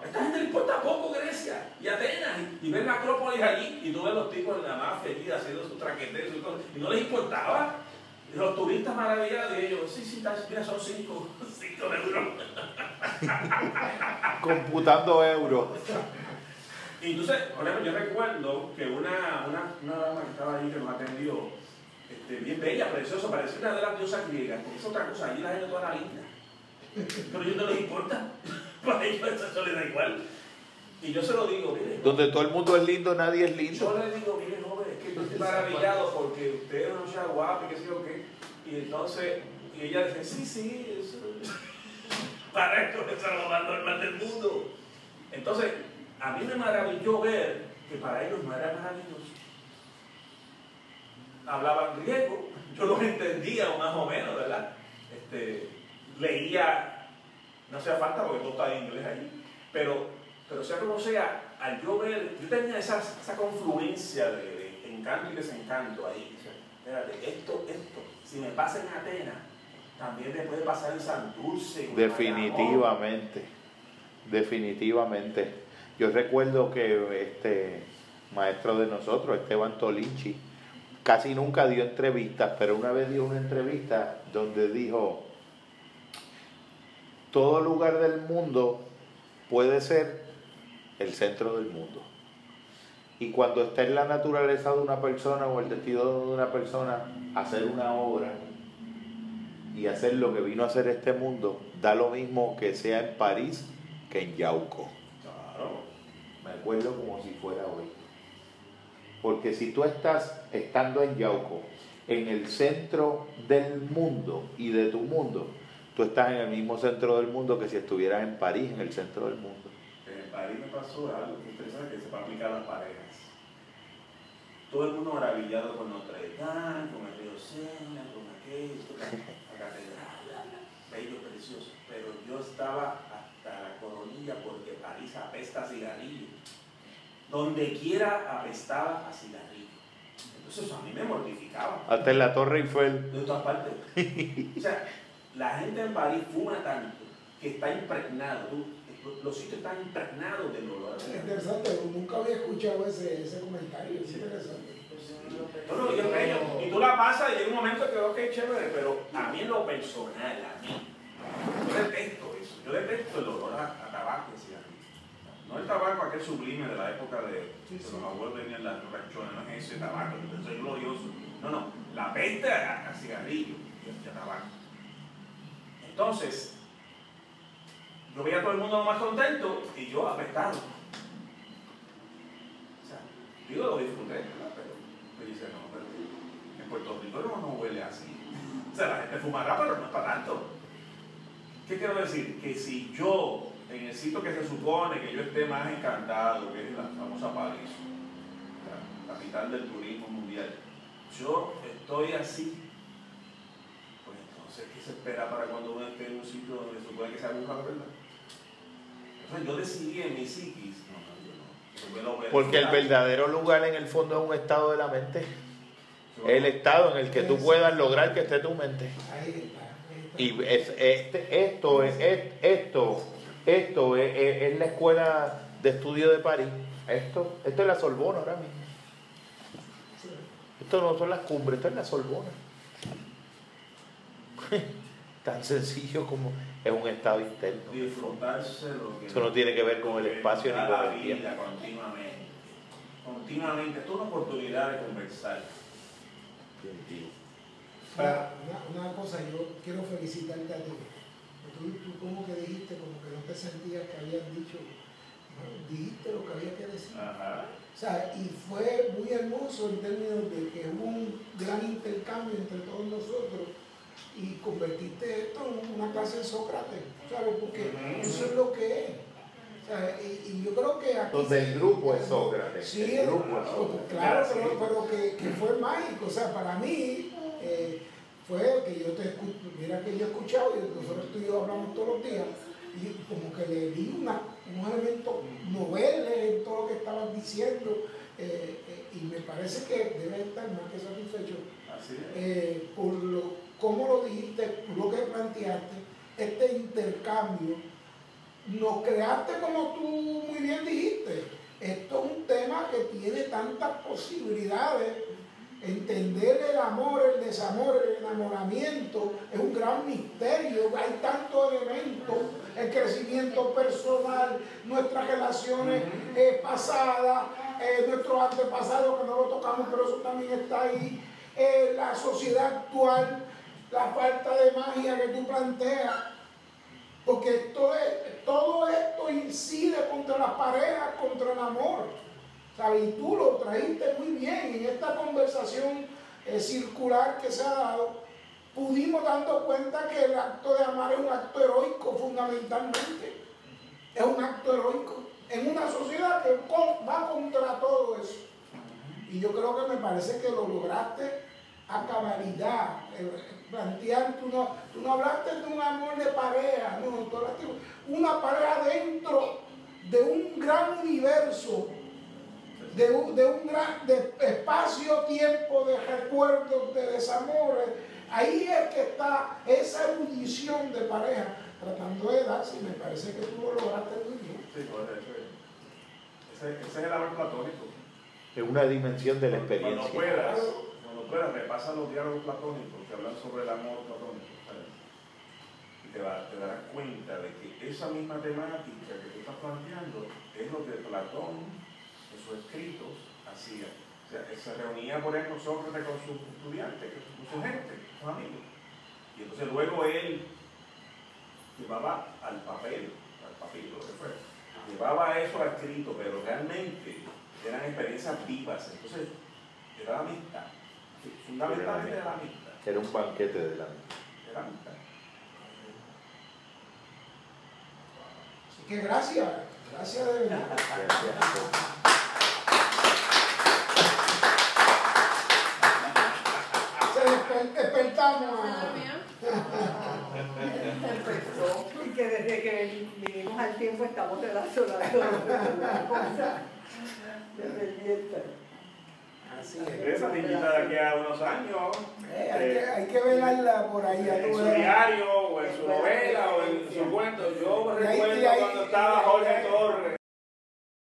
A esta gente le importa poco Grecia y Atenas y, y ver la Acrópolis allí y tú ves los tipos en la mafia allí haciendo sus traqueteos y y no les importaba. Y los turistas maravillados de ellos, sí, sí, mira, son cinco, cinco euros. Computando euros. Y entonces, por ejemplo, yo recuerdo que una, una, una dama que estaba allí que nos atendió, este, bien bella, preciosa, parecía una de las diosas griegas, porque es otra cosa, allí la gente toda la linda. Pero a ellos no les importa, para ellos eso les da igual. Y yo se lo digo, mire, Donde todo el mundo es lindo, nadie es yo lindo. le digo, mire, joven, es que yo estoy maravillado porque usted no sea guapo y qué sé yo qué. Y entonces, y ella dice, sí, sí, eso. Para esto es lo más normal del mundo. Entonces, a mí me maravilló ver que para ellos no era maravilloso. Hablaban griego, yo los entendía más o menos, ¿verdad? Este, leía, no hacía falta porque todo está en inglés allí, pero, pero sea como sea, al yo ver, yo tenía esa, esa confluencia de, encanto y desencanto ahí. Espérate, esto, esto, si me pasa en Atenas, también me puede pasar en en Bayamón. Definitivamente. Definitivamente. Yo recuerdo que este maestro de nosotros, Esteban Tolinchi, casi nunca dio entrevistas, pero una vez dio una entrevista donde dijo, todo lugar del mundo puede ser el centro del mundo. Y cuando está en la naturaleza de una persona o el destino de una persona, hacer una obra y hacer lo que vino a hacer este mundo, da lo mismo que sea en París que en Yauco. Claro. Me acuerdo como si fuera hoy. Porque si tú estás estando en Yauco, en el centro del mundo y de tu mundo, tú estás en el mismo centro del mundo que si estuvieras en París, en el centro del mundo. En París me pasó algo saben que se va a aplicar a las parejas. Todo el mundo maravillado con Notre Dame, con el río Sena, con aquello, la catedral, bello, precioso. Pero yo estaba hasta la coronilla porque París apesta a cigarrillo. Donde quiera apestaba a cigarrillo. Entonces a mí me mortificaba. Hasta en la Torre Eiffel. de todas partes. O sea, la gente en París fuma tanto que está impregnado, tú- los sitios están impregnados del olor Es interesante, nunca había escuchado ese, ese comentario, es interesante. No, no, yo creo, y tú la pasas y llega un momento que, ok, chévere, pero a mí en lo personal, a mí, yo detesto eso, yo detesto el olor a, a tabaco y cigarrillo. No el tabaco aquel sublime de la época de, Sí, sí. los abuelos venían las ranchones, no es ese tabaco, que soy glorioso. No, no, la peste a, a cigarrillo y a tabaco. Entonces, yo veía a todo el mundo más contento y yo apestado. O sea, digo, lo disfruté, ¿verdad? Pero me dice, no, pero en Puerto Rico no, no huele así. O sea, la gente fumará, pero no es para tanto. ¿Qué quiero decir? Que si yo, en el sitio que se supone que yo esté más encantado, que es la famosa París, la capital del turismo mundial, yo estoy así, pues entonces, ¿qué se espera para cuando uno esté en un sitio donde se supone que se aburra la verdad? Entonces yo decidí en mi psiquis, no, no, yo no. Porque el verdadero lugar en el fondo es un estado de la mente. El estado en el que tú puedas lograr que esté tu mente. Y es, este, esto es, es- esto, esto es, es- la escuela de estudio de París. Esto, esto es la Sorbona ahora mismo. Esto no son las cumbres, esto es la Sorbona. Tan sencillo como es un estado interno. disfrutarse lo que Eso no tiene que ver con el espacio ni con la el tiempo. vida continuamente continuamente esto es una oportunidad de conversar Una, una- una cosa, yo quiero felicitarte a ti. Tú, tú como que dijiste, como que no te sentías que habías dicho, dijiste lo que había que decir. Ajá. O sea, y fue muy hermoso en términos de que hubo un gran intercambio entre todos nosotros y convertiste esto en una clase de Sócrates, ¿sabes? Porque Ujú. eso es lo que es. O sea, y, y yo creo que aquí... Donde el grupo es Sócrates. Sí, el grupo es pues, Sócrates. claro, pero, pero que, que fue mágico. O sea, para mí eh, fue que yo te escucho, mira que yo he escuchado, y nosotros tú y yo hablamos todos los días, y como que le vi una, unos elementos noveles en todo lo que estabas diciendo, eh, eh, y me parece que debes estar más que satisfecho eh, por lo, cómo lo dijiste, por lo que planteaste, este intercambio, nos creaste como tú muy bien dijiste. Esto es un tema que tiene tantas posibilidades. Entender el amor, el desamor, el enamoramiento es un gran misterio. Hay tantos elementos, el crecimiento personal, nuestras relaciones eh, pasadas, eh, nuestros antepasados que no lo tocamos, pero eso también está ahí. Eh, la sociedad actual, la falta de magia que tú planteas. Porque esto es- todo esto incide contra las parejas, contra el amor. ¿Sabes? Y tú lo trajiste muy bien en esta conversación eh, circular que se ha dado. Pudimos dando cuenta que el acto de amar es un acto heroico fundamentalmente. Es un acto heroico en una sociedad que va contra todo eso. Y yo creo que me parece que lo lograste a cabalidad. Eh, Plantear, tú no, tú no hablaste de un amor de pareja, no, tú hablaste de una pareja dentro de un gran universo, de un, de un gran de espacio-tiempo de recuerdos, de desamores. Ahí es que está esa erudición de pareja, tratando de darse, y me parece que tú lo lograste muy bien. sí, pues, ese, ese, ese es el amor platónico Es una dimensión de la Cuando experiencia. puedas, cuando puedas, repasa los diálogos platónicos que hablan sobre el amor platónico. ¿sabes? Y te, va- te darás cuenta de que esa misma temática que tú estás planteando es lo que Platón sus escritos hacía. O sea, él se reunía, por ejemplo, Sócrates con sus estudiantes, con su gente, sus amigos. Y entonces luego él llevaba al papel, al papiro, que llevaba eso a escrito, pero realmente eran experiencias vivas. Entonces, era la amistad. Fundamentalmente era la amistad. Era un banquete de la Era la amistad. Así que gracias, gracias venir. Se desper- despertamos. Y que desde que vinimos al tiempo estamos relacionando una cosa de pendiente. Así es. Esa niñita de aquí a unos años, Eh, hay, que, hay que velarla por ahí. en su diario, o en su novela, o en su cuento. Yo recuerdo cuando estaba Jorge ahí-